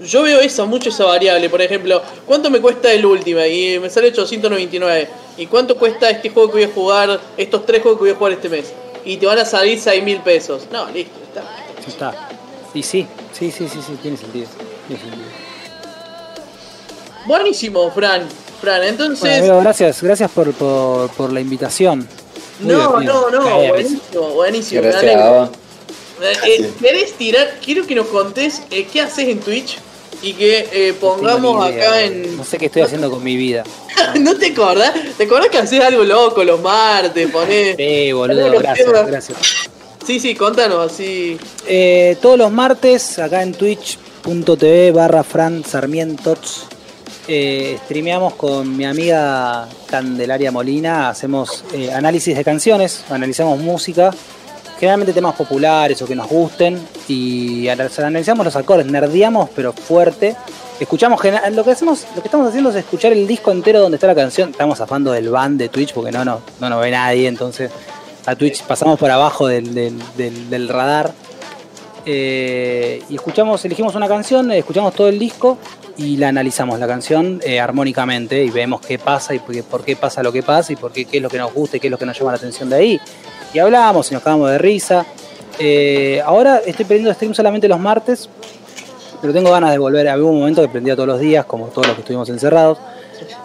Yo veo esa, mucho esa variable. Por ejemplo, ¿cuánto me cuesta el Ultimate? Y me sale 899. ¿Y cuánto cuesta este juego que voy a jugar, estos tres juegos que voy a jugar este mes? Y te van a salir 6 mil pesos. No, listo, está. Ya está. Y sí, sí, sí, sí, sí, tiene sentido. Tiene sentido. Buenísimo, Fran. Fran, entonces. Bueno, amigo, gracias, gracias por, por, por la invitación. Muy no, no, no, buenísimo, buenísimo. Gracias. Eh, eh, ¿Querés tirar? Quiero que nos contés eh, qué haces en Twitch y que eh, pongamos idea, acá en. No sé qué estoy haciendo con mi vida. ¿No te acordás? ¿Te acordás que haces algo loco los martes? Ponés. Sí, boludo, gracias, temas. gracias. Sí, sí, contanos así. Eh, todos los martes, acá en twitch.tv barra Fran Sarmientos, eh, streameamos con mi amiga Candelaria Molina, hacemos eh, análisis de canciones, analizamos música, generalmente temas populares o que nos gusten, y ana- analizamos los acordes, nerdeamos pero fuerte. Escuchamos, lo que hacemos, lo que estamos haciendo es escuchar el disco entero donde está la canción. Estamos zafando del ban de Twitch porque no, no, no nos ve nadie, entonces a Twitch pasamos por abajo del, del- del- del radar. Eh, y escuchamos, elegimos una canción, escuchamos todo el disco y la analizamos la canción eh, armónicamente y vemos qué pasa y por qué, por qué pasa lo que pasa y por qué, qué es lo que nos gusta y qué es lo que nos llama la atención de ahí. Y hablamos y nos cagamos de risa. Eh, ahora estoy perdiendo stream solamente los martes, pero tengo ganas de volver. Había un momento que prendía todos los días, como todos los que estuvimos encerrados,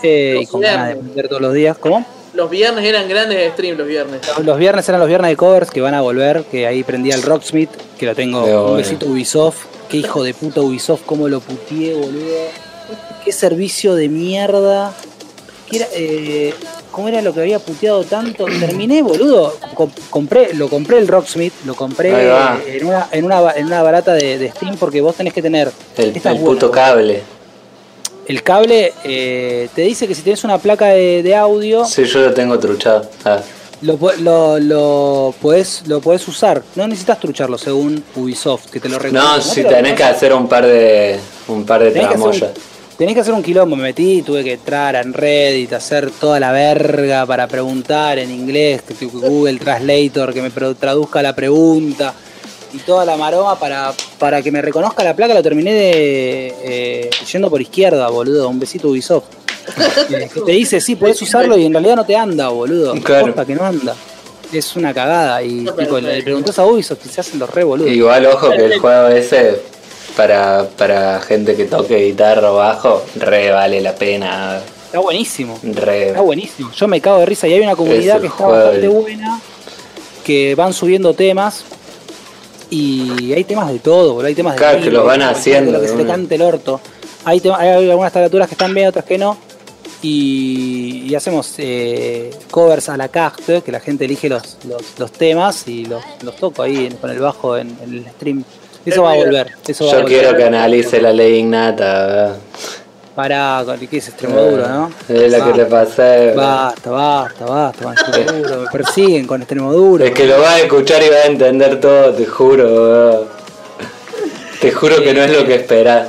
eh, y con ganas de prender todos los días. ¿Cómo? Los viernes eran grandes de stream los viernes. Los viernes eran los viernes de covers que van a volver, que ahí prendía el Rocksmith, que lo tengo. Un bueno. besito Ubisoft. Qué hijo de puta Ubisoft, cómo lo puteé, boludo. Qué servicio de mierda. ¿Qué era, eh, ¿Cómo era lo que había puteado tanto? Terminé, boludo. Com- compré, lo compré el Rocksmith, lo compré en una, en, una, en una barata de, de Steam porque vos tenés que tener. El, el buena, puto boludo. El cable eh, te dice que si tenés una placa de, de audio, Sí, yo lo tengo truchado. Ah, Lo, lo, lo, podés, lo podés usar. No necesitas trucharlo según Ubisoft, que te lo recomiendo. No, si te tenés que hacer un par de un par de Tenés tramoyas. un, tenés que hacer un quilombo. Me metí, tuve que entrar en Reddit, hacer toda la verga para preguntar en inglés, que tu- Google Translator, que me traduzca la pregunta y toda la maroma para, para que me reconozca la placa. Lo terminé de, eh, yendo por izquierda, boludo. Un besito Ubisoft. Eh, que te dice, sí, podés usarlo y en realidad no te anda, boludo. Claro. Posta que no anda. Es una cagada. Y tipo, le preguntás a Ubisoft y se hacen los re boludo. Igual ojo que el juego ese para, para gente que toque guitarra o bajo, re vale la pena. Está buenísimo. Re. Está buenísimo. Yo me cago de risa y hay una comunidad que está bastante buena, que van subiendo temas y hay temas de todo, boludo. Hay temas de Claro, que Milo, lo van haciendo que se una. cante el orto. Hay, hay algunas tablaturas que están bien, otras que no. Y, y hacemos eh, covers a la carte, que la gente elige los, los, los temas y los, los toco ahí con el bajo en, en el stream. Eso va a volver. Eso va a Yo volver. quiero que analice la ley innata, ¿verdad? Para, que es Extremoduro, ¿no? Es la que le pasé. Basta, basta, basta, con Extremoduro. Me persiguen con Extremoduro. Es que lo vas a escuchar y vas a entender todo, te juro. Te juro que no es lo que esperás.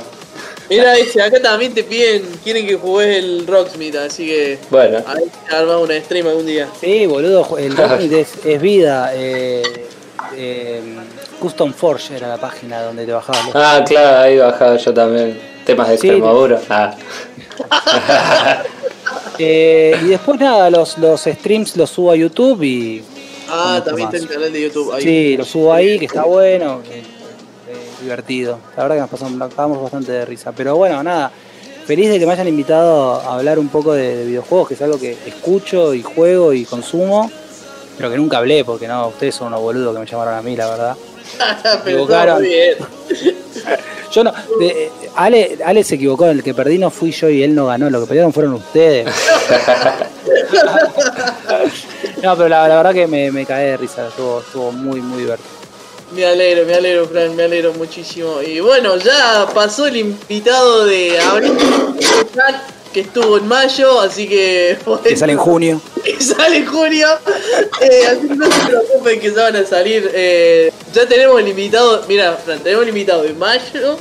Mira ese, acá también te piden, quieren que juegues el Rocksmith, así que Bueno, a ver si armamos una stream algún día. Sí, boludo, el Rocksmith es, es vida. Eh, eh, Custom Forge era la página donde te bajabas ah, claro, ahí bajaba yo también. Temas de Sí, Extremadura. Ah, Eh, y después nada, los, los streams los subo a YouTube y, Ah, también está el canal de YouTube. Ahí. Sí, lo subo ahí, que está bueno, eh, eh, divertido. La verdad que nos pasamos, acabamos bastante de risa. Pero bueno, nada, feliz de que me hayan invitado a hablar un poco de, de videojuegos, que es algo que escucho y juego y consumo, pero que nunca hablé, porque no, ustedes son unos boludos que me llamaron a mí, la verdad. Equivocaron. Yo no, de- Ale, Ale se equivocó, el que perdí no fui yo y él no ganó, lo que perdieron fueron ustedes. no, pero la, la verdad que me, me caí de risa, estuvo, estuvo muy, muy divertido. Me alegro, me alegro, Fran, me alegro muchísimo. Y bueno, ya pasó el invitado de abril, que estuvo en mayo, así que. Que sale en junio. que sale en junio. Eh, así que no se preocupen que ya van a salir. eh, ya tenemos el invitado, mira, Fran, tenemos el invitado de mayo,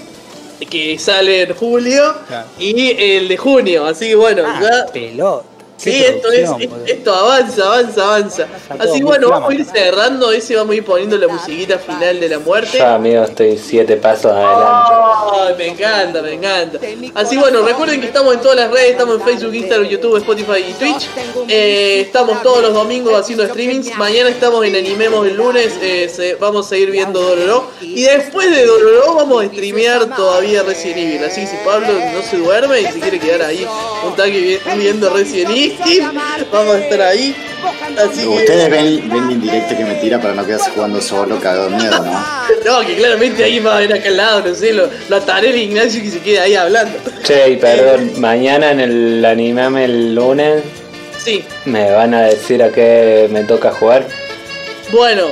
que sale en julio, Claro. y el de junio. Así que bueno, Ah, ya. pelota. Sí, esto es, esto avanza, avanza, avanza. Así que bueno, vamos a ir cerrando ese, vamos a ir poniendo la musiquita final de la muerte. Yo, amigo, estoy siete pasos adelante. Me encanta, me encanta. Así bueno, recuerden que estamos en todas las redes, estamos en Facebook, Instagram, YouTube, Spotify y Twitch. Eh, estamos todos los domingos haciendo streamings. Mañana estamos en Animemos el lunes, eh, se- vamos a ir viendo Dororo. Y después de Dororo vamos a streamear todavía Resident Evil. Así que si Pablo no se duerme y se quiere quedar ahí un taque vi- viendo Resident Evil, vamos a estar ahí. Así que... Ustedes ven, ven la indirecta que me tira para no quedarse jugando solo, cagado de miedo, ¿no? No, que claramente ahí va a ver acá al lado, no sé, lo, lo ataré el Ignacio que se quede ahí hablando. Che, y perdón, mañana en el animame el lunes Sí, me van a decir a qué me toca jugar. bueno,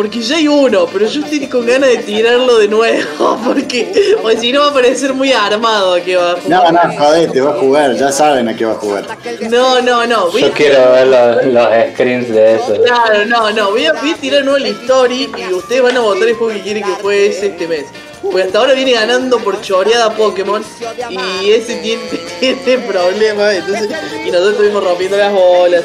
porque ya hay uno, pero yo estoy con ganas de tirarlo de nuevo, porque o si no va a parecer muy armado que va a No, jugar. no, jodete, va a jugar, ya saben a qué va a jugar. No, no, no, voy Yo a, quiero ver los, los screens de eso. claro, no, no, voy a, voy a tirar nuevo la historia y ustedes van a votar el juego que quieren que juegue ese este mes. Porque hasta ahora viene ganando por choreada Pokémon y ese tiene, tiene problemas, entonces, y nosotros estuvimos rompiendo las bolas.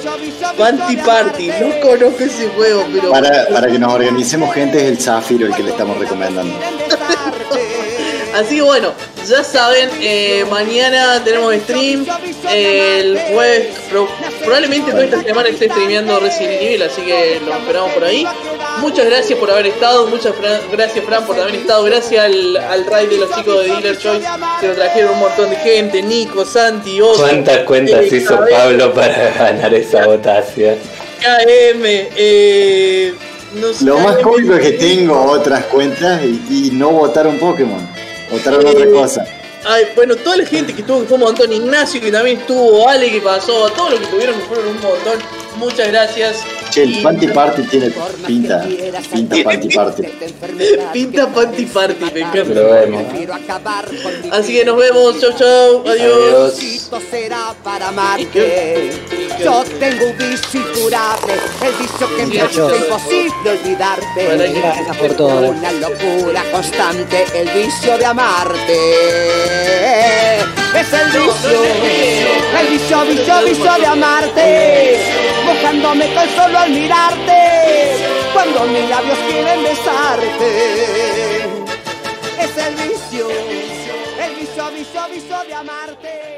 Panty Party, no conozco ese juego, pero Para, para que nos organicemos gente es el Zafiro el que le estamos recomendando. Así que bueno, ya saben, eh, mañana tenemos stream. El jueves, pro- probablemente toda esta semana esté streameando Resident Evil, así que lo esperamos por ahí. Muchas gracias por haber estado, muchas fra- gracias Fran por haber estado, gracias al, al raid de los chicos de Dealer Choice, que nos trajeron un montón de gente, Nico, Santi, Oso, ¿Cuántas cuentas eh, hizo Pablo para ganar esa votación? KM, eh, no sé, Lo más KM, cómico es que tengo otras cuentas y, y no votaron Pokémon, votaron otra cosa. Ay, bueno, toda la gente que estuvo, que fue un montón, Ignacio que también estuvo, Ale que pasó, todos los que tuvieron que fueron un montón, muchas gracias. Che, el Panty Party tiene pinta, pinta Panty Party. Pinta Panty Party, me encanta. Así que nos vemos, chau chau, adiós. Será para amarte. Yo tengo un vicio incurable, el vicio que me hace imposible olvidarte. Bueno, gracias por todo. Una locura constante, el vicio de amarte. Es el vicio, el vicio, vicio, vicio de amarte. Mojándome tan solo al mirarte, cuando mis labios quieren besarte. Es el vicio, el vicio, vicio, vicio de amarte.